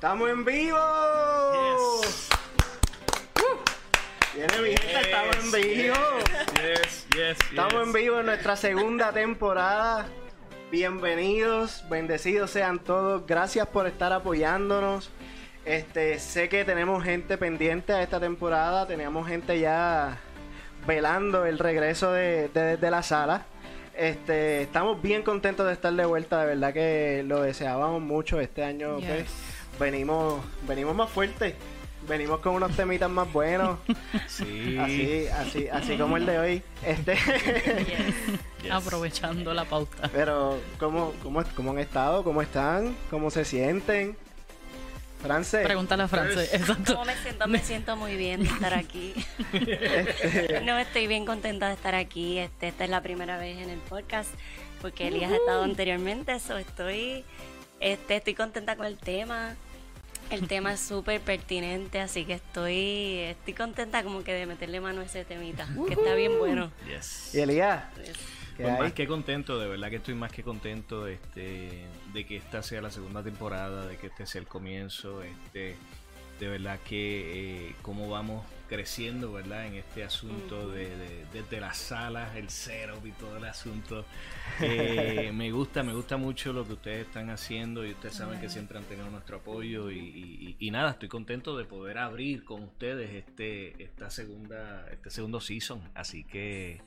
¡Estamos en vivo! Viene mi gente, estamos en vivo. Yes, yes, Estamos en vivo en nuestra segunda temporada. Bienvenidos, bendecidos sean todos. Gracias por estar apoyándonos. Este, sé que tenemos gente pendiente a esta temporada. Teníamos gente ya velando el regreso de, de- de la sala. Este, estamos bien contentos de estar de vuelta. De verdad que lo deseábamos mucho este año. pues, Yes. Venimos, venimos más fuertes. Venimos con unos temitas más buenos. Sí. Así, así, así como el de hoy. Este. Yes. Aprovechando la pauta. Pero, ¿cómo, cómo, ¿cómo han estado? ¿Cómo están? ¿Cómo se sienten? France, Pregúntale a Frances. Exacto. ¿Cómo me siento? Me siento muy bien de estar aquí. No, estoy bien contenta de estar aquí. Este, esta es la primera vez en el podcast porque Elías ha estado anteriormente. So estoy, este, estoy contenta con el tema. El tema es súper pertinente, así que estoy, estoy contenta como que de meterle mano a ese temita, que está bien bueno. Yes. y Elías, ¿qué Pues hay? más que contento, de verdad que estoy más que contento este, de que esta sea la segunda temporada, de que este sea el comienzo, este, de verdad que eh, cómo vamos creciendo, ¿verdad? En este asunto de, de- desde las salas, el setup y todo el asunto. Eh, me gusta, me gusta mucho lo que ustedes están haciendo y ustedes saben que siempre han tenido nuestro apoyo y, y- y- y nada, estoy contento de poder abrir con ustedes este, esta segunda, este segundo season, así que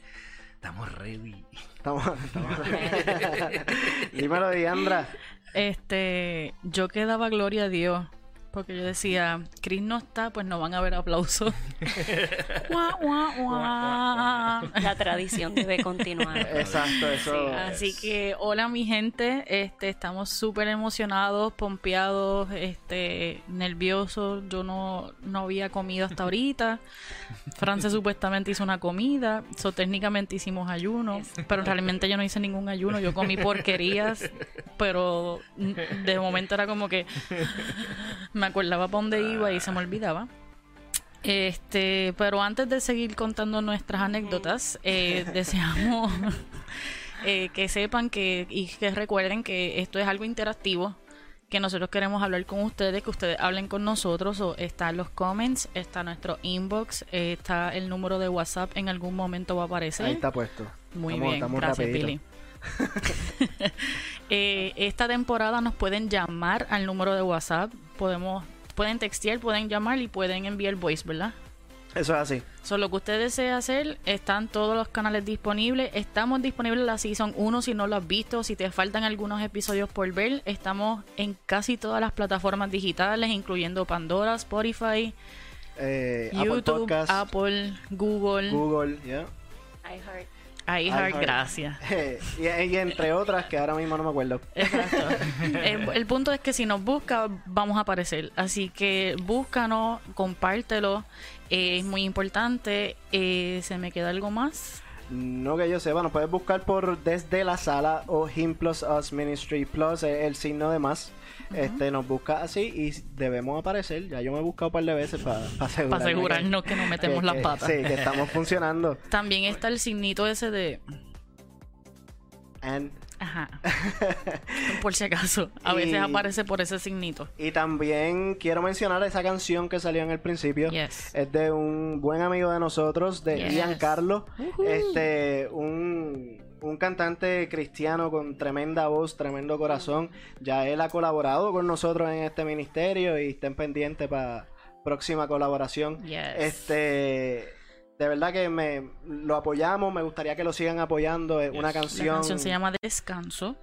estamos ready. Estamos, estamos- Dímelo, Diandra. Este, yo que daba gloria a Dios. Porque yo decía, Chris no está, pues no van a haber aplausos. La tradición debe continuar. Exacto, eso. Así que hola mi gente, este estamos súper emocionados, pompeados, este nerviosos. Yo no, no había comido hasta ahorita. Francia supuestamente hizo una comida, so técnicamente hicimos ayuno, pero realmente yo no hice ningún ayuno, yo comí porquerías, pero de momento era como que me acordaba para dónde iba y se me olvidaba. Este, pero antes de seguir contando nuestras anécdotas, eh, deseamos eh, que sepan que y que recuerden que esto es algo interactivo, que nosotros queremos hablar con ustedes, que ustedes hablen con nosotros, o está en los comments, está nuestro inbox, eh, está el número de WhatsApp, en algún momento va a aparecer. Ahí está puesto. Muy Estamos- bien, estamos gracias rapidito. Billy. Eh, esta temporada nos pueden llamar al número de WhatsApp, podemos, pueden textear, pueden llamar y pueden enviar voice, ¿verdad? Eso es así. So, lo que usted desee hacer, están todos los canales disponibles. Estamos disponibles en la Season 1 si no lo has visto. Si te faltan algunos episodios por ver, estamos en casi todas las plataformas digitales, incluyendo Pandora, Spotify, Eh, Apple YouTube, Podcast, Apple, Google, Google, heart. iHeart, iHeart. gracias. y, y entre otras que ahora mismo no me acuerdo. Exacto. el, el punto es que si nos busca, vamos a aparecer. Así que búscanos, compártelo. eh, es muy importante. Eh, ¿Se me queda algo más? No que yo sepa, nos puedes buscar por Desde la Sala o Him Plus Us Ministry Plus, eh, el signo de más. Este nos busca así y debemos aparecer. Ya yo me he buscado un par de veces para asegurarme Para asegurarnos que no metemos que- las que- patas. Sí, que estamos funcionando. También está el signito ese de. And- Ajá. Por si acaso. A veces aparece por ese signito. y también quiero mencionar esa canción que salió en el principio. Yes. Es de un buen amigo de nosotros, de Yes. Ian Carlos. Este, un, un cantante cristiano con tremenda voz, tremendo corazón. Ya él ha colaborado con nosotros en este ministerio y estén pendientes para próxima colaboración. Yes. Este, de verdad que me lo apoyamos, me gustaría que lo sigan apoyando. Es una Yes. La canción. canción se llama Descanso.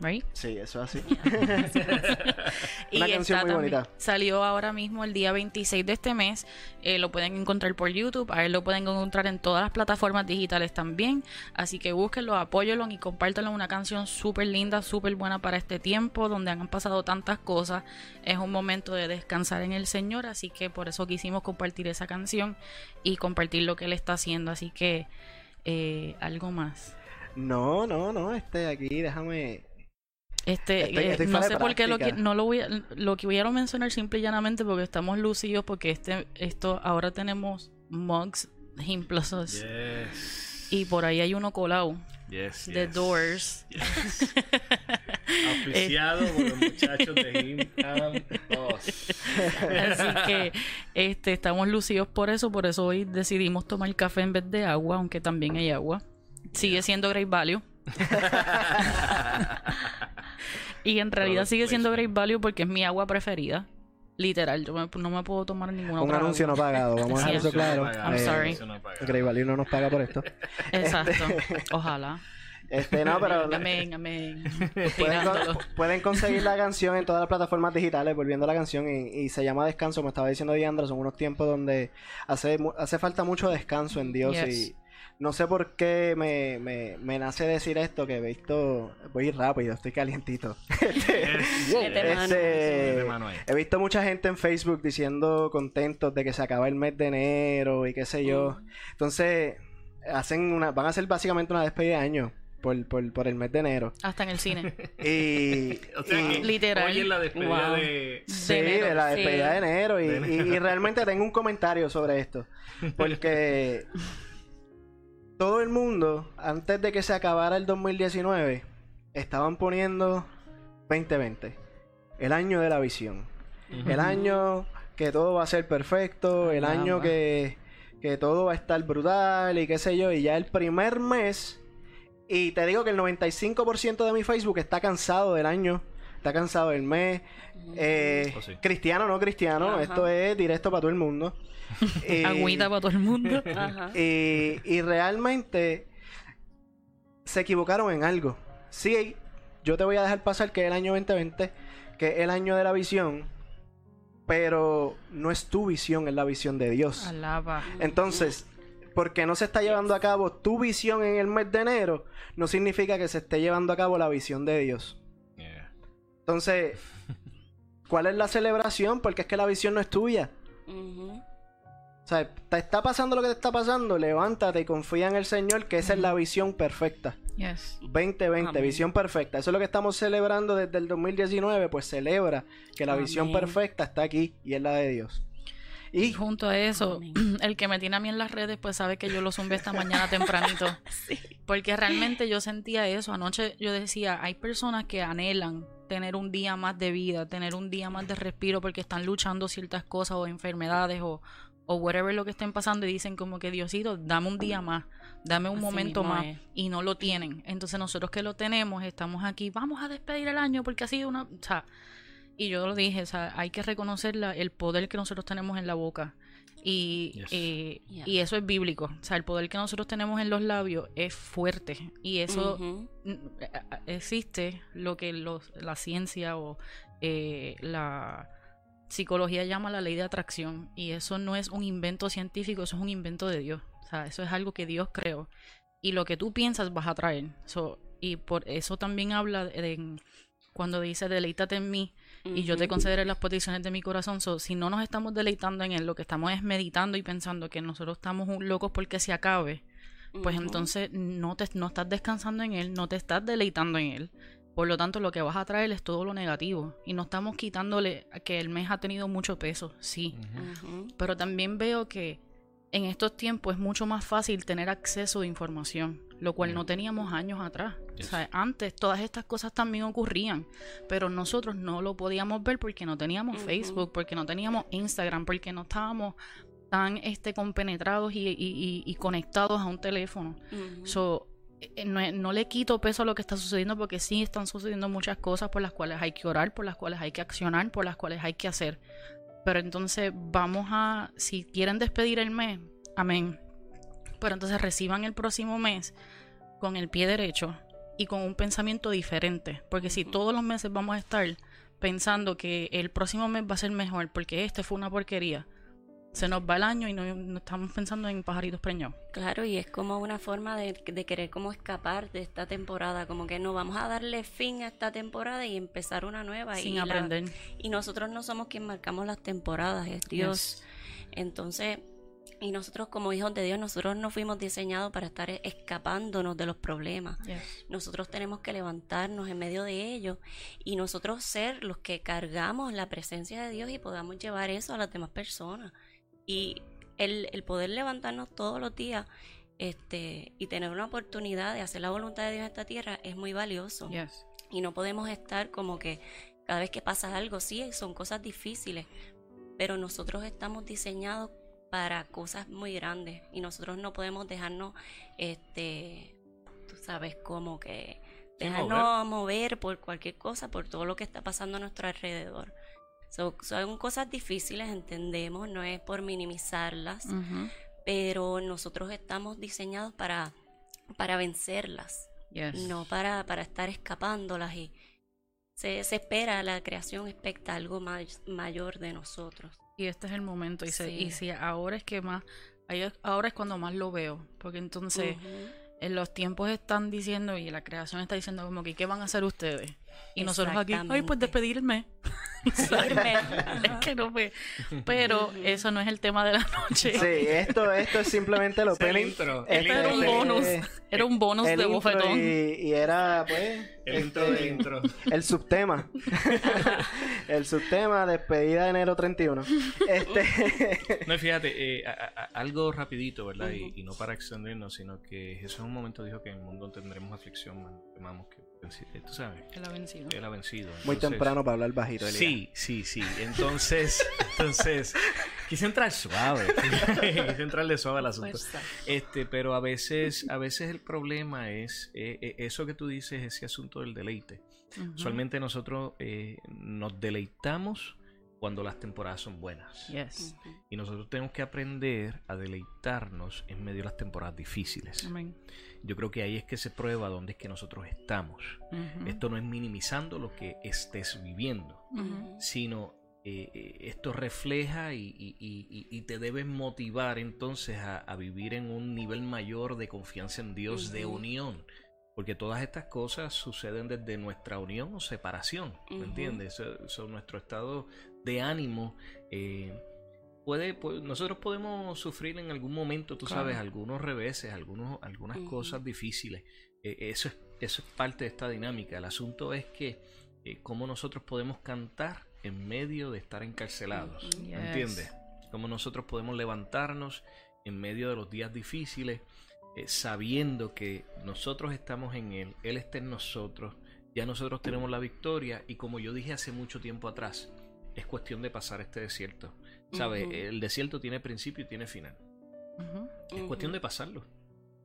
Right? Sí, eso es así. Y Una canción muy bonita. Salió ahora mismo el día 26 de este mes. Eh, lo pueden encontrar por YouTube. A él lo pueden encontrar en todas las plataformas digitales también. Así que búsquenlo, apóyenlo y compártanlo. Una canción súper linda, súper buena para este tiempo donde han pasado tantas cosas. Es un momento de descansar en el Señor. Así que por eso quisimos compartir esa canción y compartir lo que él está haciendo. Así que eh, algo más. No, no, no, este aquí, déjame. Este, Estoy- eh, estoy no sé por qué lo, qui- no lo voy a, lo que quiero mencionar simple y llanamente porque estamos lucidos porque este esto ahora tenemos mugs Him Plus Us, Yes. y por ahí hay uno colado Yes, The yes. Doors Yes. Auspiciado por los muchachos de. Así que este, estamos lucidos por eso, por eso hoy decidimos tomar café en vez de agua, aunque también hay agua. Sigue siendo Great Value. y en realidad sigue siendo Great Value porque es mi agua preferida. Literal, yo me- no me puedo tomar ninguna Un otra anuncio agua. no pagado, vamos a dejar eso claro. I'm Eh, sorry. Grey Valley no nos paga por esto. Exacto. Ojalá. Este, no, pero Amén, amén. pueden, Tirándolo. con- pueden conseguir la canción en todas las plataformas digitales, volviendo a la canción, y, y se llama Descanso, como estaba diciendo Diandra, son unos tiempos donde hace, mu- hace falta mucho descanso en Dios Yes. y no sé por qué me, me, me nace decir esto, que he visto, voy rápido, estoy calientito. Mano. Este, mano ahí. he visto mucha gente en Facebook diciendo contentos de que se acaba el mes de enero y qué sé yo. Entonces, hacen una, van a hacer básicamente una despedida de año por, por, por el mes de enero. Hasta en el cine. Y, O sea, y- Literal. Hoy en la despedida Wow. de... Sí, enero. de la despedida Sí. de enero. Y, De enero. y- y realmente tengo un comentario sobre esto. Porque todo el mundo, antes de que se acabara el 2019, estaban poniendo 2020. El año de la visión. El año que todo va a ser perfecto. El Caramba. año que, que todo va a estar brutal y qué sé yo. Y ya el primer mes. Y te digo que el 95% de mi Facebook está cansado del año. Está cansado del mes. Eh, Oh, sí. Cristiano, no cristiano. Ajá. Esto es directo para todo el mundo. Y- Agüita para todo el mundo. Ajá. y, y realmente se equivocaron en algo. Sí, yo te voy a dejar pasar que es el año 2020, que es el año de la visión, pero no es tu visión, es la visión de Dios. Alaba. Entonces, porque no se está llevando a cabo tu visión en el mes de enero, no significa que se esté llevando a cabo la visión de Dios. Entonces, ¿cuál es la celebración? Porque es que la visión no es tuya. O sea, te está pasando lo que te está pasando, levántate y confía en el Señor, que esa es la visión perfecta. Yes. 2020, Amén. visión perfecta. Eso es lo que estamos celebrando desde el 2019, pues celebra que la visión perfecta está aquí y es la de Dios. Y Y junto a eso, Amén. el que me tiene a mí en las redes, pues sabe que yo lo zumbé esta mañana tempranito. Porque realmente yo sentía eso. Anoche yo decía, hay personas que anhelan tener un día más de vida, tener un día más de respiro porque están luchando ciertas cosas o enfermedades o, o whatever lo que estén pasando y dicen como que Diosito, dame un día más, dame un Así momento más es. y no lo tienen. Entonces nosotros que lo tenemos estamos aquí, vamos a despedir el año porque ha sido una... O sea, y yo lo dije, o sea, hay que reconocer la- el poder que nosotros tenemos en la boca. Y, Yes. eh, Yeah. y eso es bíblico. O sea, el poder que nosotros tenemos en los labios es fuerte. Y eso mm, eh, existe lo que los, la ciencia o eh, la psicología llama la ley de atracción. Y eso no es un invento científico, eso es un invento de Dios. O sea, eso es algo que Dios creó. Y lo que tú piensas vas a traer. So, y por eso también habla de, de- cuando dice deleítate en mí y yo te concederé las peticiones de mi corazón. So, si no nos estamos deleitando en él, lo que estamos es meditando y pensando que nosotros estamos locos porque se acabe, pues entonces no te no estás descansando en él, no te estás deleitando en él. Por lo tanto, lo que vas a traer es todo lo negativo. Y no estamos quitándole que el mes ha tenido mucho peso, sí. Pero también veo que en estos tiempos es mucho más fácil tener acceso de información, lo cual no teníamos años atrás. Yes. O sea, antes todas estas cosas también ocurrían, pero nosotros no lo podíamos ver porque no teníamos. Facebook, porque no teníamos Instagram, porque no estábamos tan este compenetrados y, y- y- y conectados a un teléfono. So, eh, no, no le quito peso a lo que está sucediendo porque sí están sucediendo muchas cosas por las cuales hay que orar, por las cuales hay que accionar, por las cuales hay que hacer. Pero entonces vamos a, si quieren despedir el mes, amén. Pero entonces reciban el próximo mes con el pie derecho y con un pensamiento diferente. Porque si todos los meses vamos a estar pensando que el próximo mes va a ser mejor porque este fue una porquería, se nos va el año y no, no estamos pensando en pajaritos preñados. Claro, y es como una forma de, de querer como escapar de esta temporada, como que no vamos a darle fin a esta temporada y empezar una nueva. Sin y la- aprender. y nosotros no somos quien marcamos las temporadas, es Dios. Entonces, y nosotros como hijos de Dios, nosotros no fuimos diseñados para estar escapándonos de los problemas. Yes. Nosotros tenemos que levantarnos en medio de ellos y nosotros ser los que cargamos la presencia de Dios y podamos llevar eso a las demás personas. Y el, el poder levantarnos todos los días este, y tener una oportunidad de hacer la voluntad de Dios en esta tierra es muy valioso. Yes. Y no podemos estar como que cada vez que pasa algo, sí, son cosas difíciles, pero nosotros estamos diseñados para cosas muy grandes y nosotros no podemos dejarnos, este, tú sabes, como que dejarnos mover. por cualquier cosa, por todo lo que está pasando a nuestro alrededor. Son cosas difíciles, entendemos, no es por minimizarlas, pero nosotros estamos diseñados para, para vencerlas, no para, para estar escapándolas y se, se espera, la creación expecta algo mayor de nosotros. Y este es el momento. Y, y si ahora es que más, ahora es cuando más lo veo. Porque entonces en los tiempos están diciendo y la creación está diciendo como que ¿qué van a hacer ustedes? Y nosotros aquí, ay, pues despedirme. es que no fue. Pero eso no es el tema de la noche. Sí, esto, esto es simplemente lo el intro. Este era un bonus. era un bonus de bofetón. Y, era, pues. El intro de intro. El subtema. el subtema, despedida de enero 31. Este. no, fíjate, eh, algo rapidito, ¿verdad? y, no para extendernos, sino que Jesús en un momento dijo que en el mundo tendremos aflicción, man. que eh, tú sabes. Él ha vencido. Él ha vencido. Muy temprano para hablar bajito. Sí, sí, sí. Entonces, entonces, quise entrar suave. quise entrarle suave al asunto. Este, pero a veces, a veces el problema es eh, eh, eso que tú dices, ese asunto del deleite. Usualmente nosotros nos deleitamos cuando las temporadas son buenas. Y nosotros tenemos que aprender a deleitarnos en medio de las temporadas difíciles. Yo creo que ahí es que se prueba dónde es que nosotros estamos. Esto no es minimizando lo que estés viviendo, sino eh, eh, esto refleja y, te debe motivar entonces a, vivir en un nivel mayor de confianza en Dios, de unión. Porque todas estas cosas suceden desde nuestra unión o separación, ¿me entiendes? Eso, nuestro estado de ánimo. Eh, puede, nosotros podemos sufrir en algún momento, tú sabes, algunos reveses, algunos, algunas cosas difíciles. Eh, eso, es, eso es parte de esta dinámica. El asunto es que eh, cómo nosotros podemos cantar en medio de estar encarcelados, ¿me entiendes? Cómo nosotros podemos levantarnos en medio de los días difíciles eh, sabiendo que nosotros estamos en Él, Él está en nosotros, ya nosotros tenemos la victoria y como yo dije hace mucho tiempo atrás, es cuestión de pasar este desierto. ¿Sabes? El desierto tiene principio y tiene final. Es cuestión de pasarlo,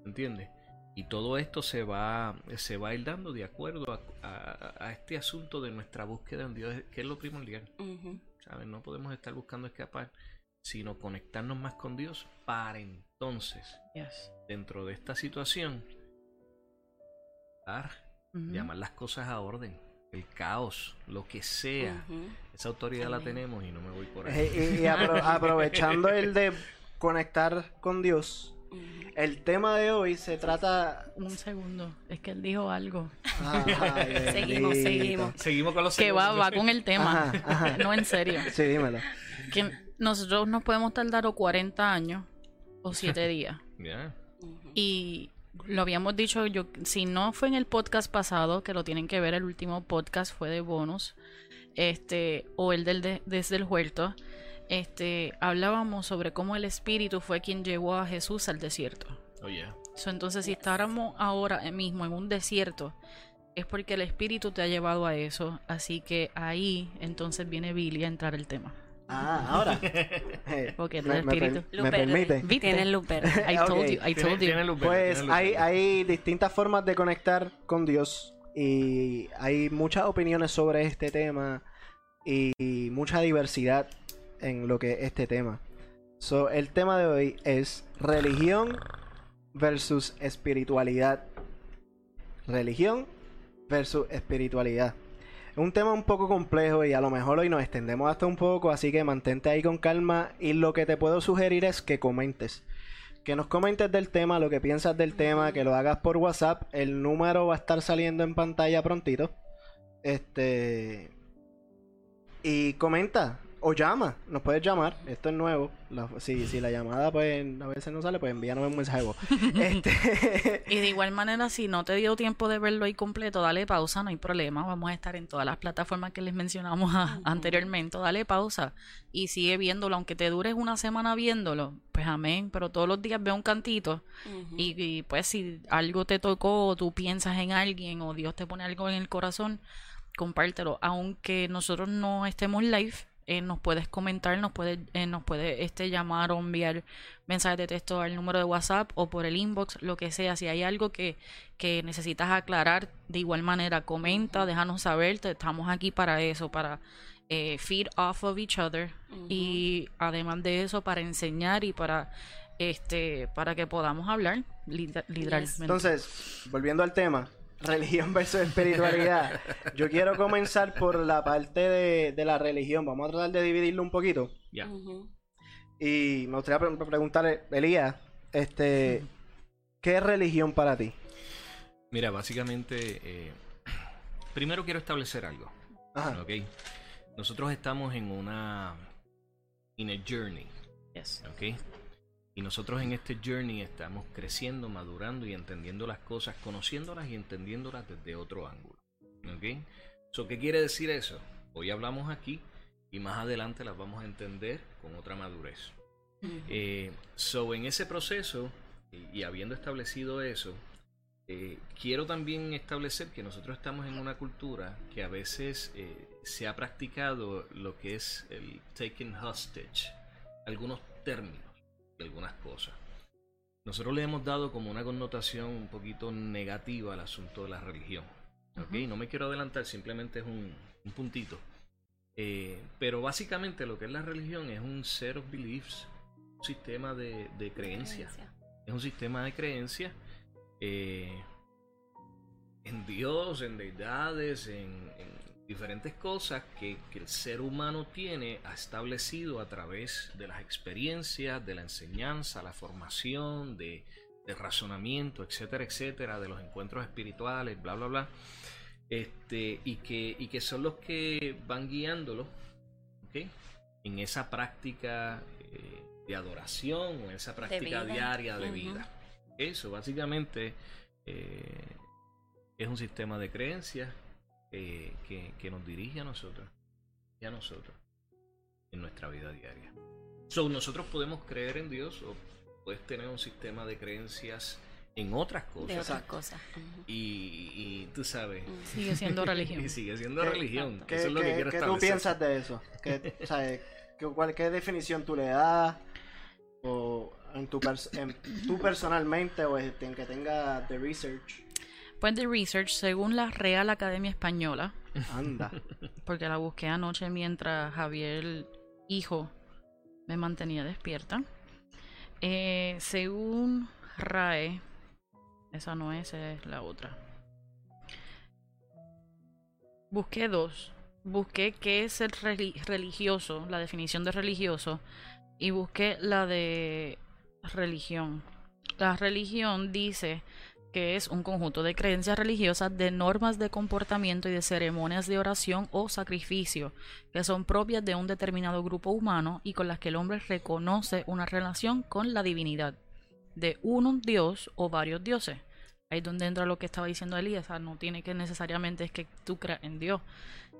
¿entiendes? Y todo esto se va, se va a ir dando de acuerdo a, este asunto de nuestra búsqueda en Dios, que es lo primordial. ¿Sabes? No podemos estar buscando escapar, sino conectarnos más con Dios para entonces dentro de esta situación, dar, llamar las cosas a orden, el caos, lo que sea. Esa autoridad la tenemos y no me voy por ahí. Eh, y, aprovechando el de conectar con Dios, el tema de hoy se trata. Un segundo, es que él dijo algo. seguimos, seguimos. Seguimos con los Que va, va con el tema. No, en serio. Sí, dímelo. Que nosotros nos podemos tardar o 40 años o 7 días. Y lo habíamos dicho, yo si no fue en el podcast pasado, que lo tienen que ver, el último podcast fue de bonus, este, o el del desde el huerto, este, hablábamos sobre cómo el Espíritu fue quien llevó a Jesús al desierto. Oh, entonces, si estáramos ahora mismo en un desierto, es porque el Espíritu te ha llevado a eso. Así que ahí entonces viene Billy a entrar el tema. Ah, ahora. Porque el espíritu. ¿Me permite? Tiene luz I told you, I told you. Pues hay, hay distintas formas de conectar con Dios y hay muchas opiniones sobre este tema y mucha diversidad en lo que es este tema. So, el tema de hoy es religión versus espiritualidad. Religión versus espiritualidad. Un tema un poco complejo y a lo mejor hoy nos extendemos hasta un poco, así que mantente ahí con calma y lo que te puedo sugerir es que comentes. Que nos comentes del tema, lo que piensas del tema, que lo hagas por WhatsApp. El número va a estar saliendo en pantalla prontito. Este. Y comenta. O llama, nos puedes llamar, esto es nuevo. La- si, si la llamada pues a veces no sale, pues envíanos un mensaje. voz. este, Y de igual manera, si no te dio tiempo de verlo ahí completo, dale pausa, no hay problema. Vamos a estar en todas las plataformas que les mencionamos a- anteriormente. Dale pausa y sigue viéndolo, aunque te dures una semana viéndolo, pues amén. Pero todos los días ve un cantito y, y, pues si algo te tocó o tú piensas en alguien o Dios te pone algo en el corazón, compártelo. Aunque nosotros no estemos live, eh, nos puedes comentar, nos puedes, eh, nos puede este, llamar o enviar mensajes de texto al número de WhatsApp o por el inbox, lo que sea. Si hay algo que, que necesitas aclarar, de igual manera, comenta, déjanos saber. te- Estamos aquí para eso, para eh, feed off of each other y además de eso, para enseñar y para este para que podamos hablar liter- literalmente. entonces, volviendo al tema, religión versus espiritualidad. Yo quiero comenzar por la parte de, de la religión. Vamos a tratar de dividirlo un poquito. Ya. Y me gustaría pre- preguntarle, Elías, este, ¿qué es religión para ti? Mira, básicamente, eh, primero quiero establecer algo. Ajá. ¿ok? Nosotros estamos en una in a journey, Yes. ¿ok? Y nosotros en este journey estamos creciendo, madurando y entendiendo las cosas, conociéndolas y entendiéndolas desde otro ángulo, ¿ok? So, ¿Qué quiere decir eso? Hoy hablamos aquí y más adelante las vamos a entender con otra madurez. Eh, so, en ese proceso, y, y habiendo establecido eso, eh, quiero también establecer que nosotros estamos en una cultura que a veces eh, se ha practicado lo que es el taking hostage, algunos términos algunas cosas. Nosotros le hemos dado como una connotación un poquito negativa al asunto de la religión. ¿ok? No me quiero adelantar, simplemente es un, un puntito. Eh, pero básicamente lo que es la religión es un set of beliefs, un sistema de, de creencias Creencia. es un sistema de creencias eh, en Dios, en deidades, en, en diferentes cosas que, que el ser humano tiene, ha establecido a través de las experiencias, de la enseñanza, la formación, de, de razonamiento, etcétera, etcétera, de los encuentros espirituales, bla, bla, bla. Este, y, que, y que son los que van guiándolo en esa práctica eh, de adoración o en esa práctica diaria de vida. Eso básicamente eh, es un sistema de creencias eh, que, que nos dirige a nosotros y a nosotros en nuestra vida diaria. So, nosotros podemos creer en Dios o puedes tener un sistema de creencias en otras De cosas otras cosas. Y, y tú sabes Sigue siendo religión. y sigue siendo ¿Qué- religión. ¿Qué, Eso es lo qué- que quiero qué tú establecer. piensas de eso? ¿Qué, o sea, ¿qué, cuál- qué definición tú le das? ¿O en tu, pers- en, tú personalmente o en que tenga the research? Pues de research, según la Real Academia Española, Anda. porque la busqué anoche mientras Javier, hijo, me mantenía despierta. Eh, según RAE, esa no es, esa es la otra. Busqué dos. Busqué qué es el reli- religioso, la definición de religioso, y busqué la de religión. La religión dice que es un conjunto de creencias religiosas, de normas de comportamiento y de ceremonias de oración o sacrificio, que son propias de un determinado grupo humano y con las que el hombre reconoce una relación con la divinidad, de un dios o varios dioses. Ahí es donde entra lo que estaba diciendo Elías, o sea, no tiene que necesariamente es que tú creas en Dios,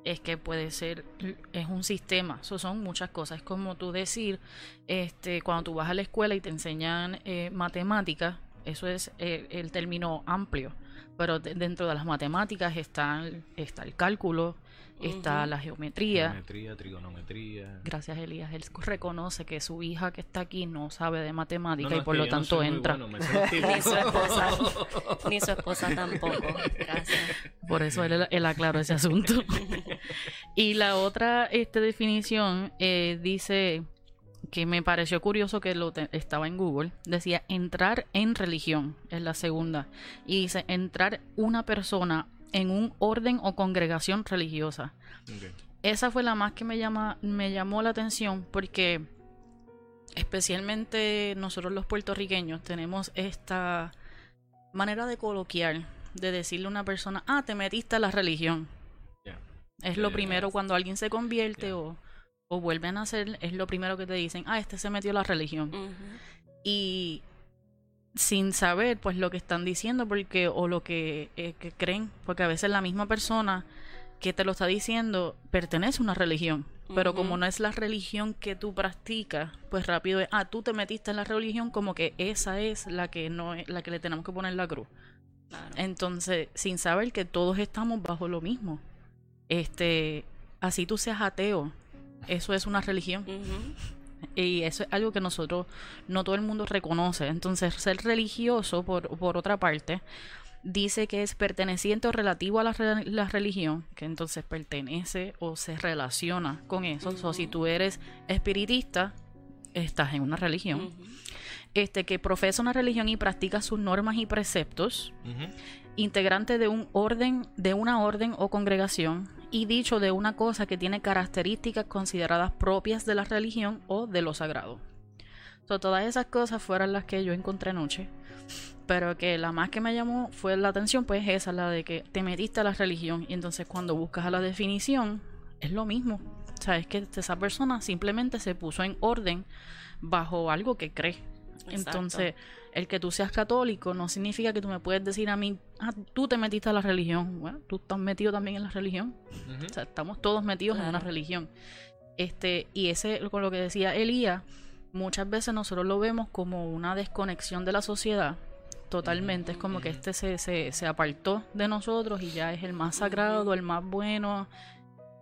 es que puede ser, es un sistema, eso son muchas cosas, es como tú decir, este, cuando tú vas a la escuela y te enseñan eh, matemáticas, eso es eh, el término amplio, pero de- dentro de las matemáticas está, el- está el cálculo, está la geometría. Geometría, trigonometría. Gracias, Elías. Él reconoce que su hija que está aquí no sabe de matemática No, no, y por lo no tanto entra. bueno, Ni su esposa. Ni su esposa tampoco. Gracias. Por eso él, él aclaró ese asunto. y la otra este, definición eh, dice que me pareció curioso que lo estaba en Google. Decía entrar en religión, es la segunda. Y dice entrar una persona en un orden o congregación religiosa. Esa fue la más que me, llama, me llamó la atención porque especialmente nosotros los puertorriqueños tenemos esta manera de coloquiar, de decirle a una persona, ah, te metiste a la religión. Es lo primero cuando alguien se convierte o, o vuelven a hacer, es lo primero que te dicen, ah, este se metió a la religión. Y sin saber pues lo que están diciendo porque o lo que, eh, que creen, porque a veces la misma persona que te lo está diciendo pertenece a una religión. Pero como no es la religión que tú practicas, pues rápido es, ah, tú te metiste en la religión como que esa es la que no es la que le tenemos que poner la cruz. Entonces, sin saber que todos estamos bajo lo mismo. Este, así tú seas ateo, eso es una religión. Y eso es algo que nosotros, no todo el mundo reconoce. Entonces, ser religioso, por, por otra parte, dice que es perteneciente o relativo a la, la, religión, que entonces pertenece o se relaciona con eso. O si tú eres espiritista, estás en una religión. Este que profesa una religión y practica sus normas y preceptos, integrante de un orden, de una orden o congregación, y dicho de una cosa que tiene características consideradas propias de la religión o de lo sagrado. todas esas cosas fueron las que yo encontré anoche pero que la más que me llamó fue la atención, pues esa, la de que te metiste a la religión. Y entonces cuando buscas a la definición, es lo mismo. O sea, es que esa persona simplemente se puso en orden bajo algo que cree. Entonces, el que tú seas católico no significa que tú me puedes decir a mí, ah, tú te metiste a la religión. Bueno, tú estás metido también en la religión. O sea, estamos todos metidos en una religión. Este, y ese, con lo que decía Elías, muchas veces nosotros lo vemos como una desconexión de la sociedad totalmente. Es como que este se, se, se, apartó de nosotros y ya es el más sagrado, el más bueno.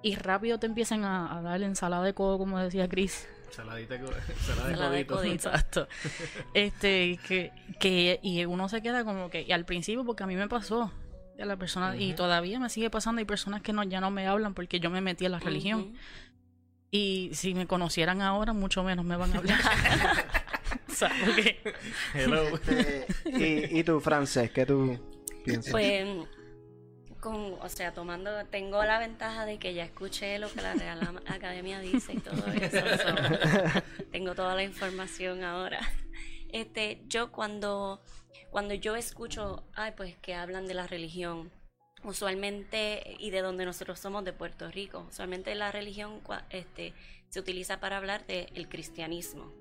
Y rápido te empiezan a, a dar ensalada de codo, como decía Chris. Saladita ensalada de codito. Exacto. este, que, que, y uno se queda como que, y al principio, porque a mí me pasó, a la persona, y todavía me sigue pasando, hay personas que no, ya no me hablan porque yo me metí en la religión. Y si me conocieran ahora, mucho menos me van a hablar. Hello. ¿Y, ¿Y tú, Frances, qué tú piensas? Pues, con, o sea, tomando, tengo la ventaja de que ya escuché lo que la Real Academia dice y todo eso. tengo toda la información ahora. Este, yo cuando, cuando yo escucho, ay, pues que hablan de la religión, usualmente, y de donde nosotros somos, de Puerto Rico, usualmente la religión este, se utiliza para hablar del el cristianismo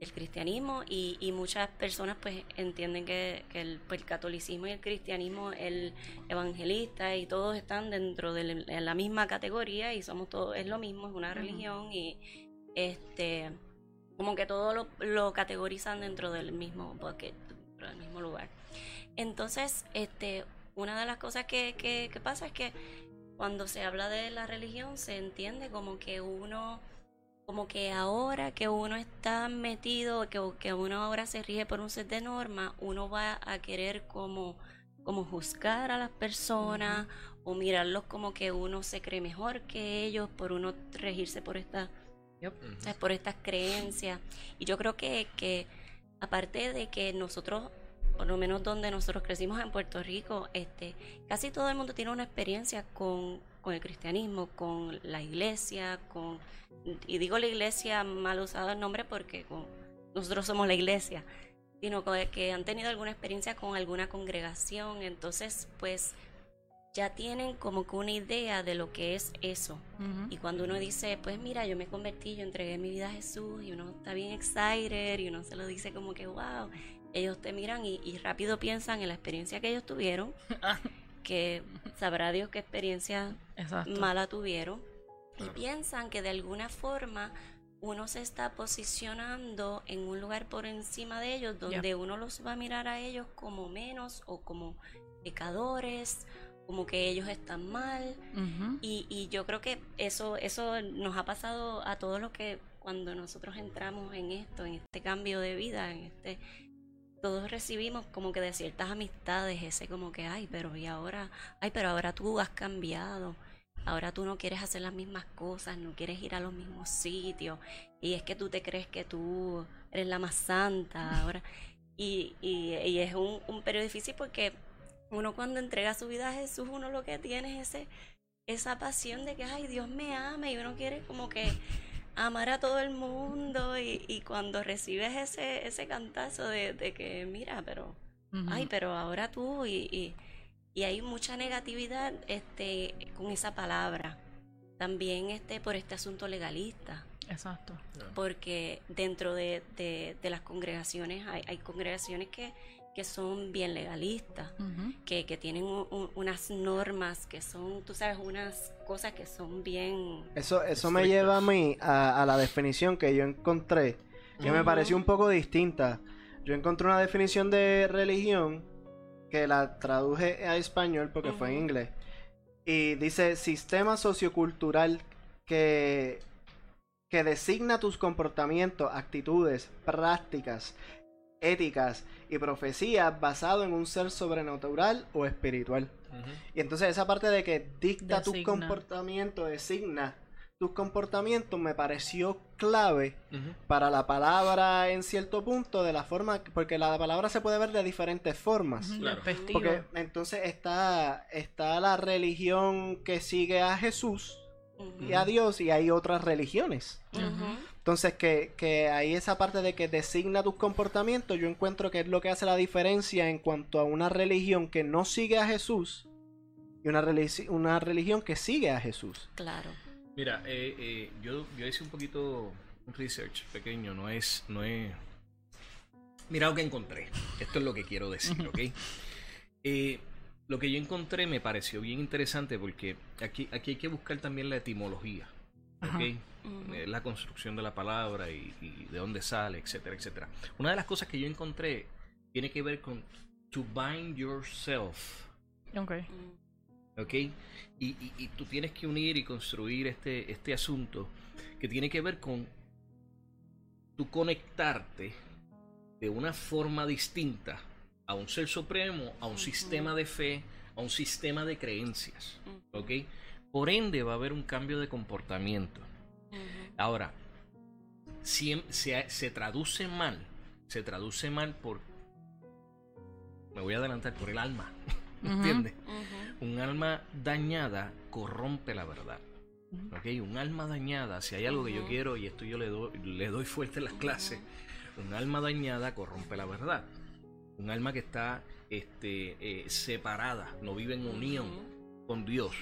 el cristianismo y, y, muchas personas pues entienden que, el, pues, el, catolicismo y el cristianismo, el evangelista y todos están dentro de la misma categoría y somos todos, es lo mismo, es una religión y este como que todo lo, lo categorizan dentro del mismo bucket, del mismo lugar. Entonces, este, una de las cosas que, que, que pasa es que cuando se habla de la religión se entiende como que uno como que ahora que uno está metido, que, que uno ahora se rige por un set de normas, uno va a querer como, como juzgar a las personas o mirarlos como que uno se cree mejor que ellos por uno regirse por esta por estas creencias. Y yo creo que, que aparte de que nosotros por lo menos donde nosotros crecimos en Puerto Rico, este, casi todo el mundo tiene una experiencia con, con el cristianismo, con la iglesia, con y digo la iglesia mal usado el nombre porque nosotros somos la iglesia, sino que han tenido alguna experiencia con alguna congregación, entonces pues ya tienen como que una idea de lo que es eso. Y cuando uno dice, pues mira, yo me convertí, yo entregué mi vida a Jesús y uno está bien excited y uno se lo dice como que, wow, ellos te miran y, y rápido piensan en la experiencia que ellos tuvieron, que sabrá Dios qué experiencia mala tuvieron. Y piensan que de alguna forma uno se está posicionando en un lugar por encima de ellos donde uno los va a mirar a ellos como menos o como pecadores como que ellos están mal. Y, y, yo creo que eso eso nos ha pasado a todos los que cuando nosotros entramos en esto en este cambio de vida en este todos recibimos como que de ciertas amistades ese como que ay pero y ahora ay pero ahora tú has cambiado Ahora tú no quieres hacer las mismas cosas, no quieres ir a los mismos sitios. Y es que tú te crees que tú eres la más santa ahora. Y, y, es un, un periodo difícil porque uno cuando entrega su vida a Jesús, uno lo que tiene es ese, esa pasión de que, ay, Dios me ama y uno quiere como que amar a todo el mundo y, y cuando recibes ese, ese cantazo de, de que, mira, pero, ay, pero ahora tú y, y y hay mucha negatividad este, con esa palabra. también este, por este asunto legalista. Exacto. Porque dentro de, de, las congregaciones hay, hay congregaciones que, que son bien legalistas, que, que, tienen unas normas que son, tú sabes, unas cosas que son bien... Eso, eso me lleva a mí a, la definición que yo encontré, que me pareció un poco distinta. Yo encontré una definición de religión que la traduje a español porque fue en inglés. Y dice sistema sociocultural que que designa tus comportamientos, actitudes, prácticas, éticas y profecías basado en un ser sobrenatural o espiritual. Y entonces esa parte de que dicta tu comportamiento, designa tus comportamientos, me pareció clave para la palabra en cierto punto, de la forma, porque la palabra se puede ver de diferentes formas. Porque entonces está, está la religión que sigue a Jesús, y a Dios y hay otras religiones. Entonces, que, que hay esa parte de que designa tus comportamientos, yo encuentro que es lo que hace la diferencia en cuanto a una religión que no sigue a Jesús y una, una religión que sigue a Jesús. Claro. Mira, eh, eh, yo, yo hice un poquito un research pequeño, no es, no es... Mira lo que encontré. Esto es lo que quiero decir, ¿ok? Eh, lo que yo encontré me pareció bien interesante porque aquí, aquí hay que buscar también la etimología. ¿Ok? La construcción de la palabra y, de dónde sale, etcétera, etcétera. Una de las cosas que yo encontré tiene que ver con to bind yourself. Ok. ¿Ok? Y, y, tú tienes que unir y construir este, este asunto que tiene que ver con tu conectarte de una forma distinta a un ser supremo, a un sistema de fe, a un sistema de creencias. ¿Ok? Por ende va a haber un cambio de comportamiento. Ahora, si, se, se, traduce mal, se traduce mal por... Me voy a adelantar por el alma. ¿Entiendes? Un alma dañada corrompe la verdad. ¿Ok? Un alma dañada, si hay algo que yo quiero, y esto yo le doy, le doy fuerte en las clases, un alma dañada corrompe la verdad un alma que está este, eh, separada, no vive en unión con Dios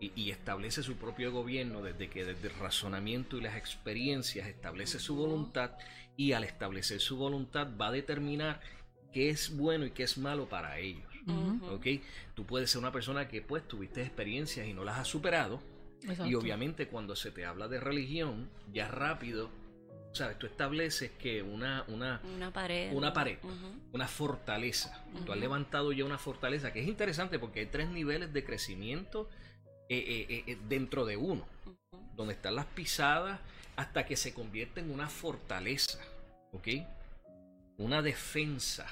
y, establece su propio gobierno desde que desde el razonamiento y las experiencias establece su voluntad y al establecer su voluntad va a determinar qué es bueno y qué es malo para ellos. Tú puedes ser una persona que pues tuviste experiencias y no las has superado. Y obviamente cuando se te habla de religión, ya rápido ¿sabes? Tú estableces que una, una, una pared, una, pared, una fortaleza. Tú has levantado ya una fortaleza, que es interesante porque hay tres niveles de crecimiento eh, eh, eh, dentro de uno, donde están las pisadas hasta que se convierte en una fortaleza, ¿ok? Una defensa.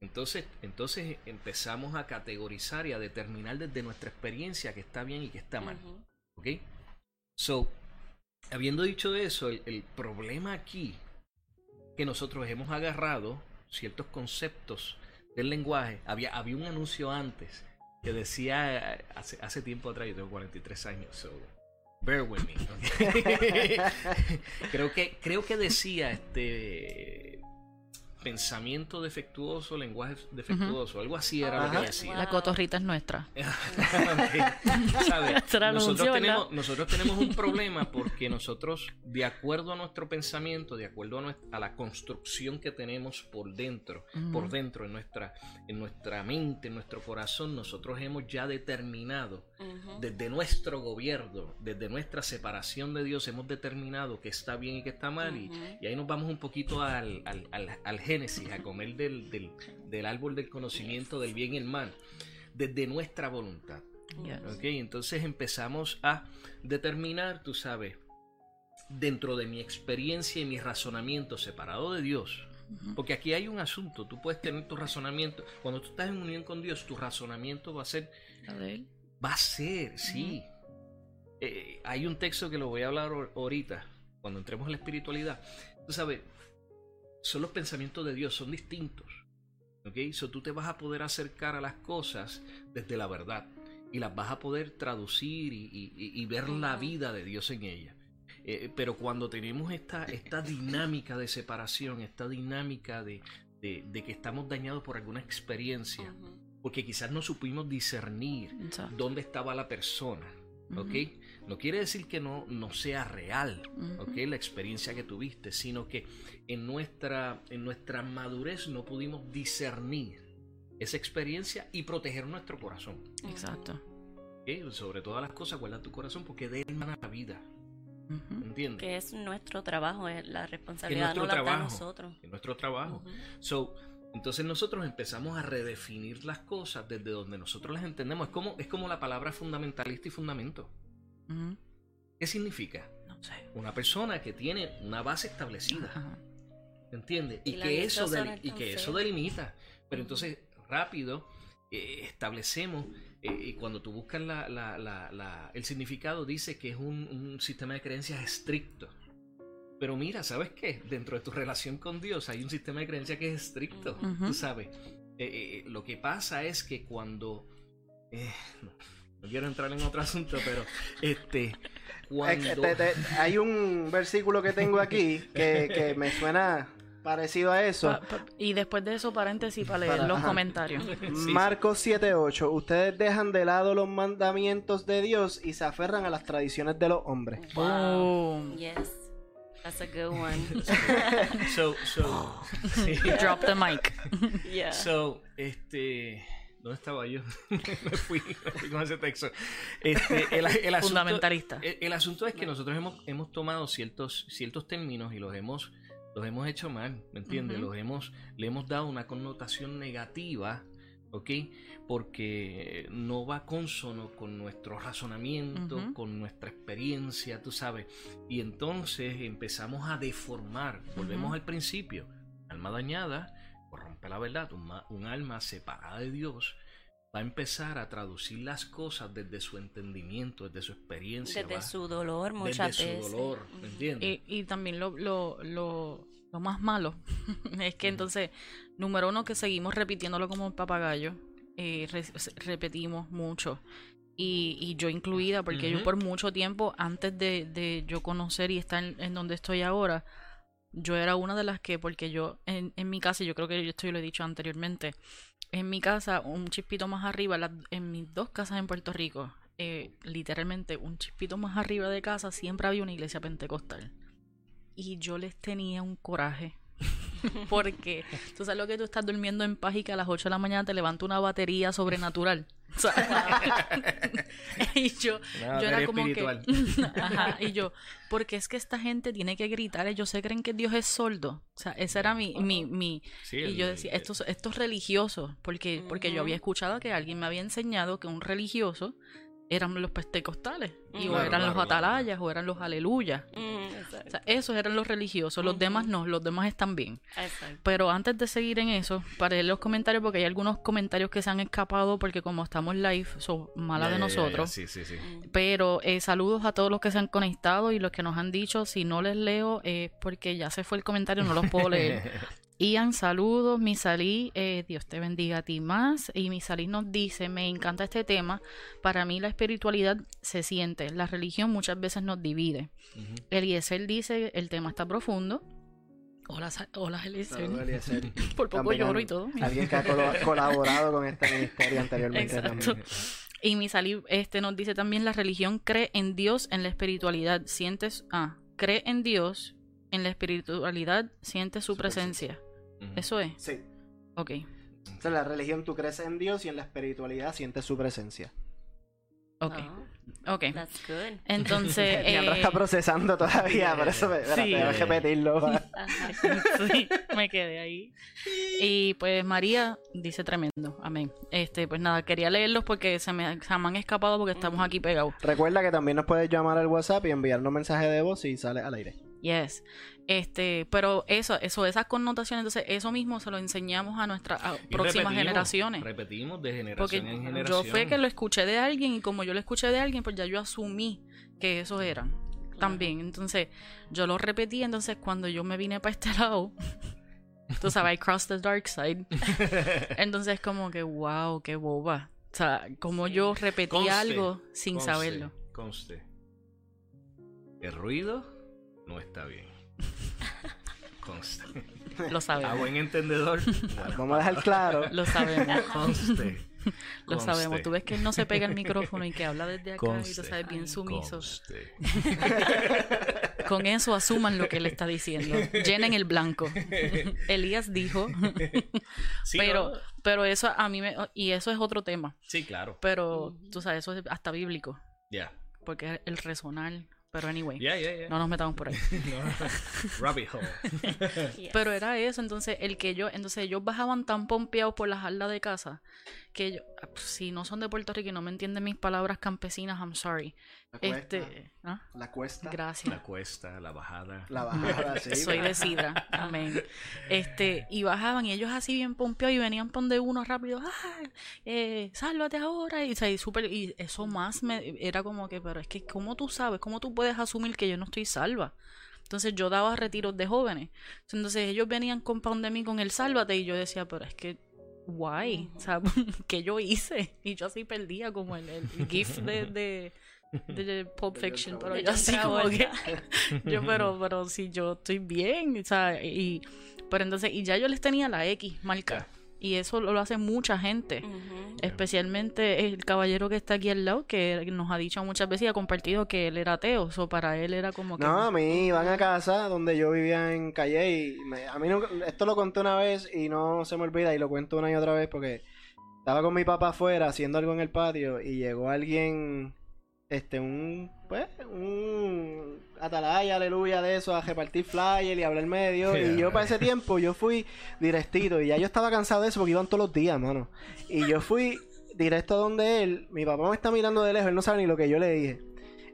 Entonces, entonces empezamos a categorizar y a determinar desde nuestra experiencia que está bien y que está mal. ¿Ok? So, habiendo dicho eso, el, problema aquí que nosotros hemos agarrado ciertos conceptos del lenguaje. Había, había un anuncio antes que decía hace, hace tiempo atrás, yo tengo 43 años, so bear with me. creo que creo que decía este pensamiento defectuoso, lenguaje defectuoso, algo así era lo que decía. La cotorrita es nuestra. nosotros, tenemos, nosotros tenemos un problema porque nosotros, de acuerdo a nuestro pensamiento, de acuerdo a, la construcción que tenemos por dentro, por dentro en nuestra, en nuestra mente, en nuestro corazón, nosotros hemos ya determinado desde nuestro gobierno, desde nuestra separación de Dios, hemos determinado que está bien y que está mal, y, ahí nos vamos un poquito al, al, al Génesis, a comer del, del, árbol del conocimiento del bien y el mal, desde nuestra voluntad. Entonces empezamos a determinar, tú sabes, dentro de mi experiencia y mi razonamiento separado de Dios, porque aquí hay un asunto, tú puedes tener tu razonamiento, cuando tú estás en unión con Dios, tu razonamiento va a ser... Va a ser, sí. Eh, hay un texto que lo voy a hablar ahorita, cuando entremos en la espiritualidad. Tú sabes, son los pensamientos de Dios, son distintos. ¿Ok? So tú te vas a poder acercar a las cosas desde la verdad y las vas a poder traducir y, ver la vida de Dios en ella. Eh, pero cuando tenemos esta, esta dinámica de separación, esta dinámica de, de, que estamos dañados por alguna experiencia, porque quizás no supimos discernir dónde estaba la persona, ¿ok? No quiere decir que no, no sea real. ¿ok? La experiencia que tuviste, sino que en nuestra, en nuestra madurez no pudimos discernir esa experiencia y proteger nuestro corazón. Exacto. ¿ok? Sobre todas las cosas, guarda tu corazón porque de él mana la vida. ¿entiendes? Que es nuestro trabajo, es la responsabilidad nuestro no la trabajo. nosotros. En nuestro trabajo. So, entonces nosotros empezamos a redefinir las cosas desde donde nosotros las entendemos. Es como, es como la palabra fundamentalista y fundamento. ¿Qué significa? No sé. Una persona que tiene una base establecida. ¿Entiendes? Y que eso, del- y que eso delimita. Pero entonces, rápido, eh, establecemos, eh, y cuando tú buscas la- la- la- la- el significado, dice que es un, un sistema de creencias estricto. Pero mira, ¿sabes qué? Dentro de tu relación con Dios hay un sistema de creencias que es estricto, Ujú. tú sabes. Eh, eh, lo que pasa es que cuando... eh, no, no quiero entrar en otro asunto, pero este... Cuando... Te- te- hay un versículo que tengo aquí que, que me suena parecido a eso. Pa- pa- y después de eso, paréntesis para leer Para- los ajá. comentarios. Marcos 7:8. Ustedes dejan de lado los mandamientos de Dios y se aferran a las tradiciones de los hombres. Boom. Yes. That's a good one. So, so, sí. Drop the mic. yeah. So, este. ¿Dónde estaba yo? me, fui, me fui con ese texto. Este, el, el asunto, Fundamentalista. el, el asunto es que nosotros hemos, hemos tomado ciertos, ciertos términos y los hemos, los hemos hecho mal, ¿me entiendes? Ujú. Los hemos, le hemos dado una connotación negativa, ¿ok? Porque no va consono con nuestro razonamiento, con nuestra experiencia, tú sabes. Y entonces empezamos a deformar, volvemos al principio, alma dañada, corrompe la verdad, un, ma- un alma separada de Dios va a empezar a traducir las cosas desde su entendimiento, desde su experiencia, Desde va- su dolor desde muchas su dolor. ¿me entiendes? Y, y también lo, lo, lo, lo más malo es que entonces, número uno, que seguimos repitiéndolo como un papagayo. eh, re- repetimos mucho. Y, y yo incluida, porque yo por mucho tiempo, antes de, de yo conocer y estar en, en donde estoy ahora, yo era una de las que, porque yo en, en mi casa, yo creo que esto yo lo he dicho anteriormente, en mi casa, un chispito más arriba, en mis dos casas en Puerto Rico, eh, literalmente un chispito más arriba de casa, siempre había una iglesia pentecostal. Y yo les tenía un coraje. Porque tú sabes lo que tú estás durmiendo en paz y que a las 8 de la mañana te levanta una batería sobrenatural. O sea, y yo, yo era como espiritual. que. Ajá, y yo, porque es que esta gente tiene que gritar, ellos se creen que Dios es sordo. O sea, ese era mi. mi, mi Sí, y el- yo decía, estos, estos religiosos, porque, porque yo había escuchado que alguien me había enseñado que un religioso eran los pentecostales, y o eran los claro, atalayas, o eran los aleluyas. Mm, O sea, esos eran los religiosos, los demás no, los demás están bien. Exacto. Pero antes de seguir en eso, para leer los comentarios, porque hay algunos comentarios que se han escapado porque como estamos live, son malas de nosotros. Sí, sí, sí. Mm. Pero eh, saludos a todos los que se han conectado y los que nos han dicho. Si no les leo, es porque ya se fue el comentario, no los puedo leer. Ian, saludos. Misalí, eh, Dios te bendiga a ti más. Y Misalí nos dice: Me encanta este tema. Para mí, la espiritualidad se siente. La religión muchas veces nos divide. Ujú. Eliezer dice: El tema está profundo. Hola, hola Eliezer. Saludos, Eliezer. Por poco También lloro y todo. Alguien que ha colaborado con este ministerio anteriormente Exacto. también. Y Misalí este, nos dice también: La religión cree en Dios, en la espiritualidad. Sientes. Ah, cree en Dios, en la espiritualidad, sientes su Su presencia. presencia. Eso es. Sí. Ok. O sea, en la religión tú crees en Dios y en la espiritualidad sientes su presencia. Ok. Oh, Ok. that's good. Entonces. Eh, está procesando todavía, por eso me, Sí. voy a repetirlo. Sí, me quedé ahí. Y pues María dice tremendo. Amén. Este, pues nada, quería leerlos porque se me, se me han escapado porque estamos aquí pegados. Recuerda que también nos puedes llamar al WhatsApp y enviarnos mensaje de voz y sale al aire. Yes. Este, pero eso, eso, esas connotaciones, entonces eso mismo se lo enseñamos a nuestras a próximas repetimos, generaciones. Repetimos de Porque generación en yo generación. fue que lo escuché de alguien y como yo lo escuché de alguien, pues ya yo asumí que esos eran también. Entonces yo lo repetí, entonces cuando yo me vine para este lado, tú sabes, I crossed the dark side. Entonces como que, wow, qué boba. O sea, como yo repetí Conste, algo sin Conste, saberlo. Conste. El ruido no está bien. Conste. Lo A sabemos. buen entendedor. Vamos a dejar claro. Lo sabemos. Conste. Lo Conste. sabemos. Tú ves que él no se pega el micrófono y que habla desde acá y tú sabes, bien sumiso. Conste. Con eso asuman lo que él está diciendo. Llenen el blanco. Elías dijo. Sí, pero, ¿no? pero eso a mí me. Y eso es otro tema. Sí, claro. Pero tú sabes, eso es hasta bíblico. Ya. Porque es el resonar. Pero anyway. No nos metamos por ahí. Rabbit hole. Yes. Pero era eso, entonces el que yo, entonces ellos bajaban tan pompeados por las aldas de casa que yo, ah, pues, si no son de Puerto Rico y no me entienden mis palabras campesinas, I'm sorry. La cuesta, Este, ¿ah? la cuesta, gracias. La cuesta, la bajada. la bajada, sí. Soy de Sidra, amén. Este, y bajaban y ellos así bien pompeados y venían pon de uno rápido, ah, eh, sálvate ahora. Y, o sea, y, súper- y eso más me era como que, pero es que, ¿cómo tú sabes? ¿Cómo tú puedes asumir que yo no estoy salva? Entonces yo daba retiros de jóvenes. Entonces ellos venían con pan de mí con el sálvate y yo decía, pero es que, guay, o sea, ¿qué yo hice? Y yo así perdía como el, el gif de, de, de Pulp Fiction, pero yo así como que, yo pero, pero si yo estoy bien, o sea, y, pero entonces, y ya yo les tenía la X marca. Y eso lo, lo hace mucha gente. Especialmente el caballero que está aquí al lado, que nos ha dicho muchas veces y ha compartido que él era ateo. O para él era como que. No, a mí iban a casa donde yo vivía en Calle y me- a mí nunca- esto lo conté una vez y no se me olvida y lo cuento una y otra vez porque estaba con mi papá afuera haciendo algo en el patio y llegó alguien, este, un, pues, un atalaya, aleluya de eso, a repartir flyer y hablar medio y yo para ese tiempo yo fui directito y ya yo estaba cansado de eso porque iban todos los días, mano. Y yo fui directo donde él, mi papá me está mirando de lejos, él no sabe ni lo que yo le dije.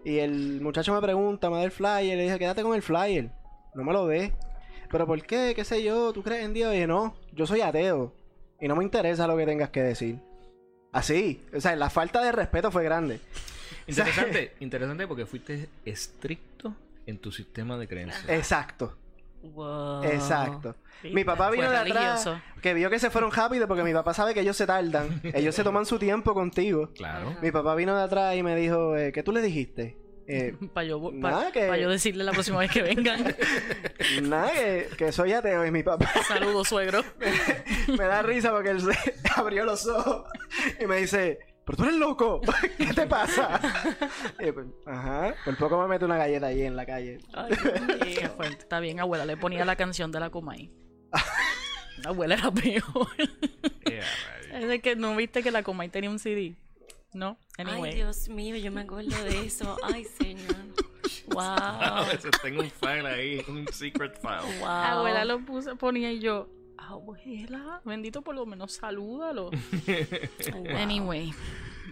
Y el muchacho me pregunta, me da el flyer, le dije, quédate con el flyer, no me lo des. ¿Pero por qué? ¿Qué sé yo? ¿Tú crees en Dios? Y dije, no, yo soy ateo y no me interesa lo que tengas que decir. Así, o sea, la falta de respeto fue grande. Interesante, interesante porque fuiste estricto en tu sistema de creencias. Exacto, Wow. exacto. Sí, Mi papá fue vino de atrás, religioso. que vio que se fueron rápido porque mi papá sabe que ellos se tardan. Ellos se toman su tiempo contigo. Claro. Ajá. Mi papá vino de atrás y me dijo, eh, ¿qué tú le dijiste? Eh, Para yo, Nada, que- yo decirle la próxima vez que vengan. nada, que, que soy ateo y mi papá Saludos, suegro. me da risa porque él se abrió los ojos y me dice, pero tú eres loco, ¿qué te pasa? Y pues, ajá, por poco me mete una galleta ahí en la calle. Ay, Dios Qué mío. fuerte. Está bien, abuela. Le ponía la canción de la Comay. La abuela era peor. Yeah. Es de que no viste que la Comay tenía un CD. ¿No? Ay. Dios mío, yo me acuerdo de eso. Ay, señor. Wow. eso tengo un file ahí, un secret file. Wow. Abuela lo puse, ponía y yo. Abuela, bendito por lo menos salúdalo. Wow. Anyway.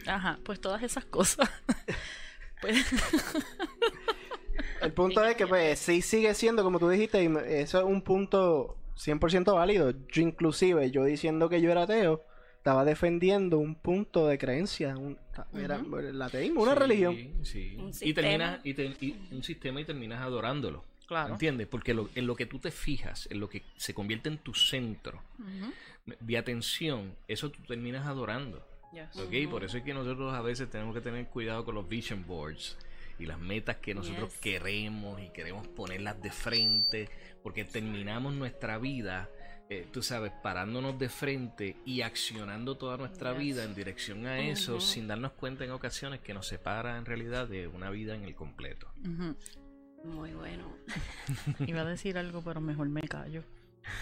Ajá, pues todas esas cosas. pues, El punto es que pues sí sigue siendo, como tú dijiste, y me- eso es un punto 100% válido. Yo inclusive, yo diciendo que yo era ateo, estaba defendiendo un punto de creencia, un, era el ateísmo, una Sí, religión. Sí. Un Y terminas, y, te- y un sistema y terminas adorándolo. Claro. ¿Entiendes? Porque lo- en lo que tú te fijas, en lo que se convierte en tu centro Ujú. de atención, eso tú terminas adorando. Yes. ¿Ok? Por eso es que nosotros a veces tenemos que tener cuidado con los vision boards y las metas que nosotros Yes. queremos y queremos ponerlas de frente, porque terminamos nuestra vida, eh, tú sabes, parándonos de frente y accionando toda nuestra Yes. vida en dirección a eso, sin darnos cuenta en ocasiones que nos separa en realidad de una vida en el completo. Ujú. Muy bueno. Iba a decir algo, pero mejor me callo.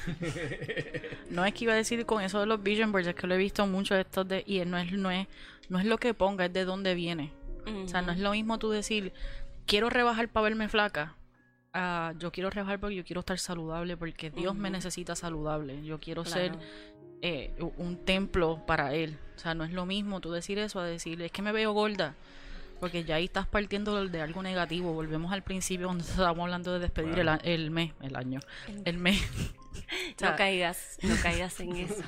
No es que iba a decir con eso de los vision boards, es que lo he visto mucho de estos de y no es no es no es lo que ponga, es de dónde viene. O sea, no es lo mismo tú decir, quiero rebajar para verme flaca. ah, yo quiero rebajar porque yo quiero estar saludable, porque Dios me necesita saludable. Yo quiero Claro. ser eh, un templo para Él. O sea, no es lo mismo tú decir eso a decir, es que me veo gorda. Porque ya ahí estás partiendo de algo negativo. Volvemos al principio donde estábamos hablando de despedir el, a- el mes, el año, el mes. No caigas, no caigas en eso.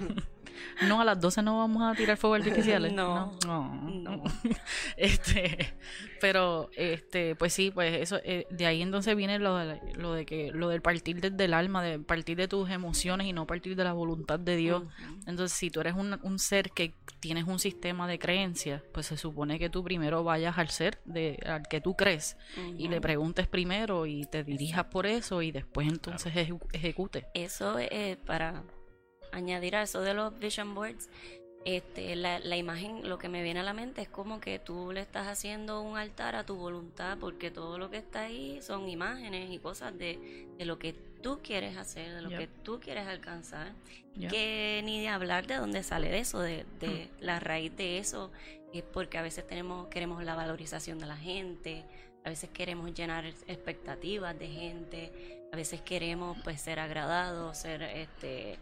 No, a las 12 no vamos a tirar fuego artificiales. No. No. No. este, pero, este, pues sí, pues eso, eh, de ahí entonces viene lo de, lo de que, lo del partir desde el alma, de partir de tus emociones y no partir de la voluntad de Dios. Entonces, si tú eres un, un ser que tienes un sistema de creencias, pues se supone que tú primero vayas al ser de, al que tú crees y le preguntes primero y te dirijas por eso y después entonces ejecu- ejecute. Eso eh, para añadir a eso de los vision boards, este, la, la, imagen, lo que me viene a la mente es como que tú le estás haciendo un altar a tu voluntad, porque todo lo que está ahí son imágenes y cosas de, de lo que tú quieres hacer, de lo que tú quieres alcanzar, que ni de hablar de dónde sale eso, de, de hmm. la raíz de eso, es porque a veces tenemos, queremos la valorización de la gente, a veces queremos llenar expectativas de gente, a veces queremos pues ser agradados, ser este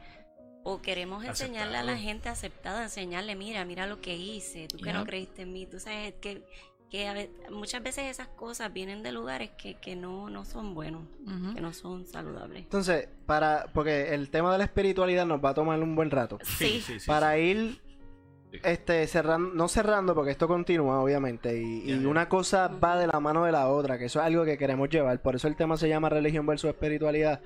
o queremos enseñarle a la gente aceptada, enseñarle, mira, mira lo que hice, tú que no creíste en mí, tú sabes que, que muchas veces esas cosas vienen de lugares que, que no, no son buenos, que no son saludables. Entonces, para, porque el tema de la espiritualidad nos va a tomar un buen rato. Sí, para ir este, cerrando, no cerrando porque esto continúa, obviamente, y, una cosa va de la mano de la otra, que eso es algo que queremos llevar, por eso el tema se llama religión versus espiritualidad.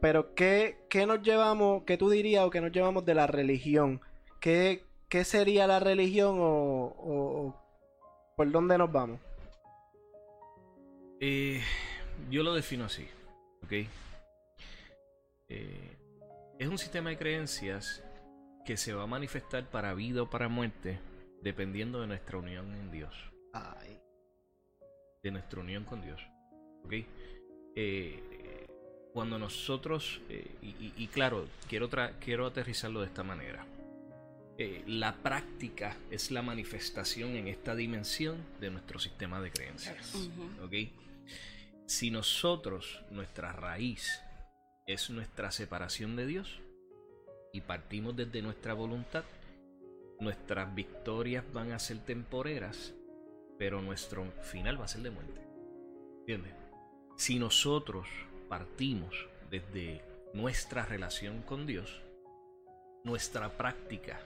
Pero, ¿qué, qué nos llevamos, qué tú dirías o qué nos llevamos de la religión? ¿Qué, qué sería la religión o, por dónde nos vamos? Eh, yo lo defino así, ¿ok? Eh, es un sistema de creencias que se va a manifestar para vida o para muerte, dependiendo de nuestra unión en Dios. De nuestra unión con Dios. ¿Ok? Eh, cuando nosotros, eh, y, claro, quiero, quiero aterrizarlo de esta manera. Eh, la práctica es la manifestación en esta dimensión de nuestro sistema de creencias. ¿Ok? Si nosotros, nuestra raíz es nuestra separación de Dios, y partimos desde nuestra voluntad, nuestras victorias van a ser temporeras, pero nuestro final va a ser de muerte. ¿Entiendes? Si nosotros partimos desde nuestra relación con Dios, nuestra práctica,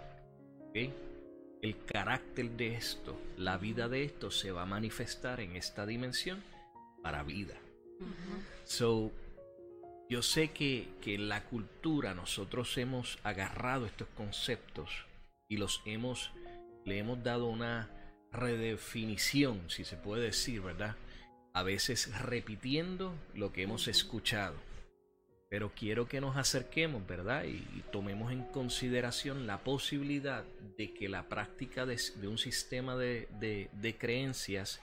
el carácter de esto, la vida de esto se va a manifestar en esta dimensión para vida. So, yo sé que, en la cultura nosotros hemos agarrado estos conceptos y los hemos, le hemos dado una redefinición, si se puede decir, ¿verdad? A veces repitiendo lo que hemos escuchado. Pero quiero que nos acerquemos, ¿verdad? Y, tomemos en consideración la posibilidad de que la práctica de, un sistema de, de creencias,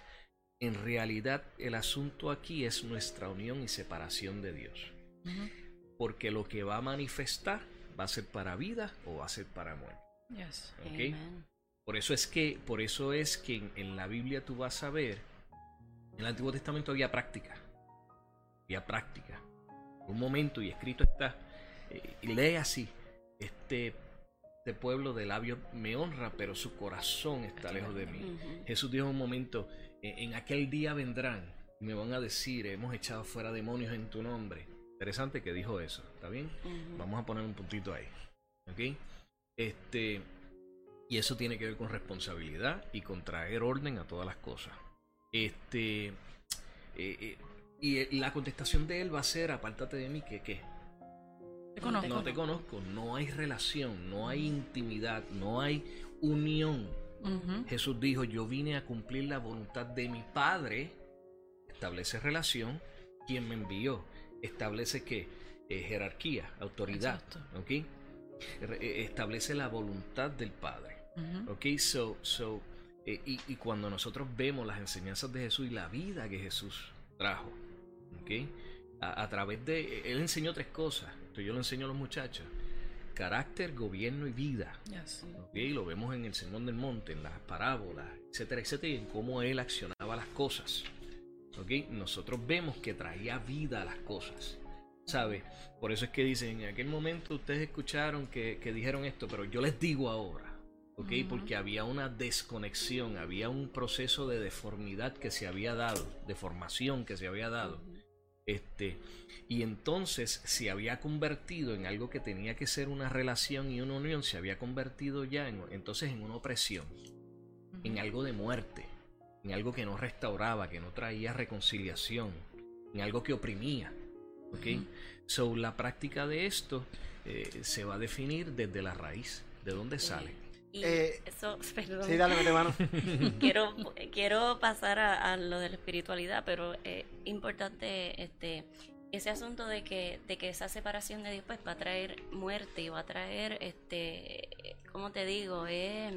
en realidad el asunto aquí es nuestra unión y separación de Dios. Porque lo que va a manifestar va a ser para vida o va a ser para muerte. Por eso es que, por eso es que en, la Biblia tú vas a ver, en el Antiguo Testamento había práctica. Había práctica. Un momento y escrito está, eh, y lee así, este, este, pueblo de labios me honra, pero su corazón está lejos de mí. Jesús dijo un momento, en aquel día vendrán y me van a decir, hemos echado fuera demonios en tu nombre Interesante que dijo eso, ¿está bien? Vamos a poner un puntito ahí. ¿Ok? Este, y eso tiene que ver con responsabilidad y con traer orden a todas las cosas. Este, eh, eh, y la contestación de él va a ser, apártate de mí, que qué. No te conozco, no hay relación, no hay intimidad, no hay unión. Jesús dijo, yo vine a cumplir la voluntad de mi Padre, establece relación, quien me envió establece que eh, jerarquía, autoridad, ¿ok? Eh, establece la voluntad del Padre, ¿ok? So, so, eh, y, cuando nosotros vemos las enseñanzas de Jesús y la vida que Jesús trajo, ¿ok? A, través de, Él enseñó tres cosas, yo lo enseño a los muchachos, carácter, gobierno y vida, ¿ok? Lo vemos en el Sermón del Monte, en las parábolas, etcétera, etcétera, y en cómo Él accionaba las cosas. Nosotros vemos que traía vida a las cosas. ¿Sabe? Por eso es que dicen, en aquel momento ustedes escucharon que, dijeron esto, pero yo les digo ahora. ¿ok? Porque había una desconexión, había un proceso de deformidad que se había dado, deformación que se había dado. Este, y entonces se había convertido en algo que tenía que ser una relación y una unión, se había convertido ya en, entonces en una opresión, en algo de muerte en algo que no restauraba, que no traía reconciliación, en algo que oprimía. ¿Ok? So, la práctica de esto eh, se va a definir desde la raíz, de dónde sale. Y eh, eso, perdón. Sí, dale, mano. quiero, quiero pasar a, lo de la espiritualidad, pero es importante este, ese asunto de que, de que esa separación de Dios pues, va a traer muerte y va a traer este como te digo, es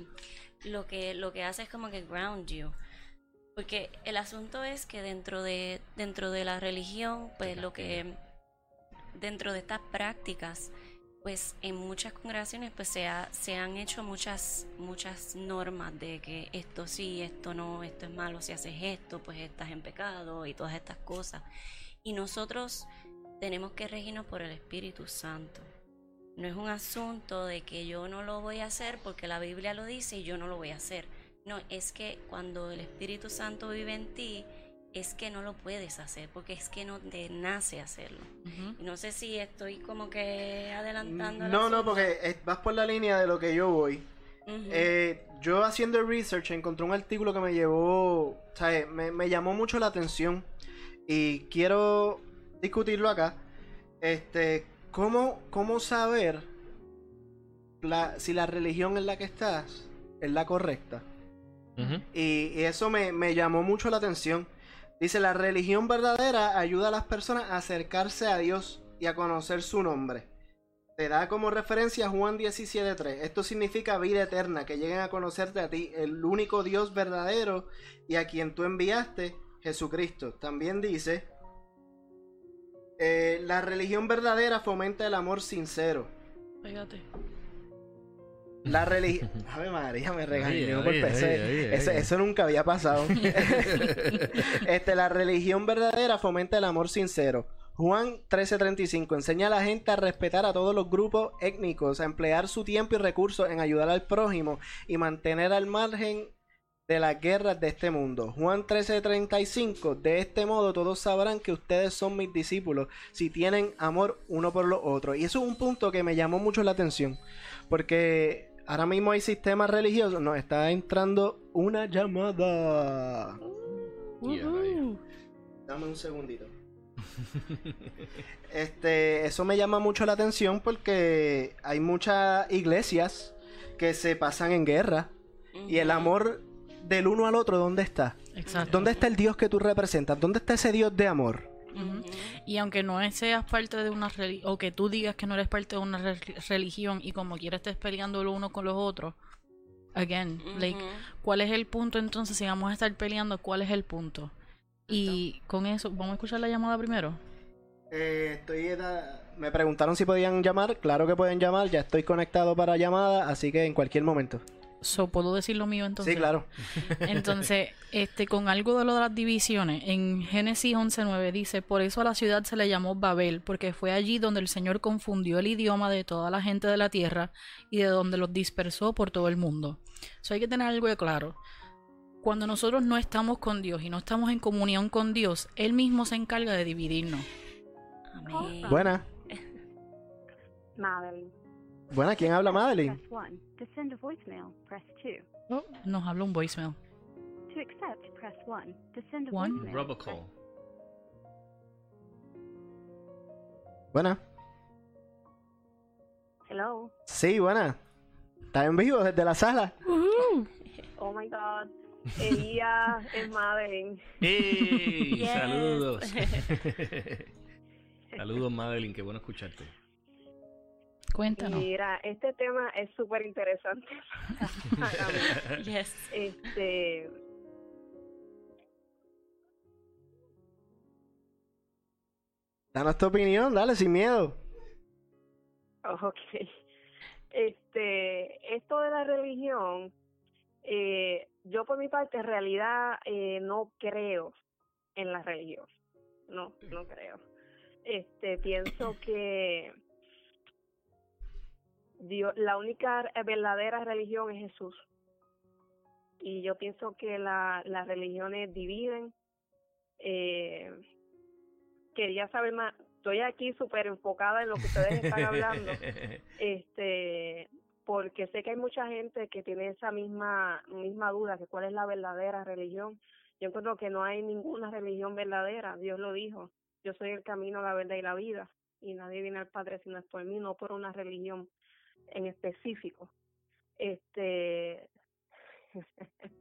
lo que, lo que hace es como que ground you. Porque el asunto es que dentro de, dentro de la religión, pues lo que, dentro de estas prácticas, pues en muchas congregaciones pues se, se han hecho muchas, muchas normas de que esto sí, esto no, esto es malo, si haces esto, pues estás en pecado y todas estas cosas. Y nosotros tenemos que regirnos por el Espíritu Santo. No es un asunto de que yo no lo voy a hacer porque la Biblia lo dice y yo no lo voy a hacer. No, es que cuando el Espíritu Santo vive en ti, es que no lo puedes hacer, porque es que no te nace hacerlo. No sé si estoy como que adelantando. No, no, porque vas por la línea de lo que yo voy. Eh, yo haciendo research encontré un artículo que me llevó, o sea, me, me llamó mucho la atención y quiero discutirlo acá. Este, ¿cómo, cómo saber la, si la religión en la que estás es la correcta? Y, eso me, me, llamó mucho la atención. Dice, la religión verdadera ayuda a las personas a acercarse a Dios y a conocer su nombre. Te da como referencia Juan 17.3. Esto significa vida eterna, que lleguen a conocerte a ti, el único Dios verdadero y a quien tú enviaste, Jesucristo. También dice, eh, la religión verdadera fomenta el amor sincero. Fíjate. La religión. Ave María, me regañó por eso, eso, nunca había pasado. este, la religión verdadera fomenta el amor sincero. Juan 13:35 enseña a la gente a respetar a todos los grupos étnicos, a emplear su tiempo y recursos en ayudar al prójimo y mantener al margen de las guerras de este mundo. Juan 13:35, de este modo todos sabrán que ustedes son mis discípulos si tienen amor uno por los otros. Y eso es un punto que me llamó mucho la atención, porque ahora mismo hay sistemas religiosos, nos está entrando una llamada. Dame un segundito. este, eso me llama mucho la atención porque hay muchas iglesias que se pasan en guerra y el amor del uno al otro, ¿dónde está? Exacto. ¿Dónde está el Dios que tú representas? ¿Dónde está ese Dios de amor? Y aunque no seas parte de una religión, o que tú digas que no eres parte de una religión y como quieras estés peleando lo uno con los otros, again, like, ¿cuál es el punto entonces si vamos a estar peleando? ¿Cuál es el punto? Y con eso, ¿vamos a escuchar la llamada primero? Eh, estoy me preguntaron si podían llamar, claro que pueden llamar, ya estoy conectado para llamada, así que en cualquier momento. So, ¿Puedo decir lo mío entonces? Sí, claro. Entonces, este, con algo de lo de las divisiones, en Génesis 11.9 dice, por eso a la ciudad se le llamó Babel, porque fue allí donde el Señor confundió el idioma de toda la gente de la tierra y de donde los dispersó por todo el mundo. Eso hay que tener algo de claro. Cuando nosotros no estamos con Dios y no estamos en comunión con Dios, Él mismo se encarga de dividirnos. Amén. Buena. Madeline. Buena, ¿quién habla Madeline? To send a voicemail, press 2. Oh, nos habla un voicemail. To accept, press 1. To send a one. voicemail. Robocall. Buena. Hello. Sí, buena. ¿Estás en vivo desde la sala? Oh my god. Ella es Madeline. ¡Hey! Saludos. Saludos, Madeline. Qué bueno escucharte. Cuéntanos. Mira, este tema es súper interesante. yes. Este. Danos tu opinión, dale, sin miedo. Ok. Este, esto de la religión, eh, yo por mi parte en realidad eh, no creo en la religión. No, no creo. Este, pienso que Dios, la única verdadera religión es Jesús. Y yo pienso que la, las religiones dividen. Eh, quería saber más. Estoy aquí súper enfocada en lo que ustedes están hablando. este porque sé que hay mucha gente que tiene esa misma misma duda que cuál es la verdadera religión. Yo encuentro que no hay ninguna religión verdadera, Dios lo dijo. Yo soy el camino, la verdad y la vida, y nadie viene al Padre si no es por mí, no por una religión en específico. Este,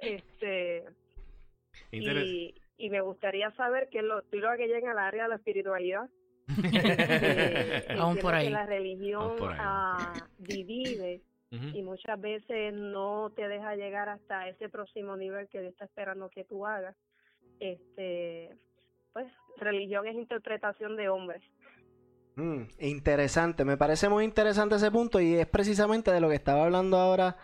este, y, y, me gustaría saber qué es lo, lo que llega al área de la espiritualidad, Eh, Aún por entiendo ahí. que la religión por ahí, ah, divide y muchas veces no te deja llegar hasta ese próximo nivel que Dios está esperando que tú hagas. Este, pues, religión es interpretación de hombres. Mm, interesante, me parece muy interesante ese punto y es precisamente de lo que estaba hablando ahora,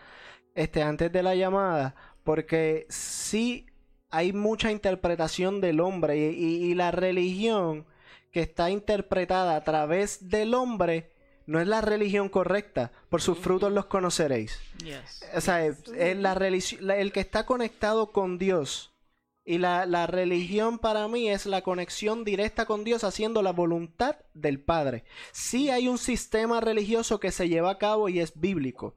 este, antes de la llamada, porque sí hay mucha interpretación del hombre y, y- y la religión que está interpretada a través del hombre no es la religión correcta, por sus frutos los conoceréis. Yes. O sea, es- es la religi- la- el que está conectado con Dios. Y la, la religión para mí es la conexión directa con Dios haciendo la voluntad del Padre. Sí hay un sistema religioso que se lleva a cabo y es bíblico,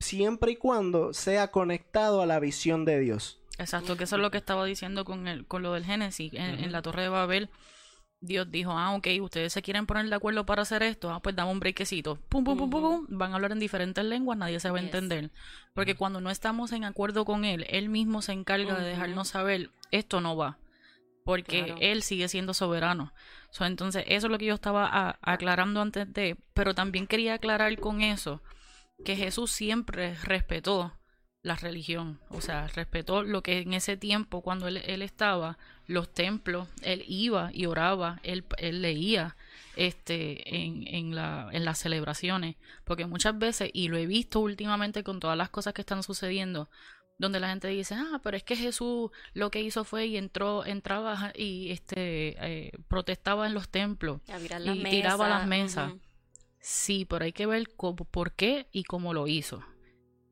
siempre y cuando sea conectado a la visión de Dios. Exacto, que eso es lo que estaba diciendo con el, con lo del Génesis. En, en la Torre de Babel, Dios dijo, ah, ok, ustedes se quieren poner de acuerdo para hacer esto, ah, pues dame un brequecito. Pum, pum, pum, pum, pum, van a hablar en diferentes lenguas, nadie se va a entender. Porque cuando no estamos en acuerdo con Él, Él mismo se encarga de dejarnos saber, esto no va. Porque Claro. Él sigue siendo soberano. So, entonces, eso es lo que yo estaba a- aclarando antes de, pero también quería aclarar con eso que Jesús siempre respetó la religión, o sea, respetó lo que en ese tiempo, cuando él, él estaba, los templos, él iba y oraba, él, él leía este en, en, la, en las celebraciones, porque muchas veces, y lo he visto últimamente con todas las cosas que están sucediendo, donde la gente dice, ah, pero es que Jesús lo que hizo fue y entró, entraba y este eh, protestaba en los templos. Y tiraba las mesas. Sí, pero hay que ver cómo- por qué y cómo lo hizo.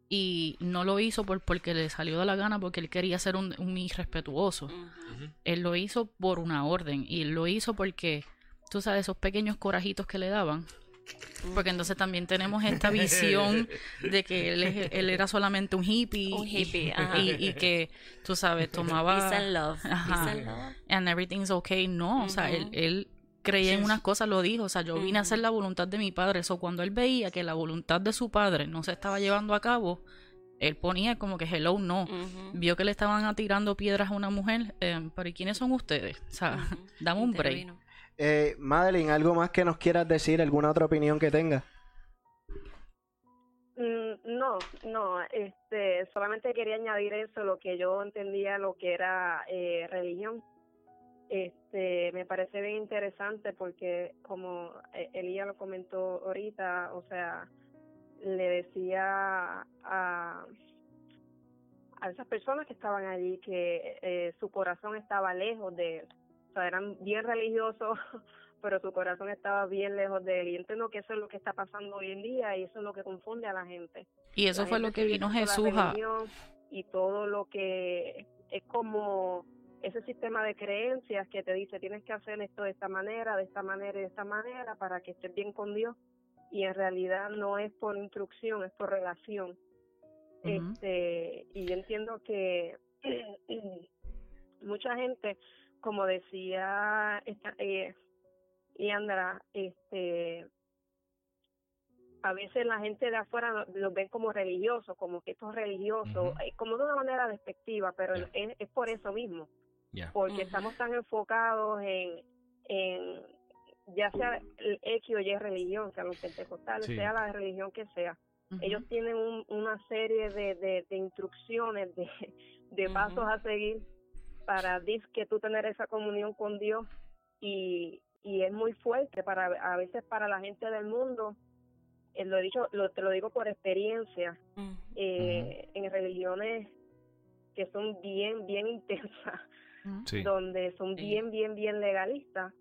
Y no lo hizo por, porque le salió de la gana, porque él quería ser un, un irrespetuoso. Él lo hizo por una orden. Y él lo hizo porque, tú sabes, esos pequeños corajitos que le daban. Porque entonces también tenemos esta visión de que él, él era solamente un hippie. Un y- hippie, y, y que, tú sabes, tomaba... Peace and love. Ajá. Peace and love. and everything's okay. No, o sea, él, él creía en unas cosas, lo dijo. O sea, yo vine a hacer la voluntad de mi padre. Eso cuando él veía que la voluntad de su padre no se estaba llevando a cabo, él ponía como que hello, no. Vio que le estaban atirando piedras a una mujer, eh, pero ¿y quiénes son ustedes? O sea, Ujú. dame un break. Eh, Madeline, ¿algo más que nos quieras decir? ¿Alguna otra opinión que tengas? Mm, No, no, este, solamente quería añadir eso, lo que yo entendía, lo que era eh, religión. Este, me parece bien interesante porque, como eh, Elías lo comentó ahorita, o sea, le decía a, a esas personas que estaban allí que eh, su corazón estaba lejos de él. O sea, eran bien religiosos, pero su corazón estaba bien lejos de él. Y entiendo que eso es lo que está pasando hoy en día y eso es lo que confunde a la gente. Y eso La fue lo que vino Jesús a... Y todo lo que es como ese sistema de creencias que te dice tienes que hacer esto de esta manera, de esta manera y de esta manera para que estés bien con Dios. Y en realidad no es por instrucción, es por relación. Este Y yo entiendo que mucha gente, como decía esta, eh, Leandra, este a veces la gente de afuera lo- los ven como religiosos, como que esto es religioso, Ujú. eh, como de una manera despectiva, pero es, es por eso mismo, porque estamos tan enfocados en, en ya sea el X o Y religión, sea los pentecostales, Sí. sea la religión que sea, ellos tienen un- una serie de, de, de instrucciones, de, pasos a seguir para que tú tener esa comunión con Dios y, y es muy fuerte para a veces para la gente del mundo eh, lo he dicho lo, te lo digo por experiencia eh, en religiones que son bien bien intensas donde son bien bien bien legalistas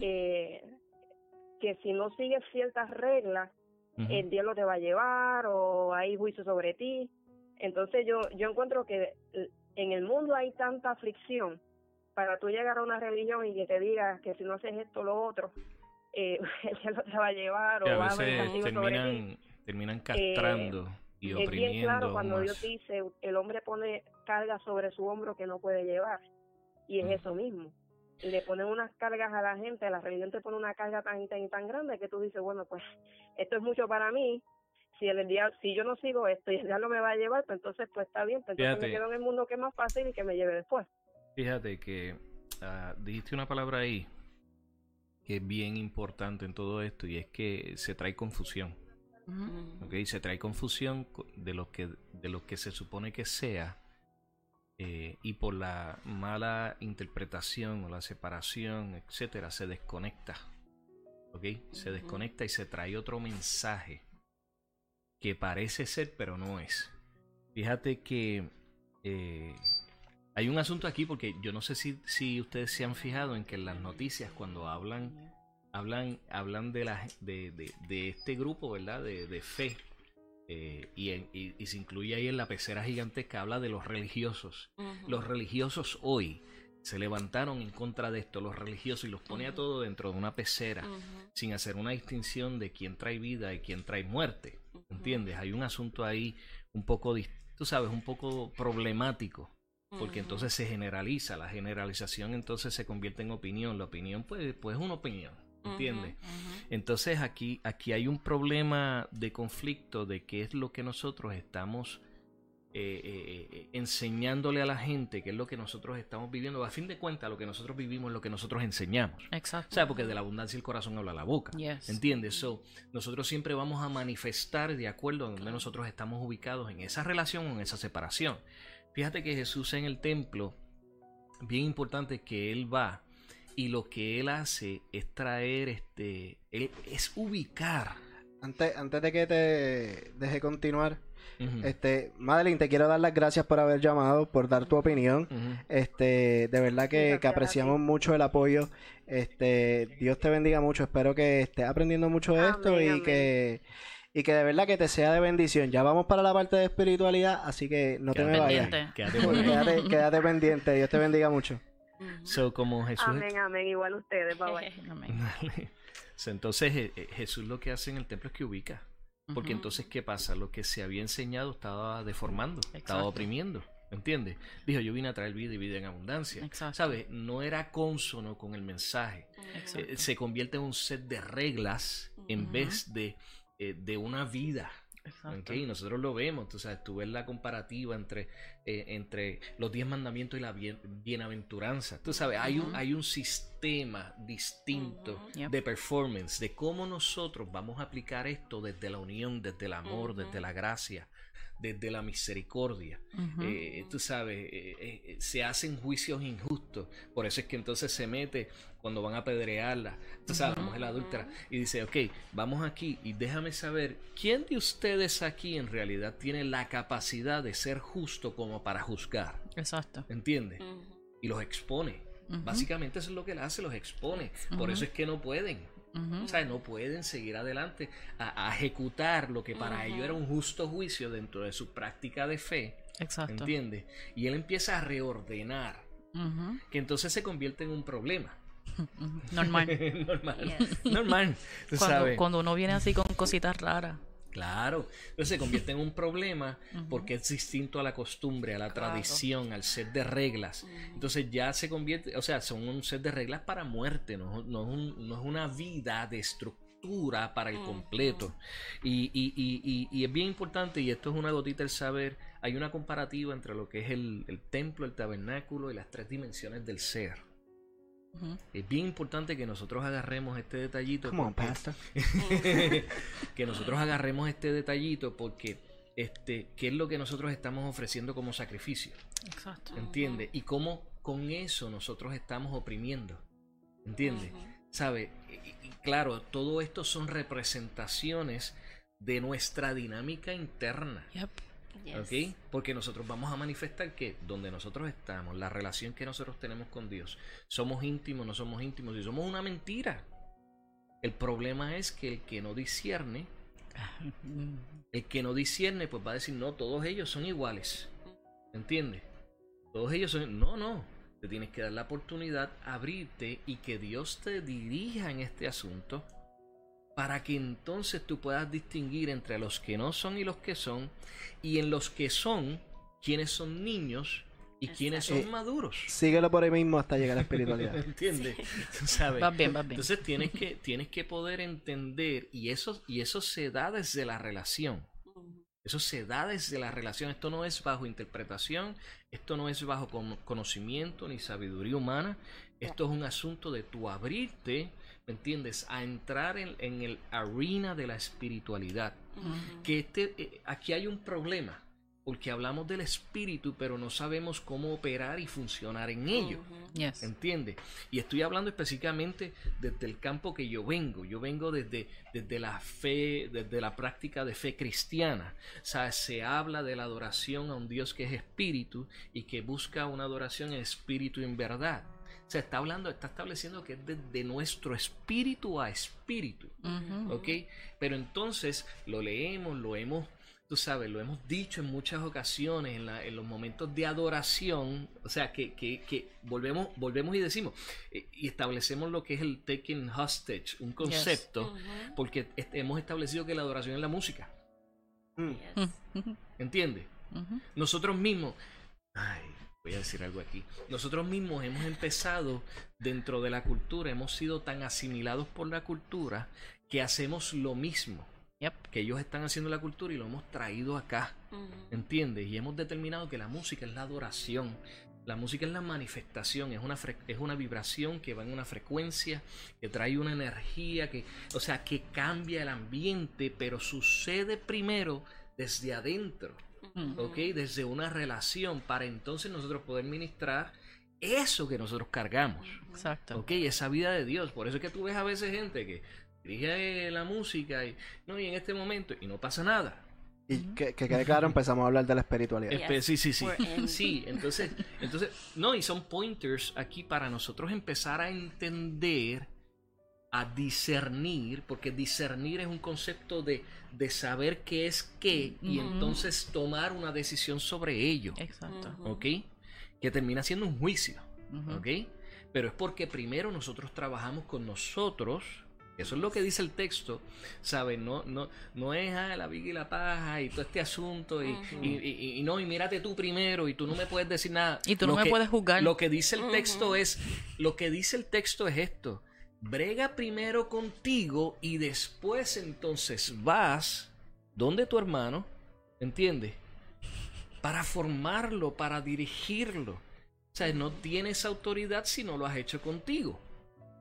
eh, que si no sigues ciertas reglas el diablo te va a llevar o hay juicio sobre ti. Entonces yo yo encuentro que en el mundo hay tanta aflicción para tú llegar a una religión y que te diga que si no haces esto o lo otro, eh, el diablo te va a llevar o a va a castigo sobre terminan, terminan castrando y Es oprimiendo. bien claro cuando Dios dice el hombre pone carga sobre su hombro que no puede llevar y es Mm. eso mismo. Le ponen unas cargas a la gente, la religión te pone una carga tan y tan tan grande que tú dices, bueno, pues esto es mucho para mí. Si el día, si yo no sigo esto y el diablo me va a llevar, pues entonces pues está bien, pues entonces me Fíjate. quedo en el mundo que es más fácil y que me lleve después. Fíjate que ah, dijiste una palabra ahí que es bien importante en todo esto y es que se trae confusión. Ujú. Se trae confusión co- de lo que, de lo que se supone que sea eh, y por la mala interpretación o la separación, etcétera, se desconecta. ¿Ok? Se desconecta y se trae otro mensaje que parece ser, pero no es. Fíjate que eh, hay un asunto aquí porque yo no sé si, si ustedes se han fijado en que en las noticias cuando hablan hablan, hablan de, la, de, de, de este grupo, ¿verdad? De, de fe. eh, y, en- y- y se incluye ahí en la pecera gigantesca, habla de los religiosos. Los religiosos hoy se levantaron en contra de esto, los religiosos, y los pone a Ujú. todo dentro de una pecera, sin hacer una distinción de quién trae vida y quién trae muerte. ¿Entiendes? Hay un asunto ahí un poco, tú sabes, un poco problemático porque entonces se generaliza, la generalización entonces se convierte en opinión, la opinión pues, pues es una opinión, ¿entiendes? Entonces aquí, aquí hay un problema de conflicto de qué es lo que nosotros estamos eh, eh, eh, enseñándole a la gente, qué es lo que nosotros estamos viviendo, a fin de cuentas lo que nosotros vivimos es lo que nosotros enseñamos. Exacto. O sea, porque de la abundancia el corazón habla la boca. Yes. ¿Entiendes? So, nosotros siempre vamos a manifestar de acuerdo a donde nosotros estamos ubicados en esa relación o en esa separación. Fíjate que Jesús en el templo, bien importante que Él va y lo que Él hace es traer, este, él- es ubicar. Antes, antes de que te deje continuar, Este, Madeline, te quiero dar las gracias por haber llamado, por dar tu opinión. Este, de verdad que, que apreciamos mucho el apoyo. Este, Dios te bendiga mucho. Espero que estés aprendiendo mucho de esto Amén, y amén. que y que de verdad que te sea de bendición. Ya vamos para la parte de espiritualidad, así que no te me vayas. Pendiente. Quédate por ahí. Quédate, quédate pendiente. Dios te bendiga mucho. So, como Jesús Amén, amén. Igual ustedes. Bye bye. Amén. Dale. So, entonces eh, eh, Jesús lo que hace en el templo es que ubica. Porque entonces, ¿qué pasa? Lo que se había enseñado estaba deformando, estaba oprimiendo. ¿Entiendes? Dijo, yo vine a traer vida y vida en abundancia. Exacto. ¿Sabes? No era consono con el mensaje. Eh, se convierte en un set de reglas en vez de, eh, de una vida. Exacto. ¿ok? Y nosotros lo vemos, tú sabes, tú ves la comparativa entre, eh, entre los diez mandamientos y la bien- bienaventuranza. Tú sabes, hay, un, Ujú. hay un sistema distinto Ujú. Yep. de performance, de cómo nosotros vamos a aplicar esto desde la unión, desde el amor, Ujú. desde la gracia, desde la misericordia. Eh, tú sabes, eh, eh, se hacen juicios injustos. Por eso es que entonces se mete cuando van a apedrearla, tú sabes, la mujer adúltera, y dice, ok, vamos aquí y déjame saber, ¿quién de ustedes aquí en realidad tiene la capacidad de ser justo como para juzgar? Exacto. ¿Entiendes? Y los expone. Básicamente eso es lo que él hace, los expone. Por eso es que no pueden. Ujú. O sea, no pueden seguir adelante a, a ejecutar lo que para Ujú. ellos era un justo juicio dentro de su práctica de fe. Exacto. ¿Entiendes? Y él empieza a reordenar, que entonces se convierte en un problema. Normal. Normal. Yes. Normal. Tú Cuando, sabes. cuando uno viene así con cositas raras. Claro. Entonces se convierte en un problema porque es distinto a la costumbre, a la Claro. tradición, al set de reglas. Ujú. Entonces ya se convierte, o sea, son un set de reglas para muerte, no, no es, un- no es una vida de estructura para el completo. Y, y- y- y- y es bien importante, y esto es una gotita del saber, hay una comparativa entre lo que es el, el templo, el tabernáculo y las tres dimensiones del ser. Es bien importante que nosotros agarremos este detallito. Come on, pastor. que nosotros agarremos este detallito porque este, ¿qué es lo que nosotros estamos ofreciendo como sacrificio? Exacto. ¿Entiendes? Y cómo con eso nosotros estamos oprimiendo. ¿Entiendes? ¿Sabe? Y, y claro, todo esto son representaciones de nuestra dinámica interna. Yep. Yes. ¿Ok? Porque nosotros vamos a manifestar que donde nosotros estamos, la relación que nosotros tenemos con Dios, somos íntimos, no somos íntimos, y somos una mentira. El problema es que el que no discierne, el que no discierne, pues va a decir, no, todos ellos son iguales. ¿Entiendes? Todos ellos son... No, no. Te tienes que dar la oportunidad, abrirte y que Dios te dirija en este asunto para que entonces tú puedas distinguir entre los que no son y los que son, y en los que son, quiénes son niños y quiénes son Exacto. maduros. Síguelo por ahí mismo hasta llegar a la espiritualidad. ¿Entiendes? ¿Sabes? Vas bien, vas bien. Entonces tienes que, tienes que poder entender, y eso, y eso se da desde la relación. Eso se da desde la relación. Esto no es bajo interpretación, esto no es bajo conocimiento ni sabiduría humana. Esto es un asunto de tu abrirte, ¿me entiendes?, a entrar en, el arena de la espiritualidad. Que este, eh, aquí hay un problema porque hablamos del espíritu, pero no sabemos cómo operar y funcionar en ello. ¿Entiendes? Y estoy hablando específicamente desde el campo que yo vengo. Yo vengo desde, desde la fe, desde la práctica de fe cristiana. O sea, se habla de la adoración a un Dios que es espíritu y que busca una adoración en espíritu y en verdad. Se está hablando, está estableciendo que es de, nuestro espíritu a espíritu. ¿Ok? Pero entonces lo leemos, lo hemos tú sabes, lo hemos dicho en muchas ocasiones, en, los momentos de adoración, o sea, que, volvemos, volvemos y decimos, eh, y establecemos lo que es el taking hostage, un concepto, porque hemos establecido que la adoración es la música. Mm. ¿Entiendes? Nosotros mismos, ay, voy a decir algo aquí, nosotros mismos hemos empezado dentro de la cultura, hemos sido tan asimilados por la cultura que hacemos lo mismo que ellos están haciendo la cultura y lo hemos traído acá. ¿Entiendes? Y hemos determinado que la música es la adoración. La música es la manifestación, es una, es una vibración que va en una frecuencia, que trae una energía, que, o sea, que cambia el ambiente, pero sucede primero desde adentro, ¿ok? Desde una relación, para entonces nosotros poder ministrar eso que nosotros cargamos. Exacto. ¿Ok? Esa vida de Dios. Por eso es que tú ves a veces gente que dirige la música y, no, y en este momento, y no pasa nada. Y que, quede claro, empezamos a hablar de la espiritualidad. sí, sí, sí. Sí, entonces, entonces, no, y son pointers aquí para nosotros empezar a entender, a discernir, porque discernir es un concepto de, de saber qué es qué y entonces tomar una decisión sobre ello. Exacto. ¿Ok? Que termina siendo un juicio. ¿Ok? Pero es porque primero nosotros trabajamos con nosotros eso es lo que dice el texto, ¿sabes? No, no, no es ah, la viga y la paja y todo este asunto y, y, no, y mírate tú primero y tú no me puedes decir nada. Y tú no me puedes juzgar. Lo que dice el texto es, lo que dice el texto es esto, brega primero contigo y después entonces vas donde tu hermano, ¿entiendes? Para formarlo, para dirigirlo. O sea, no tienes autoridad si no lo has hecho contigo.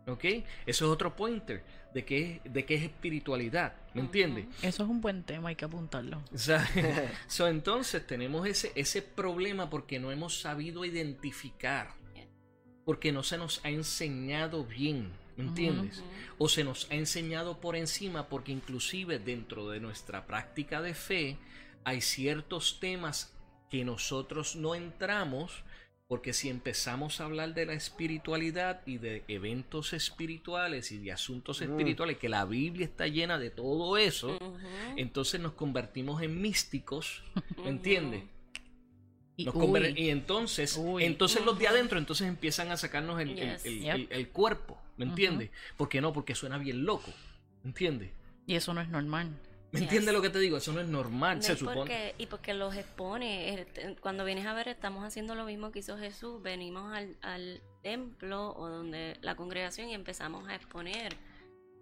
¿Ok? Eso es otro pointer de qué, de qué es espiritualidad, ¿me entiendes? Eso es un buen tema, hay que apuntarlo. O sea, entonces tenemos ese, ese problema porque no hemos sabido identificar, porque no se nos ha enseñado bien, ¿me entiendes? O se nos ha enseñado por encima porque inclusive dentro de nuestra práctica de fe hay ciertos temas que nosotros no entramos porque si empezamos a hablar de la espiritualidad y de eventos espirituales y de asuntos mm. espirituales, que la Biblia está llena de todo eso, entonces nos convertimos en místicos, ¿me entiendes? Y, entonces, entonces los de adentro entonces empiezan a sacarnos el, el, cuerpo, ¿me entiendes? ¿Por qué no? Porque suena bien loco, ¿me entiendes? Y eso no es normal. ¿Me entiendes lo que te digo? Eso no es normal, se supone. y porque los expone. Cuando vienes a ver, estamos haciendo lo mismo que hizo Jesús. Venimos al, templo o donde la congregación y empezamos a exponer.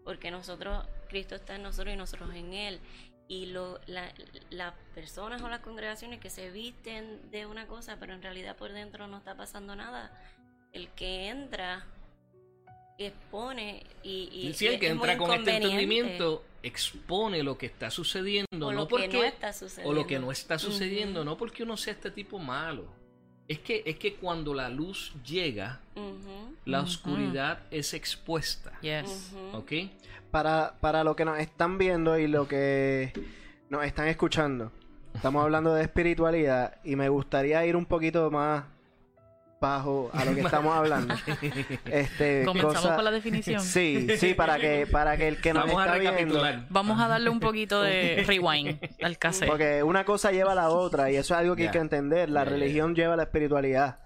Porque nosotros, Cristo está en nosotros y nosotros en Él. Y lo, las personas o las congregaciones que se visten de una cosa, pero en realidad por dentro no está pasando nada. El que entra expone y, y, el que entra con este entendimiento expone lo que está sucediendo o no lo porque que no está sucediendo. o lo que no está sucediendo no porque uno sea este tipo malo. Es que es que cuando la luz llega la oscuridad es expuesta. Yes. ¿ok? para para lo que nos están viendo y lo que nos están escuchando estamos hablando de espiritualidad y me gustaría ir un poquito más bajo a lo que estamos hablando. este, Comenzamos con la definición. Sí, sí, para que, para que el que nos está viendo... Vamos a darle un poquito de rewind al cassette. Porque una cosa lleva a la otra y eso es algo que hay que entender. La religión lleva a la espiritualidad.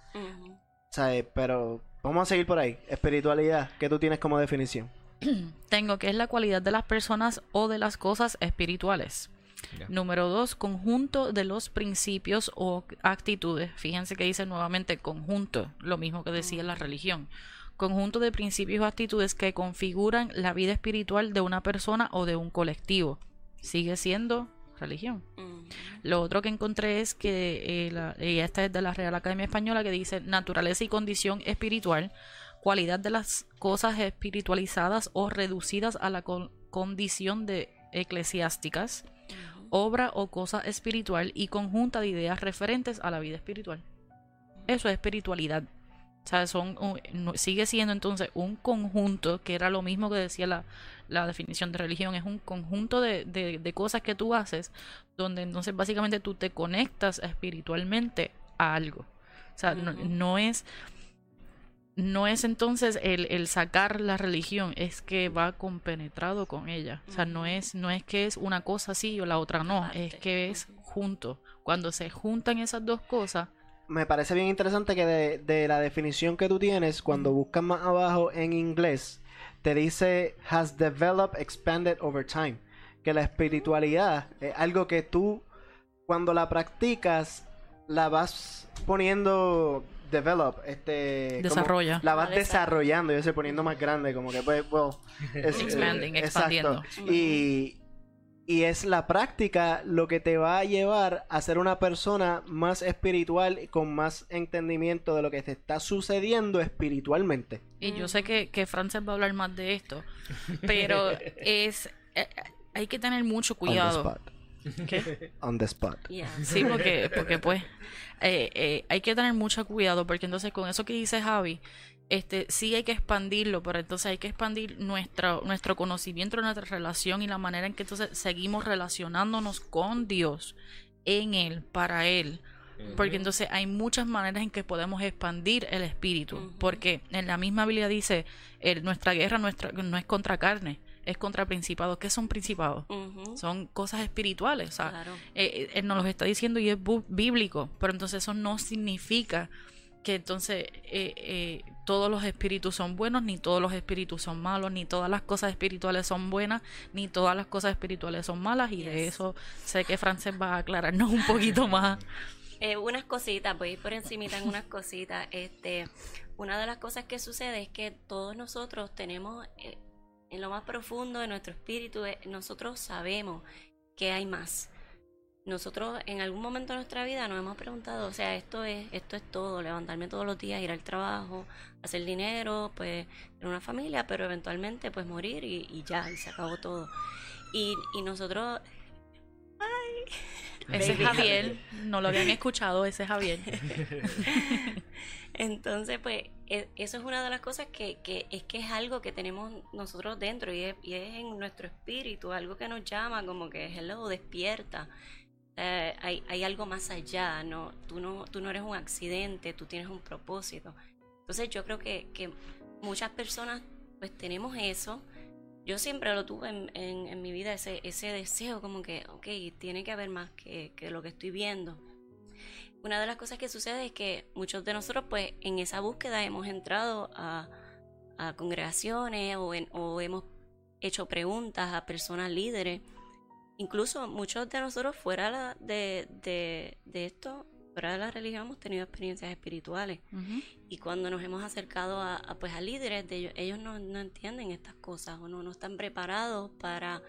Pero vamos a seguir por ahí. Espiritualidad, ¿qué tú tienes como definición? Tengo que es la cualidad de las personas o de las cosas espirituales. Número dos, conjunto de los principios o actitudes. Fíjense que dice nuevamente conjunto, lo mismo que decía la religión. Conjunto de principios o actitudes que configuran la vida espiritual de una persona o de un colectivo. Sigue siendo religión. Lo otro que encontré es que, eh, la- y esta es de la Real Academia Española, que dice naturaleza y condición espiritual, cualidad de las cosas espiritualizadas o reducidas a la con- condición de eclesiásticas, obra o cosa espiritual y conjunta de ideas referentes a la vida espiritual. Eso es espiritualidad. O sea, son, sigue siendo entonces un conjunto, que era lo mismo que decía la, la definición de religión, es un conjunto de, de- de cosas que tú haces, donde entonces básicamente tú te conectas espiritualmente a algo. O sea, no, no es no es entonces el, el sacar la religión, es que va compenetrado con ella. O sea, no es, no es que es una cosa sí o la otra no, es que es junto. Cuando se juntan esas dos cosas, Me parece bien interesante que de, de la definición que tú tienes, cuando buscas más abajo en inglés, te dice has developed, expanded over time. Que la espiritualidad es algo que tú, cuando la practicas, la vas poniendo develop, este... como- desarrolla. la vas La desarrolla. desarrollando, yo sé, poniendo más grande, como que pues, well, es- Expanding, eh, expandiendo. exacto. Y, y es la práctica lo que te va a llevar a ser una persona más espiritual y con más entendimiento de lo que te está sucediendo espiritualmente. Y yo sé que, que Frances va a hablar más de esto, pero es eh, hay que tener mucho On the cuidado. ¿Qué? On the spot. Yeah. Sí, porque, porque pues eh, eh, hay que tener mucho cuidado, porque entonces con eso que dice Javi, este sí hay que expandirlo, pero entonces hay que expandir nuestra, nuestro conocimiento, nuestra relación y la manera en que entonces seguimos relacionándonos con Dios, en Él, para Él. Porque entonces hay muchas maneras en que podemos expandir el espíritu. Porque en la misma Biblia dice, el- nuestra guerra nuestra, no es contra carne, es contra principados. ¿Qué son principados? Son cosas espirituales. O sea, Claro. eh, eh, él nos lo está diciendo y es bíblico, pero entonces eso no significa que entonces eh, eh, todos los espíritus son buenos, ni todos los espíritus son malos, ni todas las cosas espirituales son buenas, ni todas las cosas espirituales son malas, y de eso sé que Frances va a aclararnos un poquito más. Eh, unas cositas, voy a ir por encimita en unas cositas. Este, una de las cosas que sucede es que todos nosotros tenemos en lo más profundo de nuestro espíritu, eh, nosotros sabemos que hay más. Nosotros en algún momento de nuestra vida nos hemos preguntado, o sea, esto es, esto es todo, levantarme todos los días, ir al trabajo, hacer dinero, pues tener una familia, pero eventualmente pues morir y, y ya, y se acabó todo. Y, y nosotros Ese es. Javier, no lo habían escuchado, ese es Javier. Entonces, pues, e- eso es una de las cosas que, que es que es algo que tenemos nosotros dentro y es, y es en nuestro espíritu, algo que nos llama como que, hello, despierta. Eh, hay, hay algo más allá, ¿no? Tú, no, tú no eres un accidente, tú tienes un propósito. Entonces, yo creo que, que muchas personas, pues, tenemos eso. Yo siempre lo tuve en, en, mi vida, ese, ese deseo como que, ok, tiene que haber más que, que lo que estoy viendo una de las cosas que sucede es que muchos de nosotros, pues, en esa búsqueda hemos entrado a, a congregaciones o, en- o hemos hecho preguntas a personas líderes. Incluso muchos de nosotros fuera la- de, de, de esto, fuera de la religión, hemos tenido experiencias espirituales. Y cuando nos hemos acercado a, a, pues, a líderes de ellos, ellos no, no entienden estas cosas o no, no están preparados para,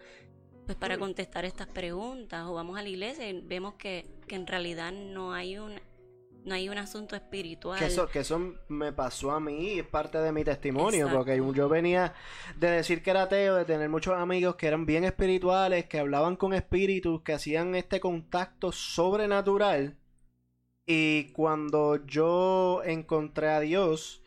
pues, para contestar estas preguntas. O vamos a la iglesia y vemos que, que en realidad no hay un, no hay un asunto espiritual. Que eso, que eso me pasó a mí es parte de mi testimonio, Exacto. porque yo venía de decir que era ateo, de tener muchos amigos que eran bien espirituales, que hablaban con espíritus, que hacían este contacto sobrenatural. Y cuando yo encontré a Dios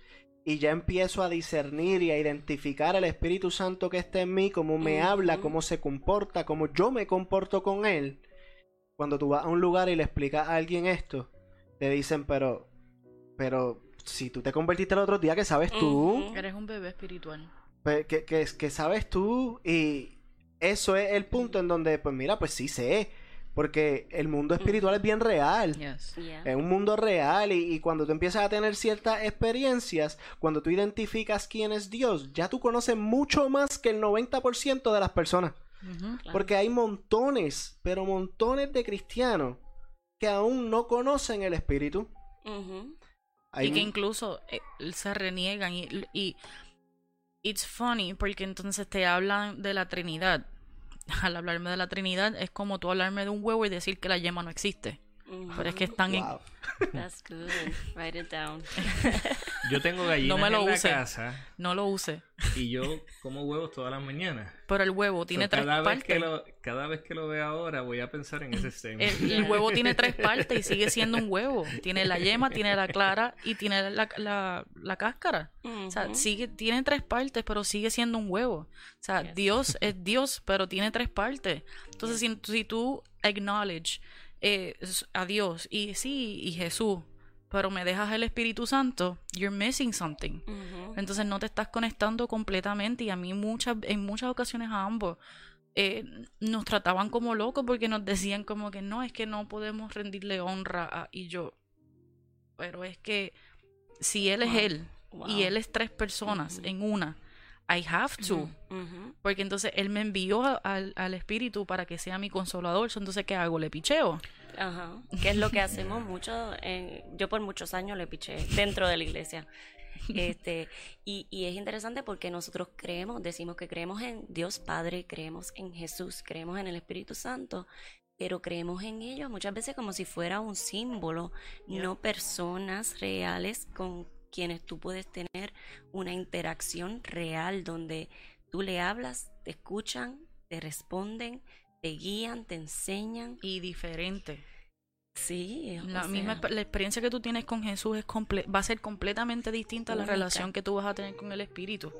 y ya empiezo a discernir y a identificar al Espíritu Santo que está en mí, cómo me habla, cómo se comporta, cómo yo me comporto con Él, cuando tú vas a un lugar y le explicas a alguien esto, te dicen, pero, pero, si tú te convertiste el otro día, ¿qué sabes tú? Eres un bebé espiritual. Pues, ¿qué, qué- qué sabes tú? Y eso es el punto en donde, pues mira, pues sí sé, porque el mundo espiritual es bien real. Yes. Yeah. Es un mundo real y, y cuando tú empiezas a tener ciertas experiencias, cuando tú identificas quién es Dios, ya tú conoces mucho más que el 90% de las personas. Claro. Porque hay montones, pero montones de cristianos que aún no conocen el Espíritu. Hay y que un- incluso eh, se reniegan y, y it's funny porque entonces te hablan de la Trinidad al hablarme de la Trinidad es como tú hablarme de un huevo y decir que la yema no existe. Pero es que están en... Wow. That's good. Write it down. Yo tengo gallinas No me lo en la use. casa No lo use. y yo como huevos todas las mañanas. Pero el huevo tiene So, tres cada vez partes. que lo cada vez que lo vea ahora voy a pensar en ese statement. El, el huevo tiene tres partes y sigue siendo un huevo. Tiene la yema, tiene la clara y tiene la, la, la cáscara. O sea, sigue, tiene tres partes, pero sigue siendo un huevo. O sea, Yes. Dios es Dios, pero tiene tres partes. Entonces, si, si tú acknowledge eh, a Dios y sí, y Jesús, pero me dejas el Espíritu Santo, you're missing something. Entonces no te estás conectando completamente y a mí muchas, en muchas ocasiones a ambos eh, nos trataban como locos porque nos decían como que no, es que no podemos rendirle honra a... Y yo, pero es que si él es él Wow. y él es tres personas en una, I have to. Porque entonces él me envió a- al, al espíritu para que sea mi consolador. So, Entonces, ¿qué hago? ¿Le picheo? Ajá. Que es lo que hacemos mucho. en- yo por muchos años le piché dentro de la iglesia. Este, y, y es interesante porque nosotros creemos, decimos que creemos en Dios Padre, creemos en Jesús, creemos en el Espíritu Santo, pero creemos en ellos muchas veces como si fuera un símbolo, no personas reales con quienes tú puedes tener una interacción real donde tú le hablas, te escuchan, te responden, te guían, te enseñan. Y diferente. Sí, o La sea, misma la experiencia que tú tienes con Jesús es comple- va a ser completamente distinta a la relación que tú vas a tener con el Espíritu.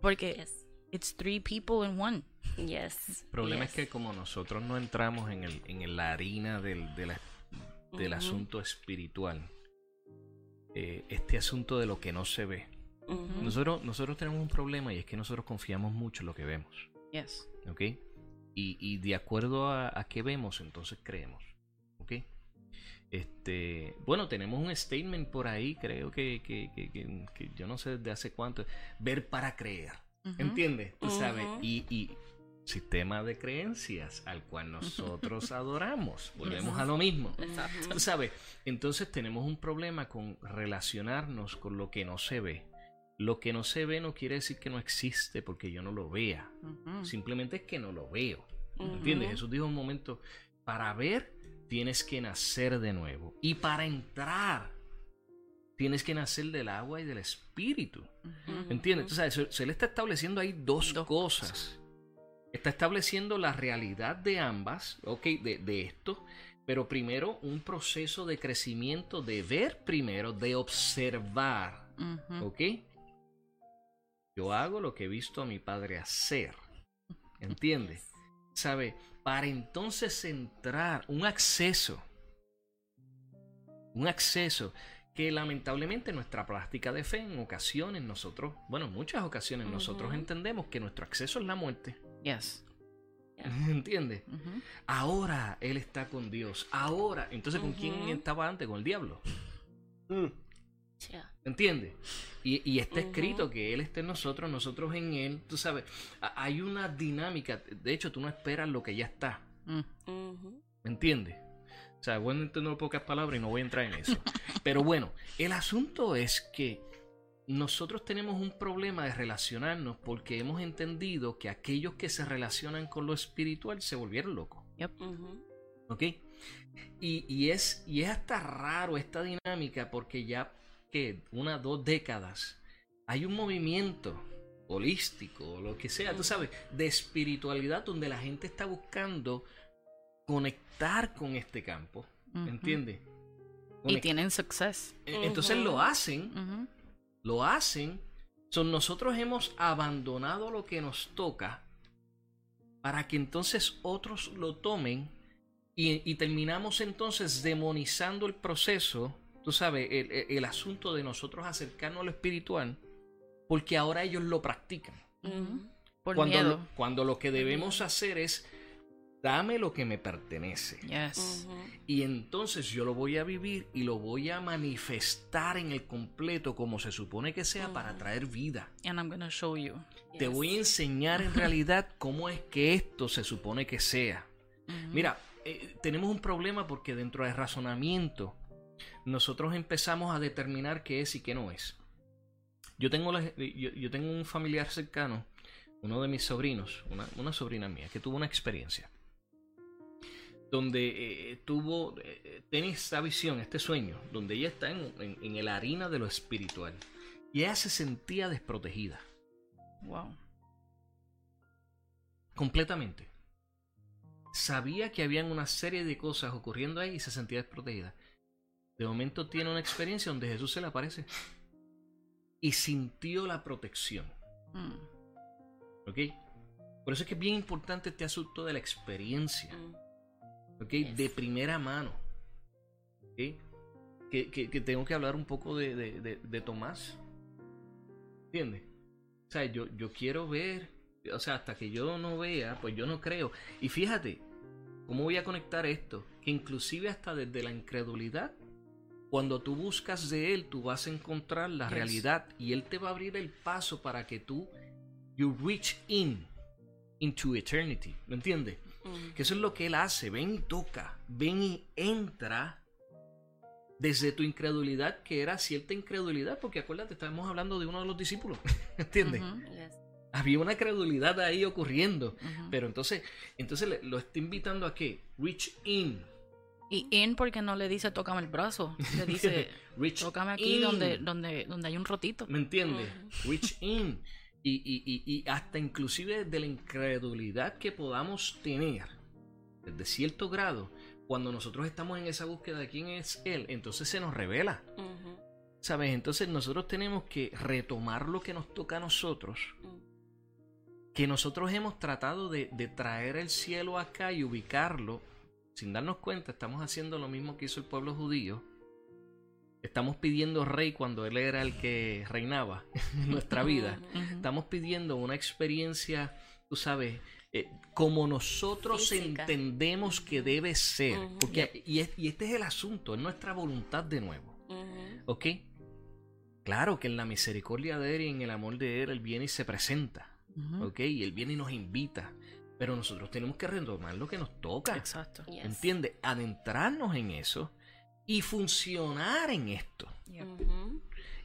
Porque Yes, it's three people in one. yes, El problema yes. es que como nosotros no entramos en, el, en la harina del, de la- del asunto espiritual, eh, este asunto de lo que no se ve, nosotros, nosotros tenemos un problema y es que nosotros confiamos mucho en lo que vemos, Yes. ¿ok? Y, y de acuerdo a, a qué vemos, entonces creemos, ¿ok? Este, bueno, tenemos un statement por ahí, creo que, que, que- que- yo no sé desde hace cuánto, ver para creer. Ujú. ¿Entiendes? Tú sabes. Y, y sistema de creencias al cual nosotros adoramos. Volvemos a lo mismo. Tú sabes. Entonces tenemos un problema con relacionarnos con lo que no se ve. Lo que no se ve no quiere decir que no existe porque yo no lo vea. Simplemente es que no lo veo. ¿Entiendes? Jesús dijo un momento, para ver tienes que nacer de nuevo. Y para entrar tienes que nacer del agua y del espíritu. Ujú. ¿Entiendes? Entonces, se, se le está estableciendo ahí dos, Dos cosas. Está estableciendo la realidad de ambas, ok, de, de esto, pero primero un proceso de crecimiento, de ver primero, de observar, Ujú. ok. Yo hago lo que he visto a mi padre hacer, ¿entiendes? ¿Sabe? Para entonces entrar, un acceso, un acceso que lamentablemente en nuestra práctica de fe en ocasiones nosotros, bueno, en muchas ocasiones nosotros entendemos que nuestro acceso es la muerte. Yes. ¿Entiendes? Ahora él está con Dios. Ahora, entonces ¿con quién estaba antes? Con el diablo. Mm. Yeah. ¿Entiendes? Y, y está escrito que Él esté en nosotros, nosotros en Él. Tú sabes, hay una dinámica. De hecho, tú no esperas lo que ya está. Mm. ¿Me entiendes? O sea, voy a entender pocas palabras y no voy a entrar en eso. Pero bueno, el asunto es que nosotros tenemos un problema de relacionarnos porque hemos entendido que aquellos que se relacionan con lo espiritual se volvieron locos. Ujú. ¿Ok? Y, y es, y es hasta raro esta dinámica porque ya que una, dos décadas hay un movimiento holístico o lo que sea, tú sabes, de espiritualidad donde la gente está buscando conectar con este campo, Ujú. ¿entiendes? Y tienen success. E- Entonces lo hacen, lo hacen. Son nosotros hemos abandonado lo que nos toca para que entonces otros lo tomen y, y terminamos entonces demonizando el proceso, tú sabes, el, el- el asunto de nosotros acercarnos a lo espiritual, porque ahora ellos lo practican. Por Cuando miedo. lo, cuando lo que debemos hacer es, dame lo que me pertenece. Yes. Y entonces yo lo voy a vivir y lo voy a manifestar en el completo como se supone que sea para traer vida. And I'm gonna show you. Te Yes. voy a enseñar en realidad cómo es que esto se supone que sea. Mira, eh, tenemos un problema porque dentro del razonamiento nosotros empezamos a determinar qué es y qué no es. Yo tengo, la- yo, yo tengo un familiar cercano uno de mis sobrinos, una, sobrina mía, que tuvo una experiencia donde eh, tuvo, eh, tiene esta visión, este sueño, donde ella está en, en, en la harina de lo espiritual y ella se sentía desprotegida. Wow. Completamente. Sabía que habían una serie de cosas ocurriendo ahí y se sentía desprotegida. De momento tiene una experiencia donde Jesús se le aparece y sintió la protección. Mm. ¿Ok? Por eso es que es bien importante este asunto de la experiencia. Mm. ¿Ok? De primera mano. ¿Ok? Que, tengo que hablar un poco de, de, Tomás. ¿Entiendes? O sea, yo, yo quiero ver. O sea, hasta que yo no vea, pues yo no creo. Y fíjate, ¿cómo voy a conectar esto? Que inclusive hasta desde la incredulidad cuando tú buscas de Él, tú vas a encontrar la realidad y Él te va a abrir el paso para que tú, you reach in, into eternity. ¿Me entiendes? Mm. Que eso es lo que Él hace. Ven y toca, ven y entra desde tu incredulidad, que era cierta incredulidad, porque acuérdate, estábamos hablando de uno de los discípulos. ¿Entiendes? Había una credulidad ahí ocurriendo. Pero entonces, entonces lo está invitando a que reach in y in porque no le dice tócame el brazo, le dice tócame aquí donde, donde, donde hay un rotito. ¿Me entiendes? Reach in. Y, y, y, hasta inclusive de la incredulidad que podamos tener, desde cierto grado, cuando nosotros estamos en esa búsqueda de quién es Él, entonces se nos revela. ¿Sabes? Entonces nosotros tenemos que retomar lo que nos toca a nosotros. Mm. Que nosotros hemos tratado de, de traer el cielo acá y ubicarlo sin darnos cuenta, estamos haciendo lo mismo que hizo el pueblo judío. Estamos pidiendo rey cuando él era el que reinaba en nuestra vida. Estamos pidiendo una experiencia, tú sabes, eh, como nosotros entendemos que debe ser. Porque, y, este es el asunto, es nuestra voluntad de nuevo. ¿Ok? Claro que en la misericordia de Él y en el amor de Él, Él viene y se presenta. ¿Ok? Y Él viene y nos invita. Pero nosotros tenemos que retomar lo que nos toca. Exacto. ¿Entiendes? Adentrarnos en eso y funcionar en esto.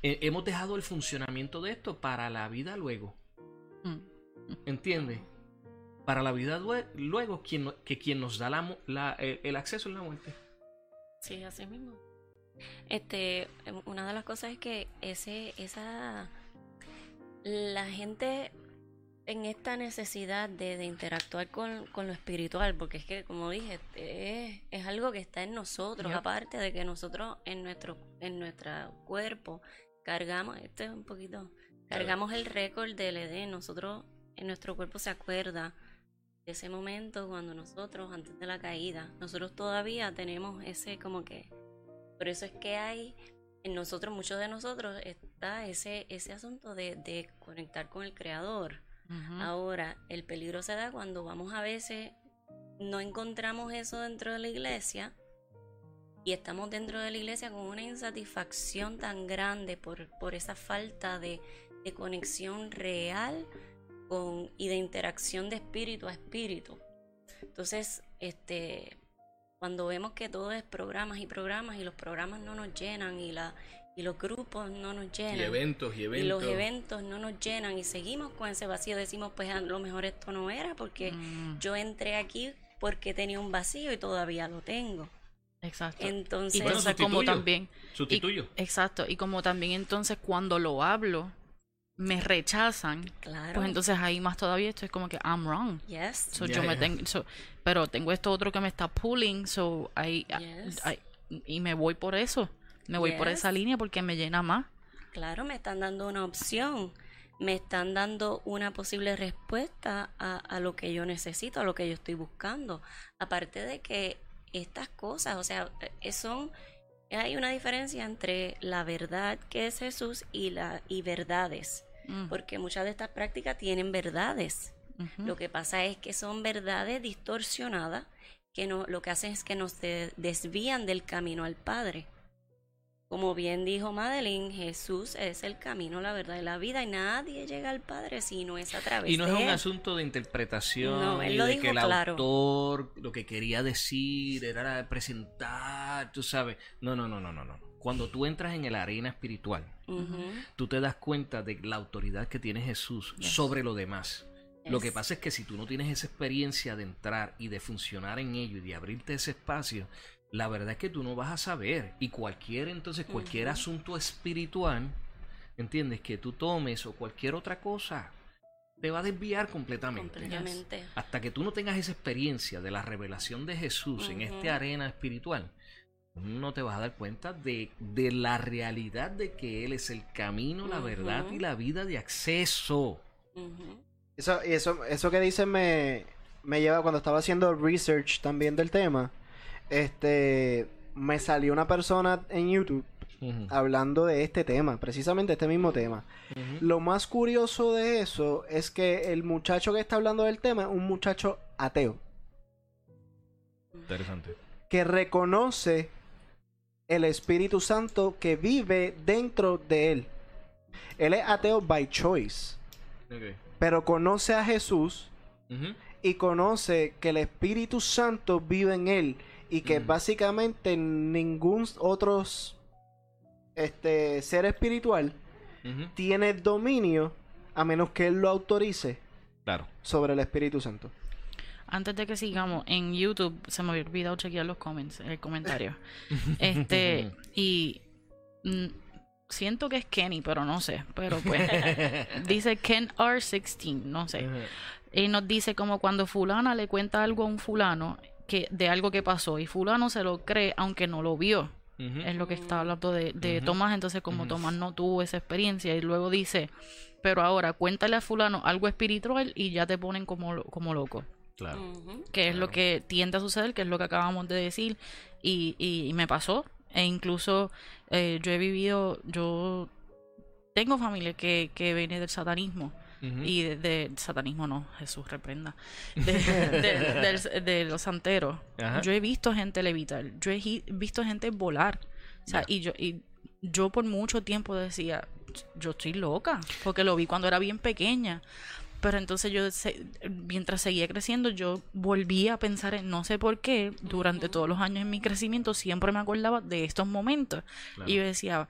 Eh, hemos dejado el funcionamiento de esto para la vida luego. Mm. ¿Entiendes? Para la vida luego, quien, que quien nos da la, el, acceso es la muerte. Sí, así mismo. Este, una de las cosas es que ese, esa, la gente en esta necesidad de, interactuar con, lo espiritual, porque es que, como dije, es, algo que está en nosotros, aparte de que nosotros en nuestro, en nuestro cuerpo cargamos, este es un poquito, cargamos el récord del Edén, nosotros, en nuestro cuerpo se acuerda de ese momento cuando nosotros, antes de la caída, nosotros todavía tenemos ese como que, por eso es que hay en nosotros, muchos de nosotros, está ese, ese asunto de, de conectar con el Creador Ahora, el peligro se da cuando vamos a veces, no encontramos eso dentro de la iglesia y estamos dentro de la iglesia con una insatisfacción tan grande por, por esa falta de, conexión real con, y de interacción de espíritu a espíritu. Entonces, este, cuando vemos que todo es programas y programas y los programas no nos llenan y la y los grupos no nos llenan. Y eventos y eventos. Y los eventos no nos llenan y seguimos con ese vacío. Decimos, pues a lo mejor esto no era porque mm. yo entré aquí porque tenía un vacío y todavía lo tengo. Exacto. Entonces, y como también. Sustituyo. exacto. Y como también entonces cuando lo hablo, me rechazan. Claro. Pues entonces ahí más todavía esto es como que I'm wrong. Yes. So yo me tengo, pero tengo esto otro que me está pulling, so ahí, y me voy por eso. Me voy por esa línea porque me llena más. Claro, me están dando una opción, me están dando una posible respuesta a, a lo que yo necesito, a lo que yo estoy buscando. Aparte de que estas cosas, o sea, eh, son hay una diferencia entre la verdad que es Jesús y la y verdades, mm. porque muchas de estas prácticas tienen verdades. Lo que pasa es que son verdades distorsionadas que no lo que hacen es que nos desvían del camino al Padre. Como bien dijo Madeline, Jesús es el camino, la verdad y la vida, y nadie llega al Padre si no es a través de Y no es un asunto de interpretación, no, él lo de dijo que el claro. autor lo que quería decir era presentar, tú sabes. No, no, no, no, no, no. Cuando tú entras en la arena espiritual, tú te das cuenta de la autoridad que tiene Jesús sobre lo demás. Lo que pasa es que si tú no tienes esa experiencia de entrar y de funcionar en ello y de abrirte ese espacio, la verdad es que tú no vas a saber. Y cualquier, entonces, cualquier asunto espiritual, ¿entiendes? Que tú tomes o cualquier otra cosa, te va a desviar completamente. Completamente. Hasta que tú no tengas esa experiencia de la revelación de Jesús en esta arena espiritual, no te vas a dar cuenta de, de, la realidad de que Él es el camino, la verdad y la vida de acceso. Eso, y eso, eso que dices me, me lleva cuando estaba haciendo research también del tema. Este me salió una persona en YouTube hablando de este tema, precisamente este mismo tema. Lo más curioso de eso es que el muchacho que está hablando del tema es un muchacho ateo. Interesante. Que reconoce el Espíritu Santo que vive dentro de él. Él es ateo by choice. Pero conoce a Jesús y conoce que el Espíritu Santo vive en él y que básicamente ningún otro este, ser espiritual tiene dominio a menos que él lo autorice claro. sobre el Espíritu Santo. Antes de que sigamos, en YouTube se me había olvidado chequear los comments, el comentario. este, y mm, siento que es Kenny, pero no sé. Pero pues, dice Ken R16, no sé. Y nos dice como cuando fulana le cuenta algo a un fulano que de algo que pasó y fulano se lo cree aunque no lo vio. Es lo que está hablando de, de Tomás. Entonces, como Tomás no tuvo esa experiencia y luego dice, pero ahora cuéntale a fulano algo espiritual y ya te ponen como, como loco. Claro. Que es lo que tiende a suceder, que es lo que acabamos de decir. Y, y, me pasó. E incluso eh, yo he vivido, yo tengo familia que, que viene del satanismo. Y de, satanismo no, Jesús reprenda. De, los santeros. Yo he visto gente levitar. Yo he visto gente volar. O sea, y yo, y yo por mucho tiempo decía, yo estoy loca. Porque lo vi cuando era bien pequeña. Pero entonces yo, mientras seguía creciendo, yo volví a pensar en no sé por qué, durante todos los años en mi crecimiento, siempre me acordaba de estos momentos. Y yo decía,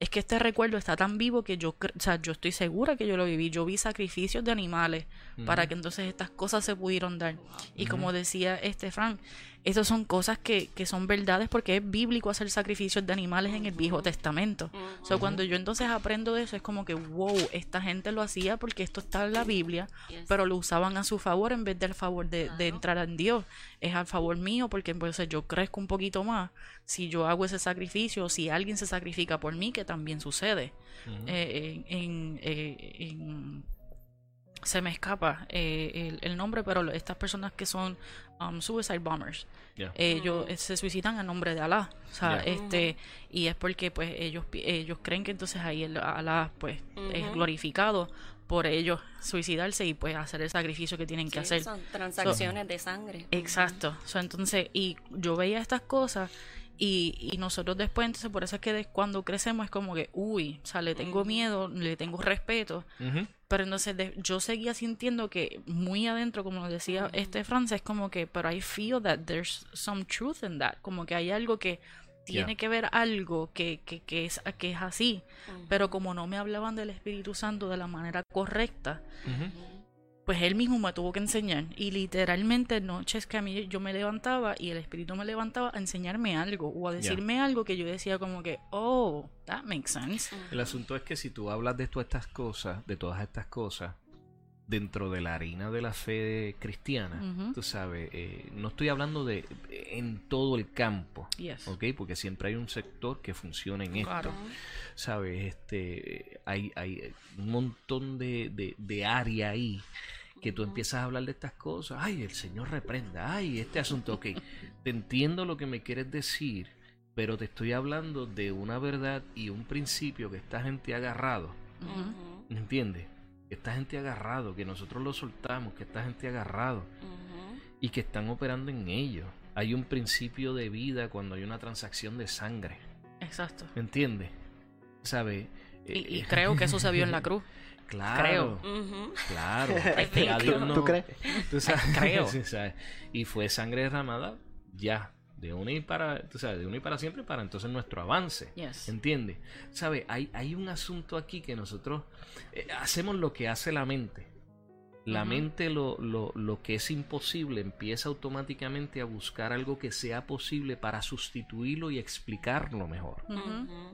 es que este recuerdo está tan vivo que yo, o sea, yo estoy segura que yo lo viví. Yo vi sacrificios de animales para que entonces estas cosas se pudieron dar. Y como decía este Frank, esas son cosas que, que, son verdades porque es bíblico hacer sacrificios de animales en el Viejo Testamento. O sea, cuando yo entonces aprendo de eso, es como que, wow, esta gente lo hacía porque esto está en la Biblia, pero lo usaban a su favor en vez del favor de, de entrar en Dios. Es al favor mío porque entonces yo crezco un poquito más si yo hago ese sacrificio o si alguien se sacrifica por mí, que también sucede. Eh, en, eh, en se me escapa eh, el, nombre, pero estas personas que son um, suicide bombers, ellos eh, se suicidan a nombre de Alá, o sea, este y es porque pues ellos ellos creen que entonces ahí el Alá pues es glorificado por ellos suicidarse y pues hacer el sacrificio que tienen que hacer. Son transacciones de sangre. Exacto. entonces, y yo veía estas cosas y, y nosotros después, entonces por eso es que cuando crecemos es como que, uy, o sea, le tengo miedo, le tengo respeto. Pero entonces yo seguía sintiendo que muy adentro, como decía este francés, como que, pero I feel that there's some truth in that. Como que hay algo que tiene que ver algo que, que, que, es, que es así. Pero como no me hablaban del Espíritu Santo de la manera correcta, pues él mismo me tuvo que enseñar. Y literalmente noches que a mí yo me levantaba y el espíritu me levantaba a enseñarme algo o a decirme algo que yo decía como que, oh, that makes sense. El asunto es que si tú hablas de todas estas cosas, de todas estas cosas, dentro de la harina de la fe cristiana, tú sabes, eh, no estoy hablando de en todo el campo, ¿ok? Porque siempre hay un sector que funciona en esto, ¿sabes? Este, hay, hay un montón de, de, de área ahí que tú empiezas a hablar de estas cosas, ay, el Señor reprenda, ay, este asunto, ok, te entiendo lo que me quieres decir, pero te estoy hablando de una verdad y un principio que esta gente ha agarrado, ¿me ¿entiendes? Que esta gente ha agarrado, que nosotros lo soltamos, que esta gente ha agarrado y que están operando en ello. Hay un principio de vida cuando hay una transacción de sangre. Exacto. ¿Me entiendes? ¿Sabes? Y, y, creo que eso se vio en la cruz. Claro. Claro. ¿Tú, crees? Creo. Y fue sangre derramada ya. De una y para, tú sabes, de una y para siempre para entonces nuestro avance. Yes. ¿Entiendes? ¿Sabes? Hay, hay un asunto aquí que nosotros eh, hacemos lo que hace la mente. la mente lo, lo, lo, que es imposible empieza automáticamente a buscar algo que sea posible para sustituirlo y explicarlo mejor.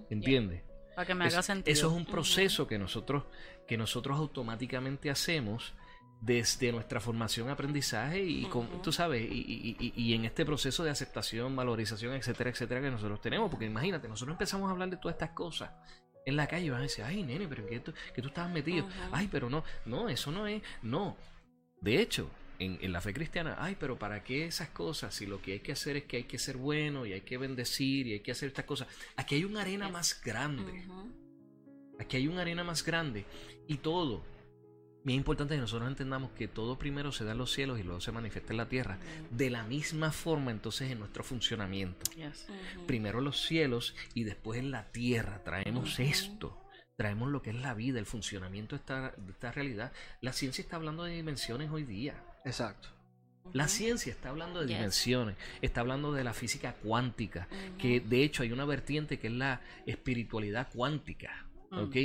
¿Entiendes? Para que me haga sentido. Eso es un proceso que nosotros, que nosotros automáticamente hacemos desde nuestra formación, aprendizaje y, con, tú sabes, y, y, y, en este proceso de aceptación, valorización, etcétera, etcétera, que nosotros tenemos. Porque imagínate, nosotros empezamos a hablar de todas estas cosas en la calle y van a decir, ay, nene, pero que tú, que tú estabas metido. Ay, pero no, no, eso no es, no. De hecho, en, en, la fe cristiana, ay, pero ¿para qué esas cosas? Si lo que hay que hacer es que hay que ser bueno y hay que bendecir y hay que hacer estas cosas. Aquí hay una arena más grande. Aquí hay una arena más grande. Y todo, bien importante que nosotros entendamos que todo primero se da en los cielos y luego se manifiesta en la tierra. De la misma forma, entonces, en nuestro funcionamiento. Primero los cielos y después en la tierra traemos esto. Traemos lo que es la vida, el funcionamiento de esta, de esta realidad. La ciencia está hablando de dimensiones hoy día. Exacto. La ciencia está hablando de dimensiones, está hablando de la física cuántica, que de hecho hay una vertiente que es la espiritualidad cuántica. ¿Ok?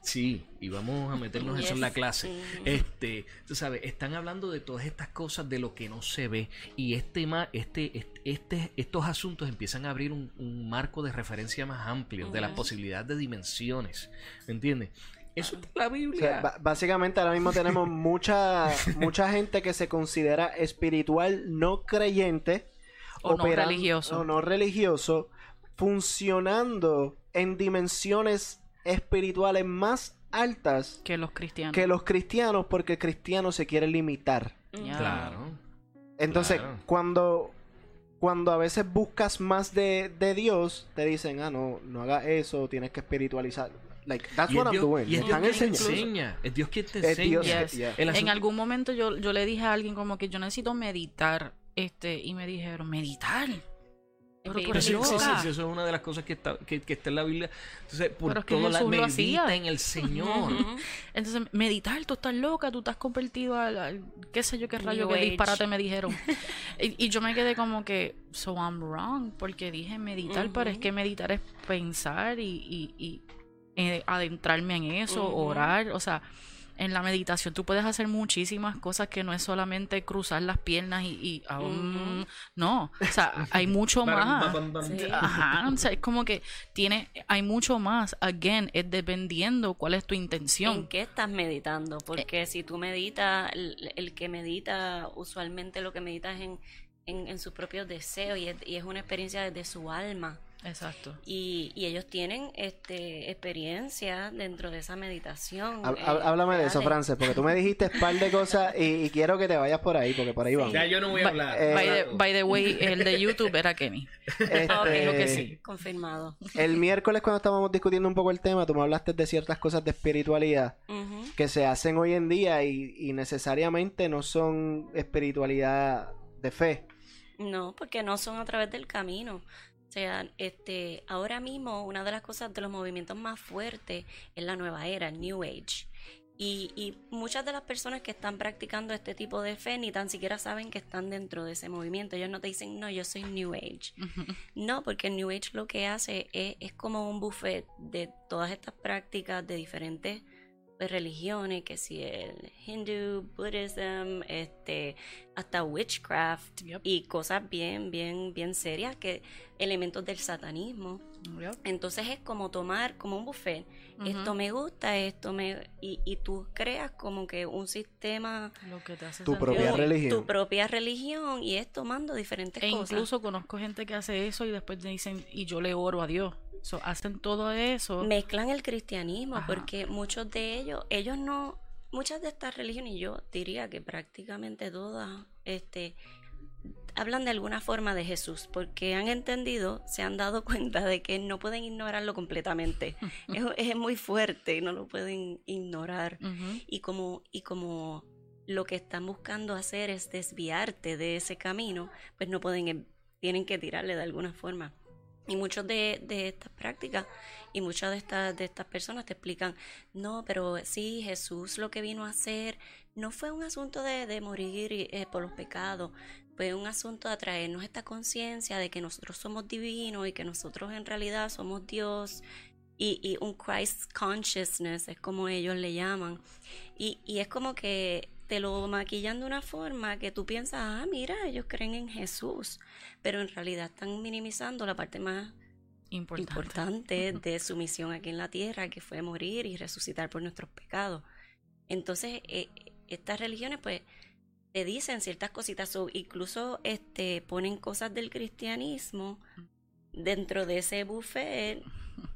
Sí, y vamos a meternos eso en la clase. Este, tú sabes, están hablando de todas estas cosas, de lo que no se ve. Y este, este, este, estos asuntos empiezan a abrir un, marco de referencia más amplio, de la posibilidad de dimensiones. ¿Me entiendes? Eso es la Biblia. básicamente ahora mismo tenemos mucha, mucha gente que se considera espiritual no creyente o no religioso. O no religioso, funcionando en dimensiones espirituales más altas que los cristianos. Que los cristianos, porque el cristiano se quiere limitar. Claro. Entonces, cuando cuando a veces buscas más de, de, Dios, te dicen, ah, no, no hagas eso, tienes que espiritualizar. Like, that's what I'm doing. Y es Dios quien te enseña. Es Dios quien te enseña. En algún momento yo, yo le dije a alguien como que yo necesito meditar. Este, y me dijeron, ¿meditar? Pero, eso es una de las cosas que está, que, está en la Biblia. Entonces, por todo la medita en el Señor. Entonces, meditar, tú estás loca, tú estás convertido al, qué sé yo qué rayo, qué disparate me dijeron. y, yo me quedé como que, so I'm wrong, porque dije meditar, pero es que meditar es pensar y, y, y eh, adentrarme en eso, orar, o sea en la meditación tú puedes hacer muchísimas cosas que no es solamente cruzar las piernas y, aún no, o sea, hay mucho más. Ajá, o sea, es como que tiene, hay mucho más. Again, es dependiendo cuál es tu intención. ¿En qué estás meditando? Porque si tú meditas, el, que medita, usualmente lo que medita es en, en, sus propios deseos y y es una experiencia desde su alma. Exacto. Y, y, ellos tienen este experiencia dentro de esa meditación. Eh, háblame de eso, Frances, porque tú me dijiste un par de cosas y, quiero que te vayas por ahí, porque por ahí vamos. Ya yo no voy a hablar. Eh, by, the, way, el de YouTube era Kenny. Este, que sí. Confirmado. El miércoles cuando estábamos discutiendo un poco el tema, tú me hablaste de ciertas cosas de espiritualidad que se hacen hoy en día y, y necesariamente no son espiritualidad de fe. No, porque no son a través del camino. O sea, este, ahora mismo una de las cosas de los movimientos más fuertes es la nueva era, New Age. Y, y, muchas de las personas que están practicando este tipo de fe ni tan siquiera saben que están dentro de ese movimiento. Ellos no te dicen, no, yo soy New Age. No, porque New Age lo que hace es, es como un buffet de todas estas prácticas de diferentes religiones, que si el Hindu, Buddhism, este, hasta witchcraft y cosas bien, bien, bien serias, que elementos del satanismo. Entonces es como tomar como un buffet. Esto me gusta, esto me... Y, y, tú creas como que un sistema... Lo que te hace tu propia religión. Tu propia religión y es tomando diferentes e cosas. incluso conozco gente que hace eso y después me dicen, y yo le oro a Dios hacen todo eso. Mezclan el cristianismo porque muchos de ellos, ellos no, muchas de estas religiones, yo diría que prácticamente todas, este, hablan de alguna forma de Jesús, porque han entendido, se han dado cuenta de que no pueden ignorarlo completamente. es, muy fuerte, no lo pueden ignorar. Y como, y como lo que están buscando hacer es desviarte de ese camino, pues no pueden, tienen que tirarle de alguna forma. Y muchos de, de, estas prácticas y muchas de estas, de estas personas te explican, no, pero sí, Jesús lo que vino a hacer no fue un asunto de, de morir eh, por los pecados, fue un asunto de traernos esta conciencia de que nosotros somos divinos y que nosotros en realidad somos Dios y, y un Christ consciousness, es como ellos le llaman. Y, y es como que te lo maquillan de una forma que tú piensas, ah, mira, ellos creen en Jesús, pero en realidad están minimizando la parte más Importante. importante de su misión aquí en la tierra, que fue morir y resucitar por nuestros pecados. Entonces, eh, estas religiones, pues, te dicen ciertas cositas, o incluso este, ponen cosas del cristianismo dentro de ese buffet,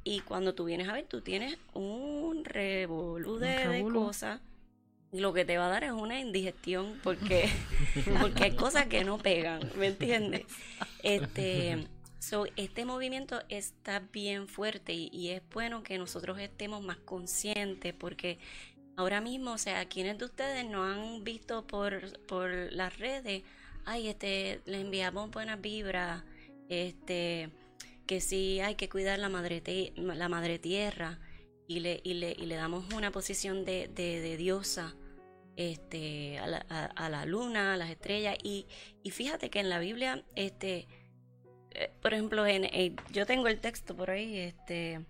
y cuando tú vienes a ver, tú tienes un revolú de, cosas. y Lo que te va a dar es una indigestión porque, porque hay cosas que no pegan, ¿me entiendes? Este, so, este movimiento está bien fuerte y, y es bueno que nosotros estemos más conscientes porque ahora mismo, o sea, quienes de ustedes no han visto por, por las redes, ay, este, le enviamos buenas vibras, este, que sí hay que cuidar la madre, la madre tierra y le, y le, y le damos una posición de, de, diosa este, a, la, a- la luna, a las estrellas. Y, y fíjate que en la Biblia, este, eh, por ejemplo, en, en- yo tengo el texto por ahí, este,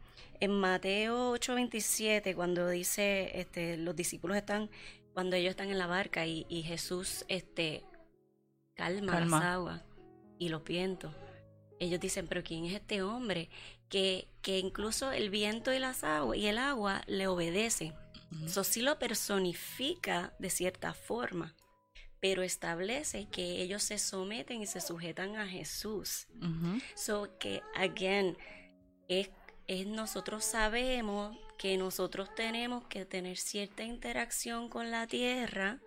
en Mateo 8:27, cuando dice, este, los discípulos están, cuando ellos están en la barca y, y Jesús, este, calma, Calma. las aguas y los vientos. Ellos dicen, pero ¿quién es este hombre? Que, que incluso el viento y las aguas y el agua le obedecen. Eso sí lo personifica de cierta forma, pero establece que ellos se someten y se sujetan a Jesús. Ujú. So que, again, es, es nosotros sabemos que nosotros tenemos que tener cierta interacción con la tierra,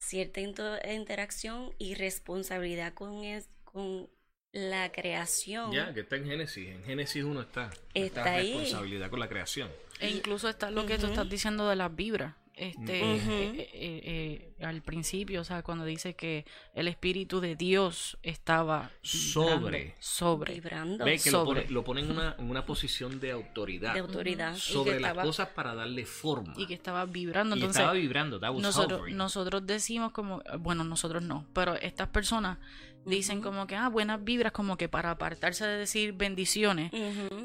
cierta interacción y responsabilidad con, es- con la creación. Ya, que está en Génesis. En Génesis 1 está. Está Esta ahí. responsabilidad con la creación. E incluso está lo que tú Ujú. estás diciendo de las vibras. Este, Ujú. eh, eh, eh, eh, al principio, o sea, cuando dice que el espíritu de Dios estaba vibrando, Sobre. sobre. Vibrando Ve que lo sobre. pone, lo pone en, una, en una posición de autoridad de autoridad. y sobre las estaba- cosas para darle forma. y que estaba vibrando. Y Entonces, estaba vibrando. Nosotros, nosotros decimos como, bueno, nosotros no, pero estas personas dicen como que, ah, buenas vibras, como que para apartarse de decir bendiciones,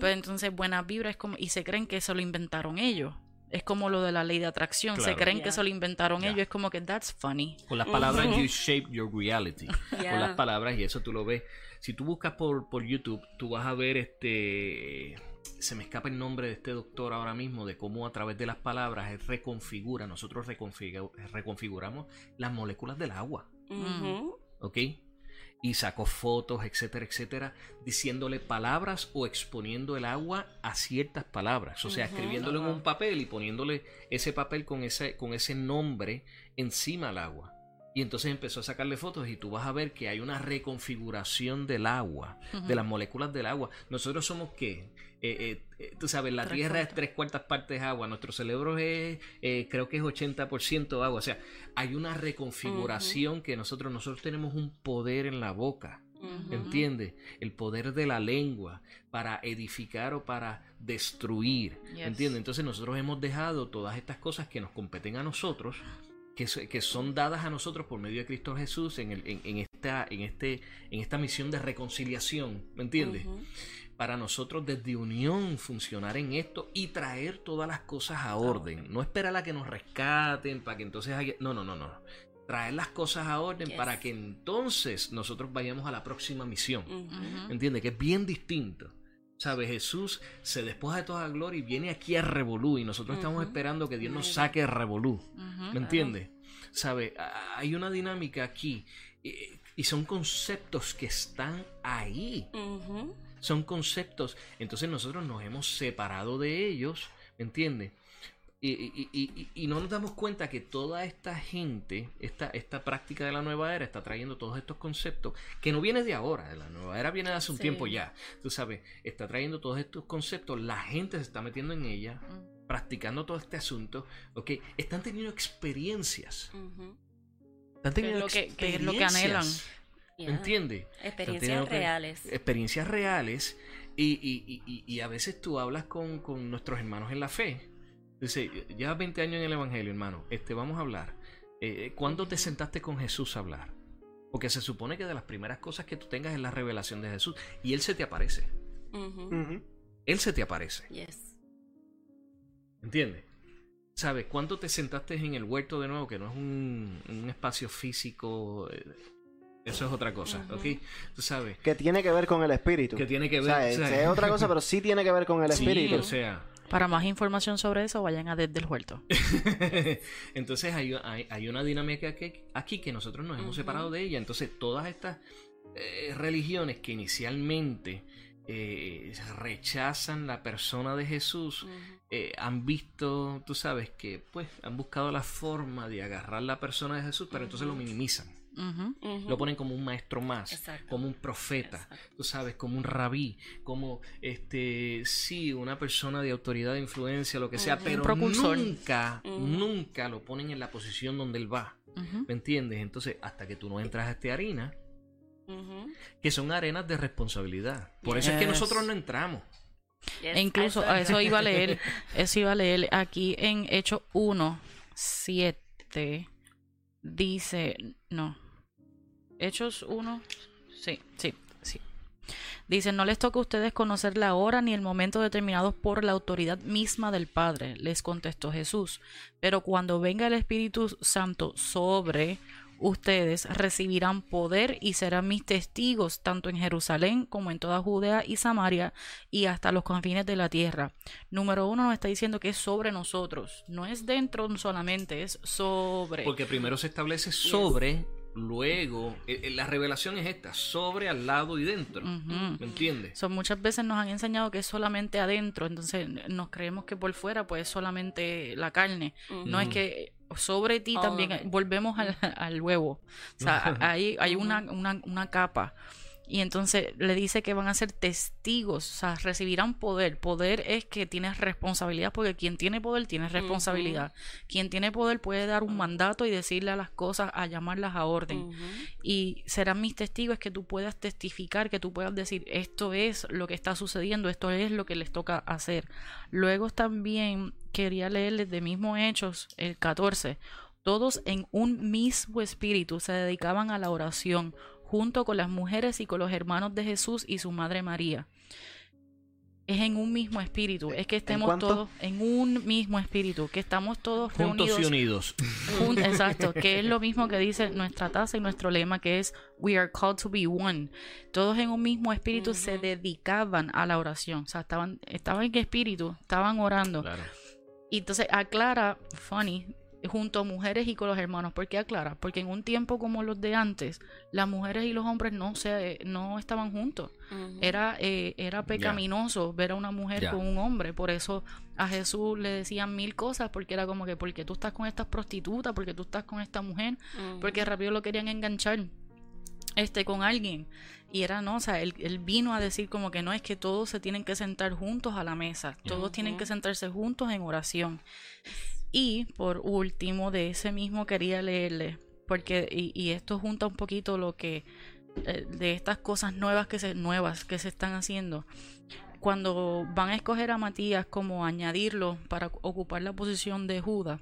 pero entonces buenas vibras es como, y se creen que eso lo inventaron ellos. Es como lo de la ley de atracción, se creen que eso lo inventaron ellos, es como que that's funny. Con las palabras, you shape your reality. Con las palabras, y eso tú lo ves. Si tú buscas por, por YouTube, tú vas a ver este. Se me escapa el nombre de este doctor ahora mismo, de cómo a través de las palabras él reconfigura, nosotros reconfigu- reconfiguramos las moléculas del agua. Ujú. ¿ok? Y sacó fotos, etcétera, etcétera, diciéndole palabras o exponiendo el agua a ciertas palabras, o sea, escribiéndolo en un papel y poniéndole ese papel con ese, con ese nombre encima al agua. Y entonces empezó a sacarle fotos y tú vas a ver que hay una reconfiguración del agua, de las moléculas del agua. Nosotros somos qué? Eh, eh, eh, tú sabes, la Tres Tierra es tres cuartas partes agua, nuestro cerebro es, eh, creo que es 80% agua. O sea, hay una reconfiguración que nosotros, nosotros tenemos un poder en la boca. Ujú. ¿Entiendes? El poder de la lengua para edificar o para destruir. Yes. ¿Entiendes? Entonces nosotros hemos dejado todas estas cosas que nos competen a nosotros, que, so- que son dadas a nosotros por medio de Cristo Jesús en, el- en- en esta, en, este, en esta misión de reconciliación. ¿Me entiendes? Para nosotros desde unión funcionar en esto y traer todas las cosas a orden. No esperar a que nos rescaten para que entonces haya... No, no, no, no. Traer las cosas a orden Yes. para que entonces nosotros vayamos a la próxima misión. Ujú. ¿Entiendes? Que es bien distinto. ¿Sabes? Jesús se despoja de toda gloria y viene aquí a Revolú y nosotros estamos esperando que Dios nos saque de Revolú. ¿Me entiendes? ¿Sabes? A- Hay una dinámica aquí y son conceptos que están ahí. Son conceptos. Entonces nosotros nos hemos separado de ellos. ¿Me entiendes? Y, y- y- no nos damos cuenta que toda esta gente, esta, esta práctica de la nueva era, está trayendo todos estos conceptos que no viene de ahora, de la nueva era viene de hace un Sí. tiempo ya. Tú sabes, está trayendo todos estos conceptos, la gente se está metiendo en ella, practicando todo este asunto, ¿ok? Están teniendo experiencias. Están teniendo lo que- que es lo que anhelan. experiencias. ¿Entiendes? Experiencias reales. experiencias reales y, y- y- y- y a veces tú hablas con, con nuestros hermanos en la fe. Dice, llevas 20 años en el Evangelio, hermano. Este, vamos a hablar. Eh, ¿Cuándo te sentaste con Jesús a hablar? Porque se supone que de las primeras cosas que tú tengas es la revelación de Jesús. Y Él se te aparece. Él se te aparece. Yes. ¿Entiendes? ¿Sabes? ¿Cuánto te sentaste en el huerto de nuevo? Que no es un, un espacio físico. eh, Eso es otra cosa, ¿ok? Tú sabes. Que tiene que ver con el espíritu. Que tiene que O ver. sea, es, ¿sabes? es otra cosa, pero sí tiene que ver con el Sí, espíritu. o sea. Para más información sobre eso, vayan a Desde el Huerto. Entonces hay, hay, hay una dinámica aquí, aquí que nosotros nos hemos separado de ella. Entonces todas estas eh, religiones que inicialmente eh, rechazan la persona de Jesús eh, han visto, tú sabes, que pues han buscado la forma de agarrar la persona de Jesús, pero entonces lo Lo ponen como un maestro más, Exacto. como un profeta, Exacto. tú sabes, como un rabí, como este, sí, una persona de autoridad, de influencia, lo que sea, pero propulsor. nunca, nunca lo ponen en la posición donde él va. ¿Me entiendes? Entonces, hasta que tú no entras a esta arena, Ujú. que son arenas de responsabilidad. Por eso es que nosotros no entramos. Yes, E incluso eso a es. eso iba a leer, eso iba a leer aquí en Hechos 1, 7, dice, no, Hechos 1, sí, sí, sí. Dice, no les toca a ustedes conocer la hora ni el momento determinados por la autoridad misma del Padre, les contestó Jesús. Pero cuando venga el Espíritu Santo sobre ustedes, recibirán poder y serán mis testigos tanto en Jerusalén como en toda Judea y Samaria y hasta los confines de la tierra. Número uno nos está diciendo que es sobre nosotros, no es dentro solamente, es sobre. Porque primero se establece sobre, luego, eh, eh, la revelación es esta, sobre, al lado y dentro. Ujú. ¿Me entiendes? So, muchas veces nos han enseñado que es solamente adentro, entonces nos creemos que por fuera pues es solamente la carne. No es que sobre ti también volvemos al, al huevo. O sea, hay, hay una, una, una capa. Y entonces le dice que van a ser testigos, o sea, recibirán poder. Poder es que tienes responsabilidad, porque quien tiene poder tiene responsabilidad. Quien tiene poder puede dar un mandato y decirle a las cosas, a llamarlas a orden y serán mis testigos que tú puedas testificar, que tú puedas decir esto es lo que está sucediendo, esto es lo que les toca hacer. Luego también quería leerles de mismo Hechos, el 14. Todos en un mismo espíritu se dedicaban a la oración, junto con las mujeres y con los hermanos de Jesús y su madre María. Es en un mismo espíritu, es que estemos todos en un mismo espíritu, que estamos todos Juntos reunidos y unidos. Jun- Exacto, que es lo mismo que dice nuestra taza y nuestro lema, que es We are called to be one. Todos en un mismo espíritu se dedicaban a la oración, o sea, estaban, estaban en espíritu, estaban orando. Claro. Y entonces aclara, funny, junto a mujeres y con los hermanos. ¿Por qué aclara? Porque en un tiempo como los de antes, las mujeres y los hombres no se, no estaban juntos. Era, eh, era pecaminoso ver a una mujer con un hombre. Por eso a Jesús le decían mil cosas, porque era como que, porque tú estás con estas prostitutas, porque tú estás con esta mujer, Ujú. porque rápido lo querían enganchar este con alguien. Y era, no, o sea, él, él vino a decir como que no es que todos se tienen que sentar juntos a la mesa, todos tienen que sentarse juntos en oración. Y por último, de ese mismo quería leerle, porque, y, esto junta un poquito lo que, eh, de estas cosas nuevas que se, nuevas que se están haciendo. Cuando van a escoger a Matías como añadirlo para ocupar la posición de Judas,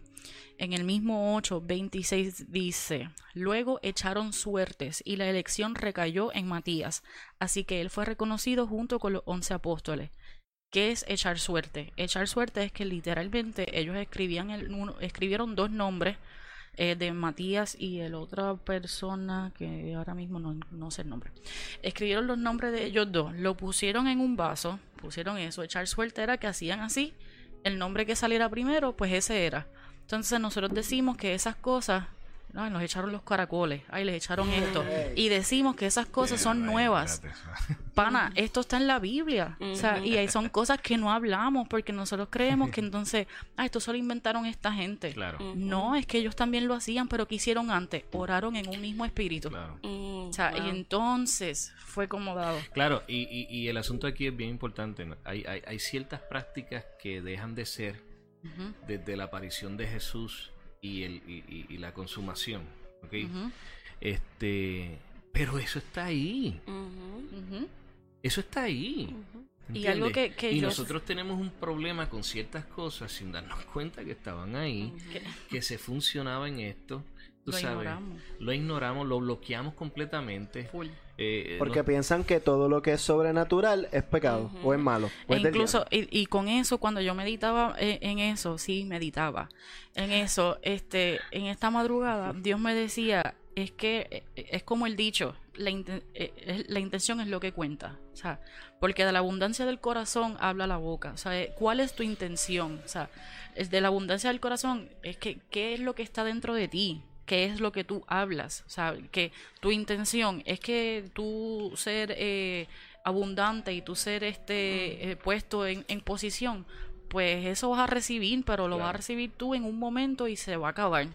en el mismo 8, 26 dice, luego echaron suertes y la elección recayó en Matías, así que él fue reconocido junto con los once apóstoles. ¿Qué es echar suerte? Echar suerte es que literalmente ellos escribían el, uno- escribieron dos nombres eh, de Matías y el otra persona que ahora mismo no, no sé el nombre. Escribieron los nombres de ellos dos, lo pusieron en un vaso, pusieron eso. Echar suerte era que hacían así, el nombre que saliera primero, pues ese era. Entonces nosotros decimos que esas cosas, ay, nos echaron los caracoles, ay, les echaron esto, y decimos que esas cosas son nuevas. Pana, esto está en la Biblia. O sea, y ahí son cosas que no hablamos porque nosotros creemos que entonces, ah, esto solo inventaron esta gente. Claro. No, es que ellos también lo hacían, pero ¿qué hicieron antes? Oraron en un mismo espíritu. Claro. Mm, O sea, wow. y entonces fue como dado. Claro, y, y- y el asunto aquí es bien importante. ¿no? Hay, hay, hay ciertas prácticas que dejan de ser desde la aparición de Jesús y, el, y, y- y la consumación. ¿ok? ujú, Este, pero eso está ahí. Eso está ahí. Y algo que- que y yo- nosotros tenemos un problema con ciertas cosas sin darnos cuenta que estaban ahí, Que que se funcionaba en esto. Tú lo sabes, ignoramos. lo ignoramos, lo bloqueamos completamente. Full. Eh, Porque no- piensan que todo lo que es sobrenatural es pecado o es malo. O E es incluso, y, y con eso, cuando yo meditaba eh, en eso, sí, meditaba en eso, este, en esta madrugada, Dios me decía, es que eh, es como el dicho, la, inten- la intención es lo que cuenta, o sea, porque de la abundancia del corazón habla la boca, o sea, eh, ¿cuál es tu intención? O sea, es de la abundancia del corazón, es que, ¿qué es lo que está dentro de ti? ¿Qué es lo que tú hablas? O sea, que tu intención es que tú ser eh, abundante y tú ser este eh, puesto en, en posición, pues eso vas a recibir, pero lo vas a recibir tú en un momento y se va a acabar.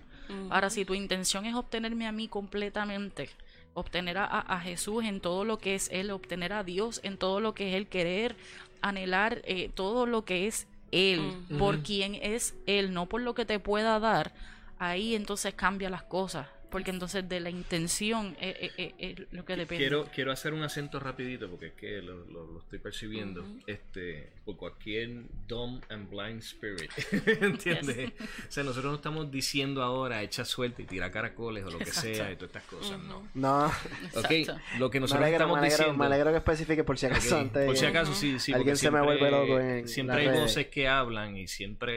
Ahora, si tu intención es obtenerme a mí completamente, obtener a, Jesús en todo lo que es Él, obtener a Dios en todo lo que es Él, querer, anhelar eh, todo lo que es Él, por quien es Él, no por lo que te pueda dar, ahí entonces cambia las cosas, porque entonces de la intención es, es- es- es lo que depende. Quiero, quiero hacer un acento rapidito porque es que lo, lo- lo estoy percibiendo. Este, por cualquier dumb and blind spirit. ¿Entiendes? O sea, nosotros no estamos diciendo ahora echa suerte y tira caracoles o lo que Exacto. sea y todas estas cosas, no. No, Ok, Exacto. lo que me nosotros alegro, estamos me alegro, diciendo. me alegro que especifique por si acaso Ok, antes. Por si acaso, sí, sí. Alguien se me siempre- vuelve loco en Siempre hay redes. voces que hablan y siempre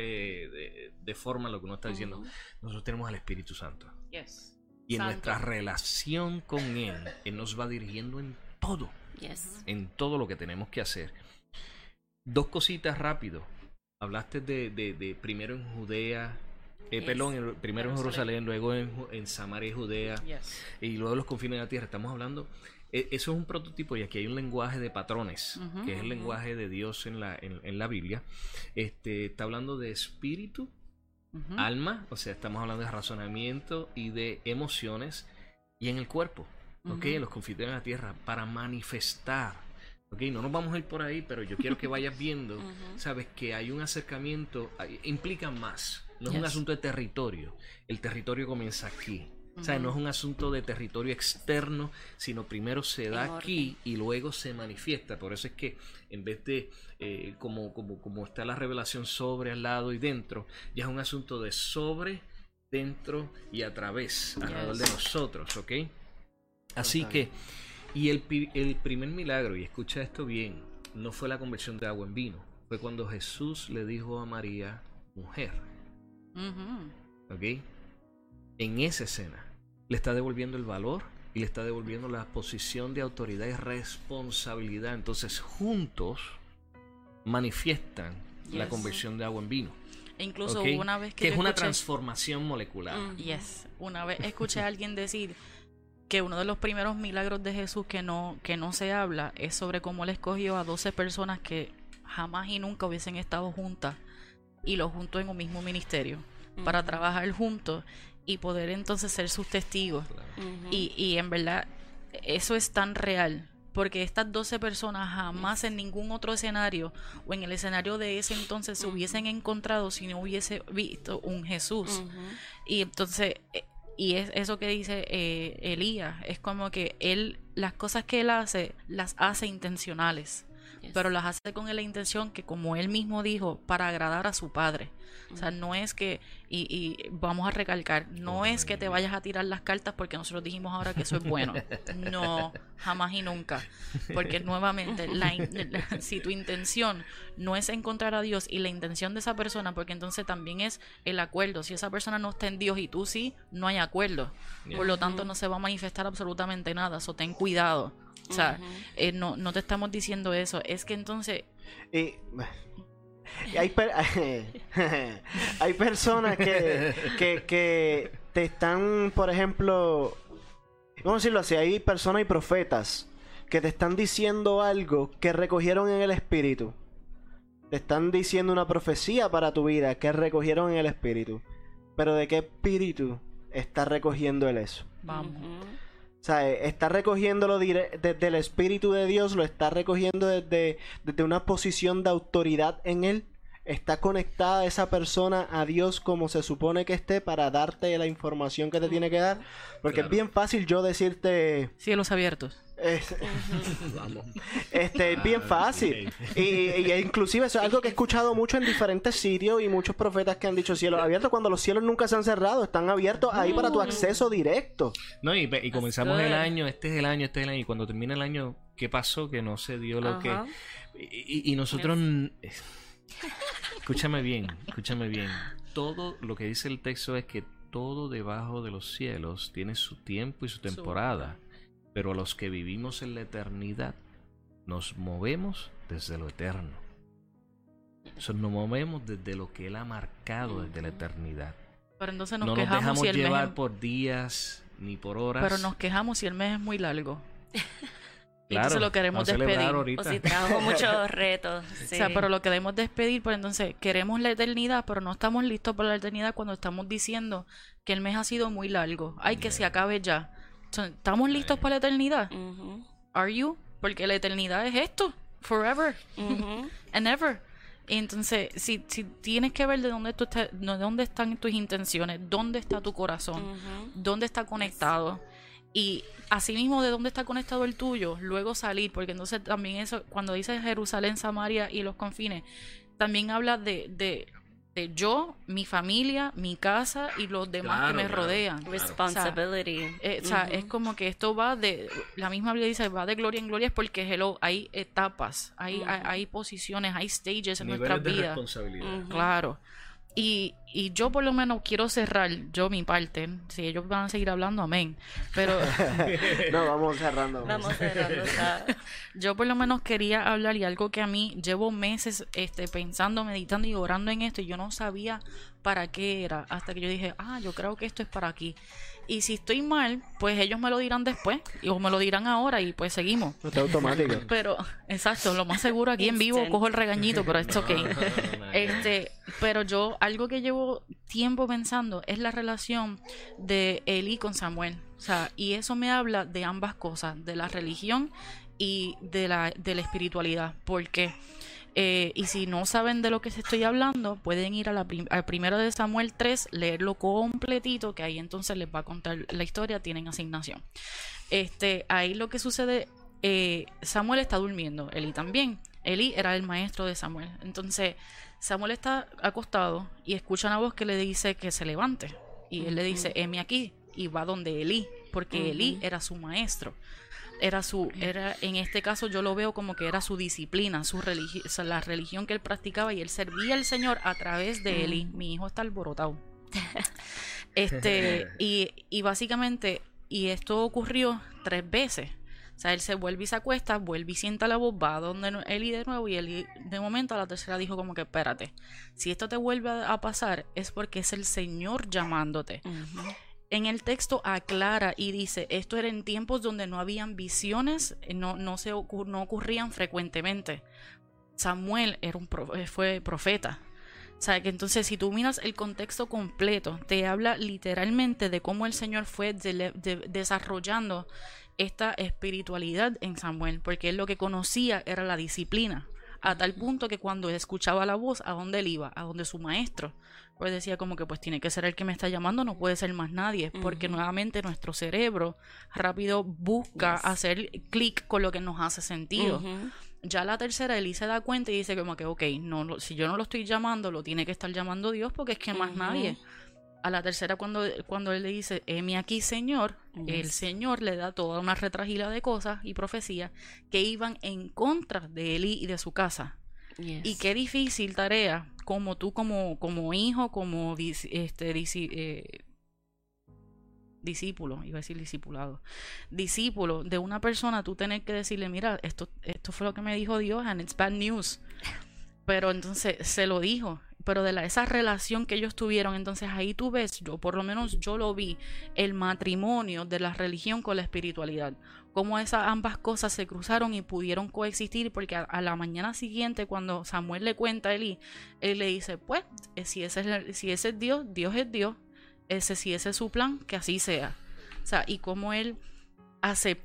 de- deforman lo que uno está diciendo. Nosotros tenemos al Espíritu Santo. Yes. Y en nuestra relación con Él, Él nos va dirigiendo en todo. Yes. en todo lo que tenemos que hacer. Dos cositas rápido. Hablaste de, de- de primero en Judea, eh, Yes. perdón, en- primero en Jerusalén. Luego en, en Samaria y Judea, Yes. y luego los confines de la tierra. Estamos hablando, eh, eso es un prototipo y aquí hay un lenguaje de patrones, que es el lenguaje de Dios en la, en, en la Biblia. Este, está hablando de espíritu, Alma, o sea, estamos hablando de razonamiento y de emociones, y en el cuerpo, ¿ok? Ujú. En los confines de la tierra, para manifestar. ¿ok? No nos vamos a ir por ahí, pero yo quiero que vayas viendo, sabes, que hay un acercamiento, implica más. No es un asunto de territorio, el territorio comienza aquí. O sea, no es un asunto de territorio externo, sino primero se da En aquí y luego se manifiesta. Por eso es que en vez de eh, como, como, como está la revelación sobre, al lado y dentro, ya es un asunto de sobre, dentro y a través, alrededor de nosotros, ¿ok? Así Total. que, y el, el primer milagro, y escucha esto bien, no fue la conversión de agua en vino, fue cuando Jesús le dijo a María, mujer. ¿ok? En esa escena le está devolviendo el valor y le está devolviendo la posición de autoridad y responsabilidad. Entonces juntos manifiestan la conversión de agua en vino. E incluso una vez que, que yo es una escuché- transformación molecular. Mm. Yes, una vez escuché a alguien decir que uno de los primeros milagros de Jesús que no que no se habla es sobre cómo él escogió a 12 personas que jamás y nunca hubiesen estado juntas y los juntó en un mismo ministerio para trabajar juntos y poder entonces ser sus testigos. Claro. Y, y en verdad, eso es tan real. Porque estas 12 personas jamás en ningún otro escenario o en el escenario de ese entonces se hubiesen encontrado si no hubiese visto un Jesús. Y entonces, eh, y es eso que dice eh, Elías, es como que él, las cosas que él hace, las hace intencionales, Yes. pero las hace con la intención que, como él mismo dijo, para agradar a su padre. O sea, no es que, y, y vamos a recalcar, no es que te vayas a tirar las cartas porque nosotros dijimos ahora que eso es bueno. No, jamás y nunca. Porque nuevamente, la si tu intención no es encontrar a Dios y la intención de esa persona, porque entonces también es el acuerdo. Si esa persona no está en Dios y tú sí, no hay acuerdo. Por lo tanto, no se va a manifestar absolutamente nada. So, ten cuidado. O sea, eh, no, no te estamos diciendo eso. Es que entonces Y, y hay, per- hay personas que, que, que te están, por ejemplo, vamos a decirlo así, hay personas y profetas que te están diciendo algo que recogieron en el espíritu. Te están diciendo una profecía para tu vida que recogieron en el espíritu. Pero ¿de qué espíritu está recogiendo él eso? vamos. O sea, eh, está recogiéndolo desde el Espíritu de Dios, lo está recogiendo desde, desde una posición de autoridad en Él. Está conectada esa persona a Dios como se supone que esté para darte la información que te tiene que dar. Porque Claro. es bien fácil yo decirte, Cielos abiertos. Es. Este, es bien fácil. Y, y inclusive eso es algo que he escuchado mucho en diferentes sitios y muchos profetas que han dicho cielos abiertos cuando los cielos nunca se han cerrado, están abiertos ahí para tu Mm. acceso directo. No, y, y comenzamos el año, este es el año, este es el año, y cuando termina el año, ¿qué pasó? Que no se dio lo Ajá. que... Y, nosotros... n- Escúchame bien, escúchame bien. Todo lo que dice el texto es que todo debajo de los cielos tiene su tiempo y su temporada, pero los que vivimos en la eternidad nos movemos desde lo eterno. O sea, nos movemos desde lo que Él ha marcado desde la eternidad. Pero entonces nos no nos quejamos dejamos si el mes llevar es- por días ni por horas. Pero nos quejamos si el mes es muy largo. Y Claro, entonces lo queremos a despedir. ahorita. O si trajo muchos retos. sí. O sea, pero lo queremos despedir, pero entonces queremos la eternidad, pero no estamos listos para la eternidad cuando estamos diciendo que el mes ha sido muy largo. Ay, que se acabe ya. ¿Estamos listos para la eternidad? Ujú, ¿Are you? Porque la eternidad es esto. Forever and ever. Y entonces, si, si tienes que ver de dónde, tú estás, de dónde están tus intenciones, dónde está tu corazón, dónde está conectado y asimismo de dónde está conectado el tuyo, luego salir, porque entonces también eso, cuando dice Jerusalén, Samaria y los confines, también habla de, de, de yo, mi familia, mi casa y los demás que Claro, me claro, rodean. Responsibility. Eh, o sea, Ujú. es como que esto va de, la misma Biblia dice, va de gloria en gloria, es porque hello, hay etapas, hay, hay, Ujú. hay posiciones, hay stages en Niveles nuestras de vidas. responsabilidad. Ujú. Claro. Y, y yo por lo menos quiero cerrar, yo mi parte, si ellos van a seguir hablando, amén. Pero No, vamos cerrando. Vamos cerrando. esta- yo por lo menos quería hablar y algo que a mí llevo meses este, pensando, meditando y orando en esto y yo no sabía para qué era hasta que yo dije, ah, yo creo que esto es para aquí. Y si estoy mal, pues ellos me lo dirán después y- o me lo dirán ahora y pues seguimos. No está automático. Pero, exacto, lo más seguro aquí en vivo cojo el regañito, pero es ok. Este, pero yo, algo que llevo tiempo pensando es la relación de Eli con Samuel. O sea, y eso me habla de ambas cosas, de la religión y de la, de la espiritualidad. Porque, eh, y si no saben de lo que se estoy hablando, pueden ir a la prim- al primero de Samuel 3, leerlo completito, que ahí entonces les va a contar la historia, tienen asignación. Este, ahí lo que sucede, eh, Samuel está durmiendo, Eli también. Eli era el maestro de Samuel. Entonces, Samuel está acostado y escucha una voz que le dice que se levante. Y él le dice, heme aquí. Y va donde Eli, porque Eli Ujú. era su maestro. Era su, era, en este caso yo lo veo como que era su disciplina, su religión, la religión que él practicaba y él servía al Señor a través de Eli. Mi hijo está alborotado. Este, y, y básicamente, y esto ocurrió tres veces. O sea, él se vuelve y se acuesta, vuelve y sienta la voz, va donde Eli de nuevo y Eli de momento a la tercera dijo como que espérate, si esto te vuelve a pasar es porque es el Señor llamándote. En el texto aclara y dice, esto era en tiempos donde no habían visiones, no, no, se no ocurrían frecuentemente. Samuel era un fue profeta. O sea, que entonces si tú miras el contexto completo, te habla literalmente de cómo el Señor fue desarrollando esta espiritualidad en Samuel, porque él lo que conocía era la disciplina, a tal punto que cuando escuchaba la voz, ¿a dónde él iba? A donde su maestro. Pues decía como que pues tiene que ser el que me está llamando, no puede ser más nadie, porque nuevamente nuestro cerebro rápido busca Yes. hacer clic con lo que nos hace sentido. Ya la tercera, Eli se da cuenta y dice como que, ok, no, si yo no lo estoy llamando, lo tiene que estar llamando Dios porque es que más nadie. A la tercera, cuando, cuando él le dice, heme aquí, Señor, el. Señor le da toda una retragila de cosas y profecías que iban en contra de Eli y de su casa. Yes. Y qué difícil tarea, como tú, como, como hijo, como este, eh, discípulo, iba a decir discipulado, discípulo de una persona, tú tener que decirle, mira, esto, esto fue lo que me dijo Dios, and it's bad news. Pero entonces se lo dijo, pero de la, esa relación que ellos tuvieron, entonces ahí tú ves, yo por lo menos yo lo vi, el matrimonio de la religión con la espiritualidad, cómo esas ambas cosas se cruzaron y pudieron coexistir, porque a, a la mañana siguiente cuando Samuel le cuenta a Eli, él le dice, pues, eh, si ese es, el- si ese es Dios, Dios es Dios, ese si ese es su plan, que así sea. O sea, y cómo él acep-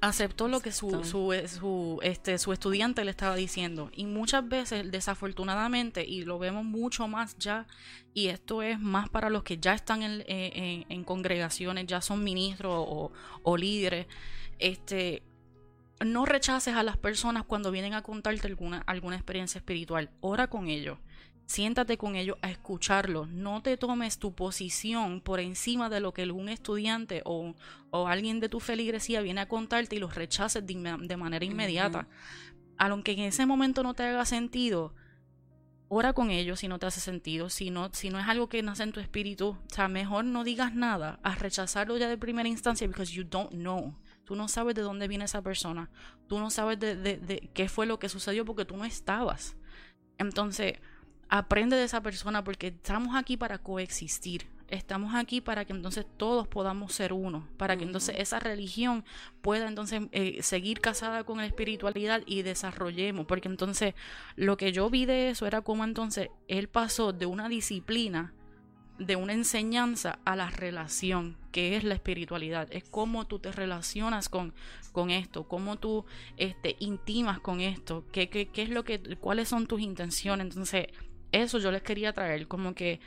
aceptó lo que su, Exacto. su, eh, su, este, su estudiante le estaba diciendo. Y muchas veces, desafortunadamente, y lo vemos mucho más ya, y esto es más para los que ya están en, eh, en- en congregaciones, ya son ministros o, o líderes, este, no rechaces a las personas cuando vienen a contarte alguna, alguna experiencia espiritual. Ora con ellos. Siéntate con ellos a escucharlos. No te tomes tu posición por encima de lo que un estudiante o, o alguien de tu feligresía viene a contarte y los rechaces de manera inmediata. Aunque en ese momento no te haga sentido, ora con ellos si no te hace sentido, si no, si no es algo que nace en tu espíritu, o sea, mejor no digas nada a rechazarlo ya de primera instancia because you don't know. Tú no sabes de dónde viene esa persona, tú no sabes de, de, de qué fue lo que sucedió porque tú no estabas. Entonces, aprende de esa persona porque estamos aquí para coexistir. Estamos aquí para que entonces todos podamos ser uno, para que entonces esa religión pueda entonces eh, seguir casada con la espiritualidad y desarrollemos, porque entonces lo que yo vi de eso era como entonces él pasó de una disciplina, de una enseñanza a la relación, que es la espiritualidad, es cómo tú te relacionas con, con esto, cómo tú este, intimas con esto, qué, qué, qué es lo que, cuáles son tus intenciones, entonces eso yo les quería traer, como que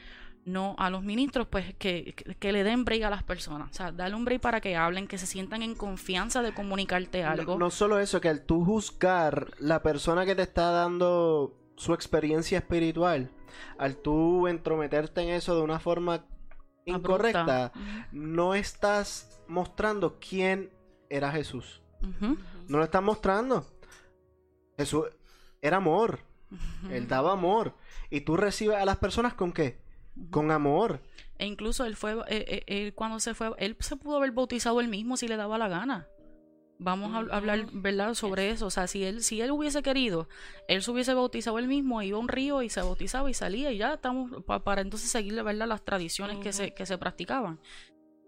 no a los ministros, pues que, que, le den break a las personas. O sea, darle un break para que hablen, que se sientan en confianza de comunicarte algo. No, no solo eso, que al tú juzgar la persona que te está dando su experiencia espiritual, al tú entrometerte en eso de una forma incorrecta, Abrupta. no estás mostrando quién era Jesús. No lo estás mostrando. Jesús era amor. Él daba amor. Y tú recibes a las personas con qué? Con amor. E incluso él fue, eh, eh, él cuando se fue, él se pudo haber bautizado él mismo si le daba la gana. Vamos a hablar, ¿verdad?, sobre eso. O sea, si él, si él hubiese querido, él se hubiese bautizado él mismo, iba a un río y se bautizaba y salía y ya estamos pa- para entonces seguir, ¿verdad?, las tradiciones que, se, que se practicaban.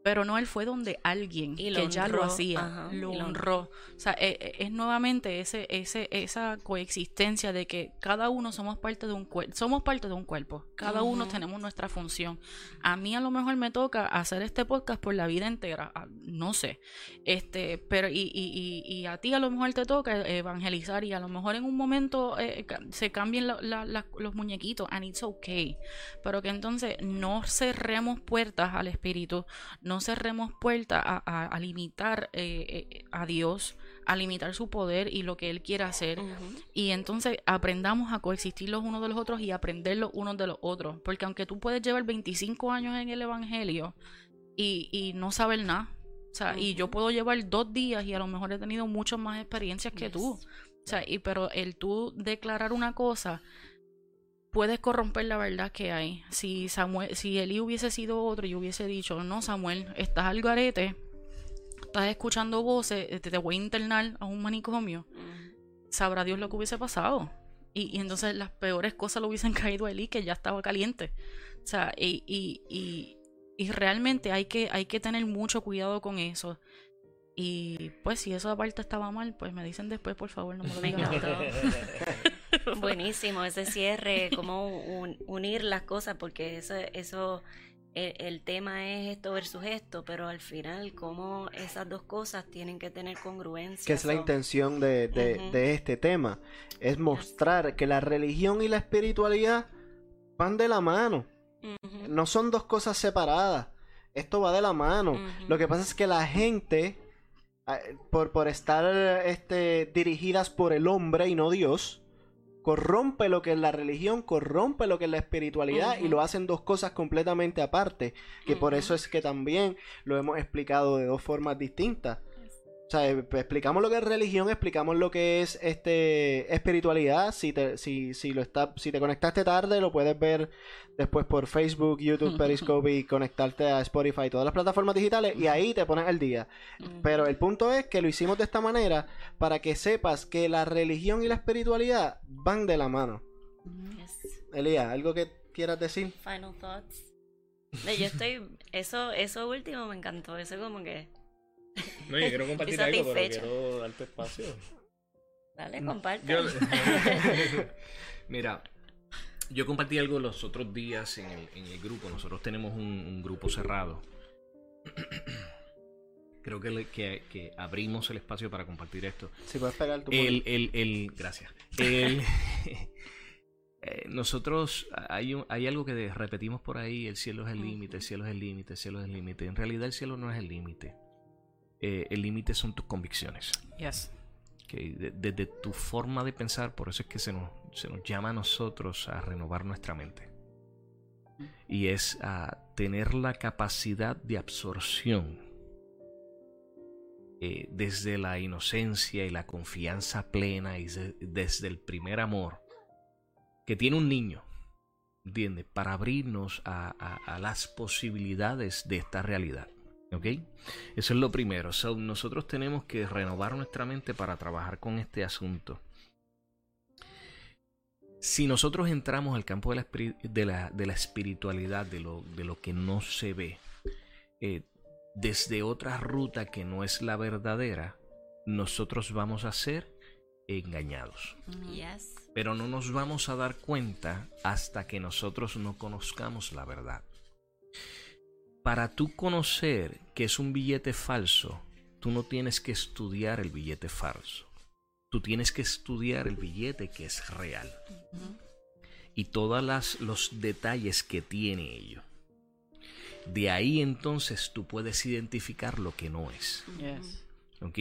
Pero no, él fue donde alguien que ya lo hacía, ajá, lo honró. O sea, eh, eh, es nuevamente ese, ese, esa coexistencia de que cada uno somos parte de un cuerpo, somos parte de un cuerpo, cada uno tenemos nuestra función. A mí a lo mejor me toca hacer este podcast por la vida entera, ah, no sé, este, pero y, y, y, y a ti a lo mejor te toca evangelizar y a lo mejor en un momento eh, ca- se cambien la- la- la- los muñequitos and it's okay, pero que entonces no cerremos puertas al espíritu, no cerremos puertas a, a- a limitar eh, eh, a Dios, a limitar su poder y lo que Él quiere hacer. Y entonces aprendamos a coexistir los unos de los otros y aprender los unos de los otros. Porque aunque tú puedes llevar 25 años en el Evangelio y, y no saber nada, o sea, y yo puedo llevar dos días y a lo mejor he tenido muchas más experiencias que tú. O sea, y, pero el tú declarar una cosa, puedes corromper la verdad que hay. Si Samuel, si Elí hubiese sido otro, yo hubiese dicho, no, Samuel, estás al garete, estás escuchando voces, te, te voy a internar a un manicomio sabrá Dios lo que hubiese pasado. Y, y entonces las peores cosas le hubiesen caído a Eli, que ya estaba caliente. O sea, y, y, y, y realmente hay que, hay que tener mucho cuidado con eso. Y pues si eso aparte estaba mal, pues me dicen después, por favor, no me lo digan. Buenísimo ese cierre, cómo un- unir las cosas, porque eso, eso el, el tema es esto versus esto, pero al final cómo esas dos cosas tienen que tener congruencia. Que es la intención de, de- este tema. Es mostrar que la religión y la espiritualidad van de la mano. No son dos cosas separadas. Esto va de la mano. Lo que pasa es que la gente, ah, por, por estar este, dirigidas por el hombre y no Dios, corrompe lo que es la religión, corrompe lo que es la espiritualidad y lo hacen dos cosas completamente aparte. Que por eso es que también lo hemos explicado de dos formas distintas. O sea, eh, explicamos lo que es religión, explicamos lo que es este espiritualidad. Si te, si, si lo está, si te conectaste tarde, lo puedes ver después por Facebook, YouTube, Periscope y conectarte a Spotify, todas las plataformas digitales, y ahí te pones al día. Pero el punto es que lo hicimos de esta manera para que sepas que la religión y la espiritualidad van de la mano. Yes. Elías, ¿algo que quieras decir? Final thoughts. Yo estoy, eso, eso último me encantó, eso como que, No, yo quiero compartir algo, pero quiero darte espacio. dale, comparte. Yo- Mira, yo compartí algo los otros días en el, en el grupo. Nosotros tenemos un, un grupo cerrado. Creo que, le- que, que abrimos el espacio para compartir esto. Si puedes pegar tu El, el, el, gracias. El, eh, nosotros, hay, un- hay algo que repetimos por ahí, el cielo es el límite, el cielo es el límite, el cielo es el límite. En realidad el cielo no es el límite. Eh, el límite son tus convicciones. Yes. desde tu forma de pensar, por eso es que se nos, se nos llama a nosotros a renovar nuestra mente. Y es a tener la capacidad de absorción eh, desde la inocencia y la confianza plena y desde el primer amor que tiene un niño, ¿entiendes? Para abrirnos a las posibilidades de esta realidad. ¿Ok? Eso es lo primero. nosotros tenemos que renovar nuestra mente para trabajar con este asunto. Si nosotros entramos al campo de la, de la, espiritualidad, de lo, de lo, que no se ve, eh, desde otra ruta que no es la verdadera, nosotros vamos a ser engañados. Pero no nos vamos a dar cuenta hasta que nosotros no conozcamos la verdad para tú conocer que es un billete falso, tú no tienes que estudiar el billete falso. Tú tienes que estudiar el billete que es real. Y todos los detalles que tiene ello. De ahí entonces tú puedes identificar lo que no es. ¿Ok?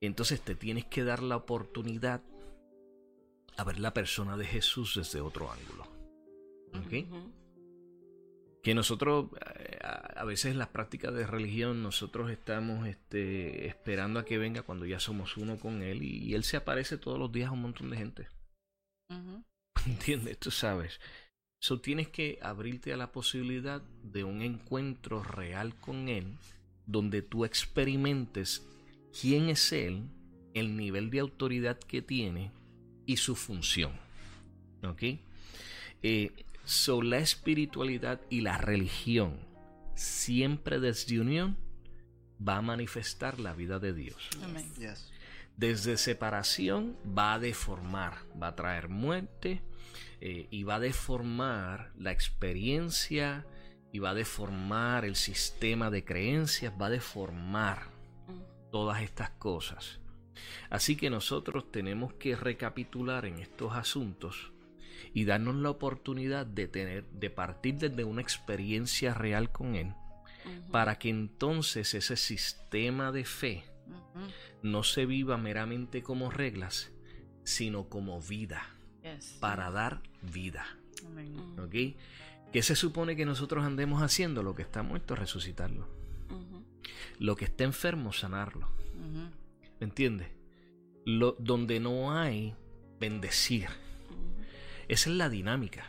Entonces te tienes que dar la oportunidad a ver la persona de Jesús desde otro ángulo. ¿Ok? Que nosotros eh, a veces las prácticas de religión nosotros estamos este, esperando a que venga cuando ya somos uno con él y, él se aparece todos los días a un montón de gente. ¿Entiendes? Tú sabes. So, tienes que abrirte a la posibilidad de un encuentro real con él donde tú experimentes quién es él, el nivel de autoridad que tiene y su función. ¿Ok? Eh, So, la espiritualidad y la religión, siempre desde unión, va a manifestar la vida de Dios. Desde separación va a deformar, va a traer muerte eh, y va a deformar la experiencia y va a deformar el sistema de creencias, va a deformar mm. todas estas cosas. Así que nosotros tenemos que recapitular en estos asuntos y darnos la oportunidad de tener, de partir desde una experiencia real con Él, para que entonces ese sistema de fe no se viva meramente como reglas, sino como vida, para dar vida. ¿Ok? ¿Qué se supone que nosotros andemos haciendo? Lo que está muerto, resucitarlo. Lo que está enfermo, sanarlo. ¿Me entiendes? Lo, donde no hay, bendecir esa es la dinámica.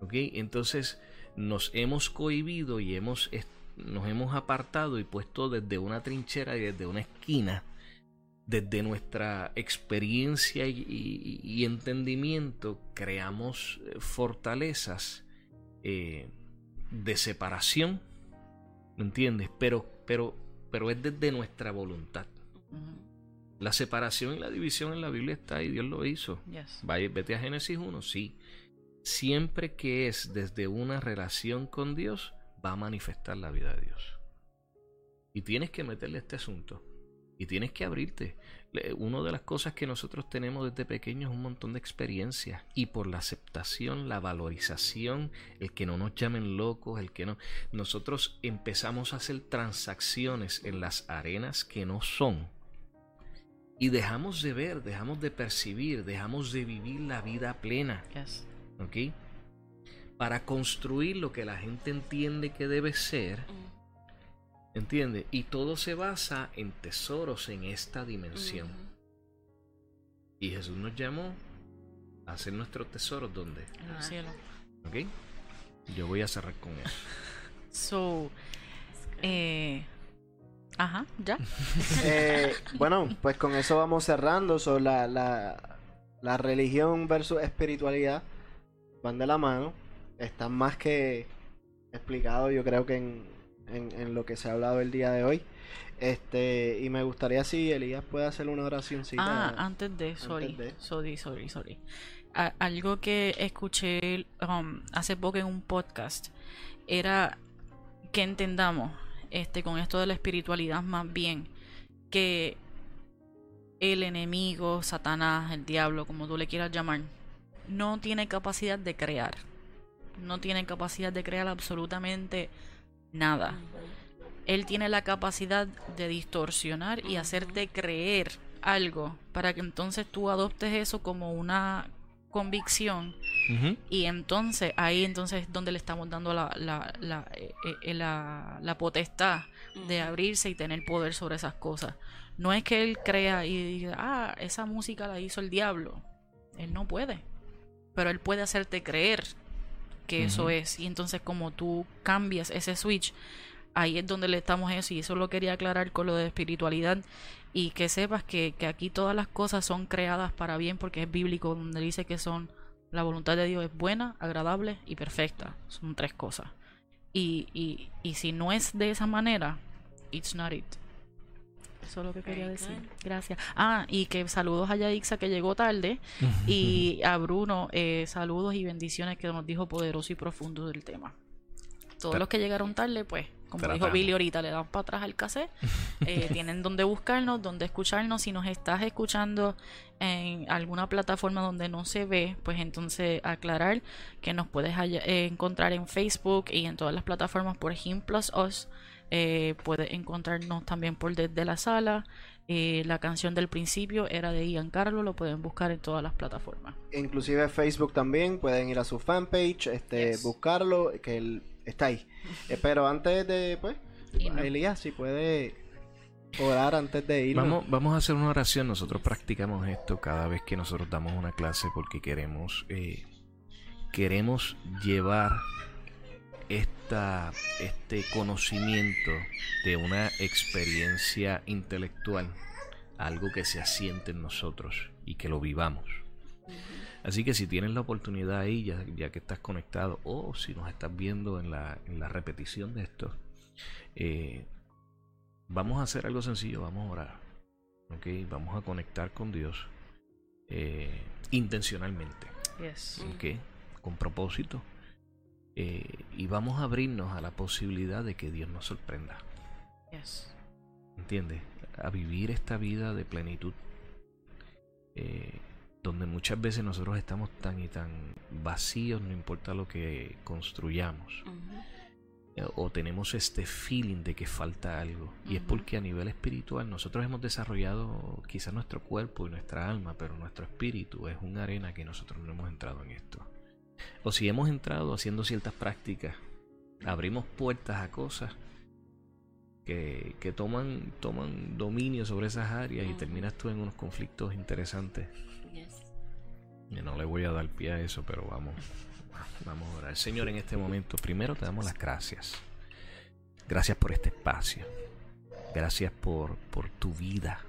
¿Ok? Entonces nos hemos cohibido y hemos, nos hemos apartado y puesto desde una trinchera y desde una esquina, desde nuestra experiencia y, entendimiento, creamos eh, fortalezas eh, de separación, ¿me entiendes? Pero, pero, pero es desde nuestra voluntad. La separación y la división en la Biblia está y Dios lo hizo. vete a Génesis 1, sí. Siempre que es desde una relación con Dios, va a manifestar la vida de Dios. Y tienes que meterle este asunto. Y tienes que abrirte. Una de las cosas que nosotros tenemos desde pequeños es un montón de experiencias. Y por la aceptación, la valorización, el que no nos llamen locos, el que no. Nosotros empezamos a hacer transacciones en las arenas que no son y dejamos de ver, dejamos de percibir, dejamos de vivir la vida plena. ¿Ok? Para construir lo que la gente entiende que debe ser. Mm. ¿Entiende? Y todo se basa en tesoros en esta dimensión. Y Jesús nos llamó a hacer nuestros tesoros donde? En el cielo. ¿Ok? Yo voy a cerrar con eso. So, eh, Ajá, ya. Eh, bueno, pues con eso vamos cerrando. sobre la, la, religión versus espiritualidad van de la mano. Están más que explicado, yo creo que en, en, lo que se ha hablado el día de hoy. Este, y me gustaría si Elías puede hacer una oración Ah, antes de, sorry, sorry, sorry, sorry. algo que escuché um, hace poco en un podcast era que entendamos este, con esto de la espiritualidad más bien, que el enemigo, Satanás, el diablo, como tú le quieras llamar, no tiene capacidad de crear. No tiene capacidad de crear absolutamente nada. Él tiene la capacidad de distorsionar y hacerte creer algo para que entonces tú adoptes eso como una convicción y entonces ahí entonces es donde le estamos dando la, la, la, eh, eh, la, la potestad de abrirse y tener poder sobre esas cosas. No es que él crea y diga, ah, esa música la hizo el diablo. Él no puede. Pero él puede hacerte creer que eso es. Y entonces como tú cambias ese switch, ahí es donde le estamos eso. Y eso lo quería aclarar con lo de espiritualidad. Y que sepas que, que aquí todas las cosas son creadas para bien porque es bíblico donde dice que son la voluntad de Dios es buena, agradable y perfecta. Son tres cosas. Y, y, y si no es de esa manera, it's not it. Eso es lo que quería decir. Gracias. Ah, y que saludos a Yaixa que llegó tarde. y a Bruno, eh, saludos y bendiciones que nos dijo poderoso y profundo del tema. Todos los que llegaron tarde, pues, como dijo Billy ahorita, le dan para atrás al cassette. Eh, tienen donde buscarnos, donde escucharnos. Si nos estás escuchando en alguna plataforma donde no se ve, pues entonces aclarar que nos puedes eh, encontrar en Facebook y en todas las plataformas por ejemplo Us. Eh, puedes encontrarnos también por Desde la Sala. Eh, la canción del principio era de Ian Carlo, lo pueden buscar en todas las plataformas. Inclusive Facebook también, pueden ir a su fanpage, este, buscarlo, que él está ahí. Eh, pero antes de, pues, Elías, si puede orar antes de ir. Vamos, vamos a hacer una oración. Nosotros practicamos esto cada vez que nosotros damos una clase porque queremos, queremos llevar esta, este conocimiento de una experiencia intelectual, algo que se asiente en nosotros y que lo vivamos. Así que si tienes la oportunidad ahí, ya, ya que estás conectado, o si nos estás viendo en la, en la repetición de esto, eh, vamos a hacer algo sencillo, vamos a orar. ¿okay? Vamos a conectar con Dios eh, intencionalmente. ¿okay? Con propósito eh, y vamos a abrirnos a la posibilidad de que Dios nos sorprenda. Yes. ¿Entiendes? A vivir esta vida de plenitud. Eh, donde muchas veces nosotros estamos tan y tan vacíos, no importa lo que construyamos. Eh, o tenemos este feeling de que falta algo. Y es porque a nivel espiritual nosotros hemos desarrollado quizá nuestro cuerpo y nuestra alma, pero nuestro espíritu es una arena que nosotros no hemos entrado en esto o si hemos entrado haciendo ciertas prácticas, abrimos puertas a cosas que, que toman, toman dominio sobre esas áreas y terminas tú en unos conflictos interesantes. Y no le voy a dar pie a eso, pero vamos, vamos a orar. Señor, en este momento, primero te damos las gracias. Gracias por este espacio. Gracias por, por tu vida.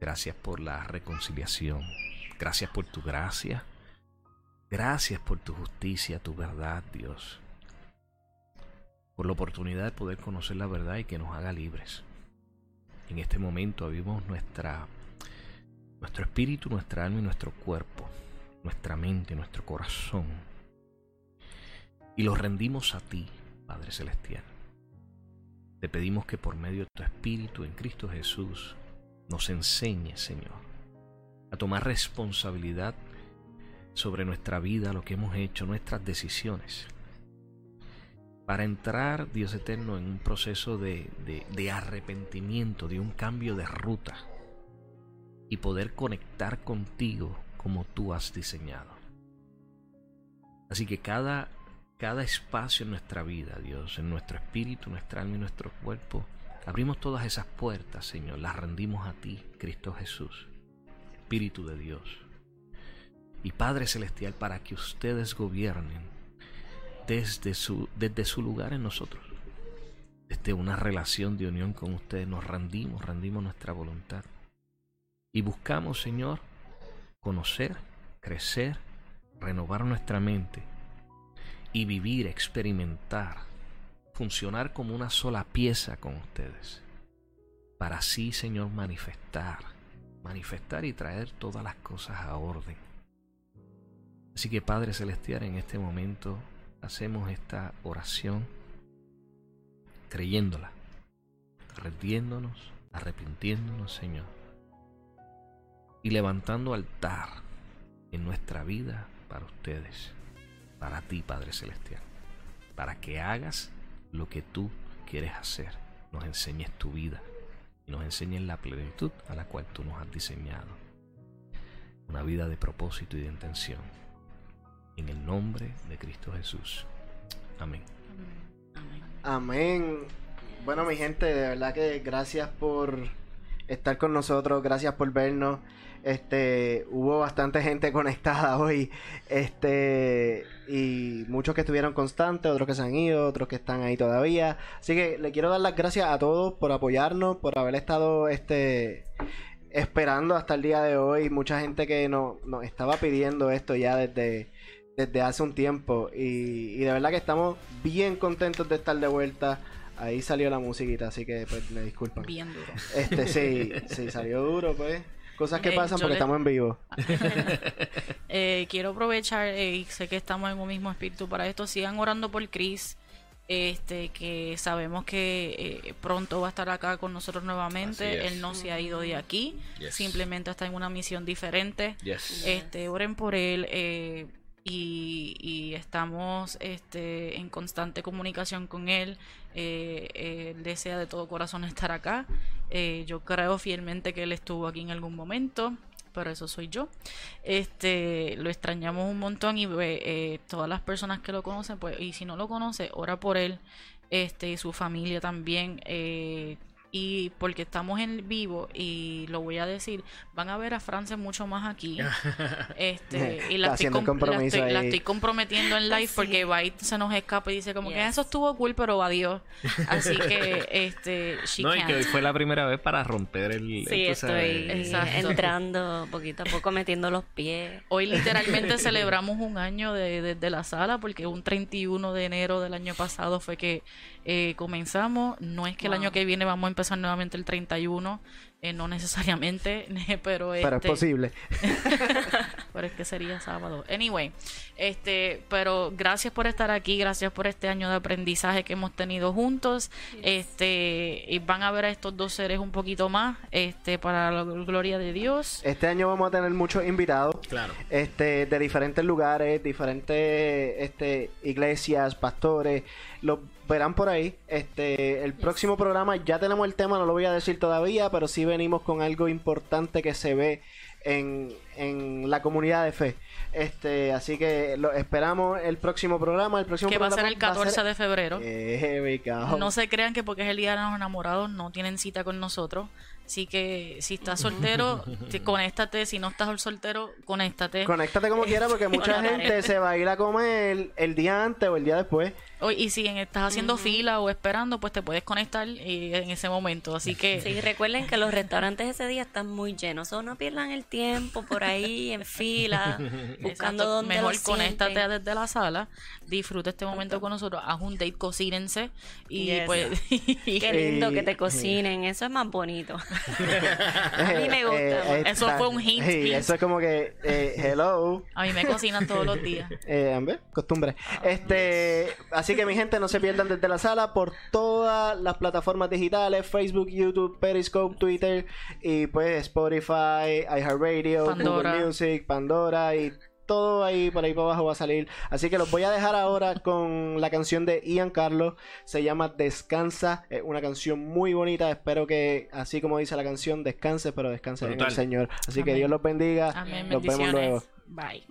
Gracias por la reconciliación. Gracias por tu gracia. Gracias por tu justicia, tu verdad, Dios. Por la oportunidad de poder conocer la verdad y que nos haga libres. En este momento abrimos nuestra, nuestro espíritu, nuestra alma y nuestro cuerpo, nuestra mente, nuestro corazón. Y los rendimos a ti, Padre Celestial. Te pedimos que por medio de tu Espíritu en Cristo Jesús nos enseñes, Señor, a tomar responsabilidad sobre nuestra vida, lo que hemos hecho, nuestras decisiones. Para entrar, Dios eterno, en un proceso de, de, arrepentimiento, de un cambio de ruta y poder conectar contigo como tú has diseñado. Así que cada, cada espacio en nuestra vida, Dios, en nuestro espíritu, nuestra alma y nuestro cuerpo, abrimos todas esas puertas, Señor, las rendimos a ti, Cristo Jesús, Espíritu de Dios y Padre Celestial para que ustedes gobiernen desde su, desde su lugar en nosotros. Desde una relación de unión con ustedes nos rendimos, rendimos nuestra voluntad. Y buscamos, Señor, conocer, crecer, renovar nuestra mente y vivir, experimentar, funcionar como una sola pieza con ustedes. Para así, Señor, manifestar, manifestar y traer todas las cosas a orden Así que Padre Celestial, en este momento hacemos esta oración creyéndola, rendiéndonos, arrepintiéndonos, Señor, y levantando altar en nuestra vida para ustedes, para ti, Padre Celestial, para que hagas lo que tú quieres hacer, nos enseñes tu vida, y nos enseñes la plenitud a la cual tú nos has diseñado. Una vida de propósito y de intención. En el nombre de Cristo Jesús. Amén. Amén. Bueno, mi gente, de verdad que gracias por estar con nosotros, gracias por vernos. Este, hubo bastante gente conectada hoy. Este, y muchos que estuvieron constantes, otros que se han ido, otros que están ahí todavía. Así que le quiero dar las gracias a todos por apoyarnos, por haber estado este esperando hasta el día de hoy. Mucha gente que nos, estaba pidiendo esto ya desde, desde hace un tiempo. Y, y de verdad que estamos bien contentos de estar de vuelta. Ahí salió la musiquita, así que pues me disculpan. Bien duro. Este sí, sí, salió duro, pues. Cosas que eh, pasan porque estamos en vivo. eh, quiero aprovechar eh, y sé que estamos en un mismo espíritu para esto. Sigan orando por Chris. Este, que sabemos que eh, pronto va a estar acá con nosotros nuevamente. Él no se ha ido de aquí, simplemente está en una misión diferente. Este, oren por él. Eh, y, estamos este, en constante comunicación con él. Eh, desea de todo corazón estar acá. Eh, yo creo fielmente que él estuvo aquí en algún momento, pero eso soy yo. Este, lo extrañamos un montón y eh, todas las personas que lo conocen, pues, y si no lo conoce, ora por él, este, y su familia también. Y porque estamos en vivo y lo voy a decir, van a ver a Francia mucho más aquí. este, y la estoy, la, estoy, comprometiendo en live porque Byte se nos escapa y dice como que eso estuvo cool, pero adiós. Así que este No, y que hoy fue la primera vez para romper el Sí, estoy entrando poquito a poco metiendo los pies. Hoy literalmente celebramos un año de, de, la sala porque un 31 de enero del año pasado fue que eh, comenzamos. No es que el año que viene vamos a empezar nuevamente el 31, eh, no necesariamente, pero Pero es este, posible. pero es que sería sábado. Anyway, este, pero gracias por estar aquí, gracias por este año de aprendizaje que hemos tenido juntos. Este, y van a ver a estos dos seres un poquito más, este, para la gloria de Dios. Este año vamos a tener muchos invitados. Claro. Este, de diferentes lugares, diferentes este, iglesias, pastores. Los verán por ahí. Este, el próximo programa ya tenemos el tema, no lo voy a decir todavía, pero sí venimos con algo importante que se ve en, en la comunidad de fe. Este, así que lo esperamos el próximo programa. El próximo que va a ser el 14 de febrero. Eh, no se crean que porque es el día de los enamorados no tienen cita con nosotros. Así que si estás soltero, conéctate. Si no estás soltero, conéctate. Conéctate como quiera porque mucha gente se va a ir a comer el día antes o el día después. Y si estás haciendo fila o esperando, pues te puedes conectar en ese momento. Así que... Sí, recuerden que los restaurantes ese día están muy llenos. O no pierdan el tiempo por ahí en fila, buscando dónde Mejor conéctate desde la sala, disfruta este momento con nosotros, haz un date, cocínense. Y pues... Qué lindo que te cocinen, eso es más bonito. a mí me gusta. Eh, eso fue un hint, Eso es como que, eh, hello. A mí me cocinan todos los días. Eh, costumbre. Este, así que mi gente, no se pierdan desde la sala por todas las plataformas digitales, Facebook, YouTube, Periscope, Twitter y pues Spotify, iHeartRadio, Google Music, Pandora y todo ahí por ahí para abajo va a salir. Así que los voy a dejar ahora con la canción de Ian Carlos. Se llama Descansa. Es una canción muy bonita. Espero que, así como dice la canción, descanse, pero descanse en el Señor. Así que Dios los bendiga. Nos vemos luego. Bye.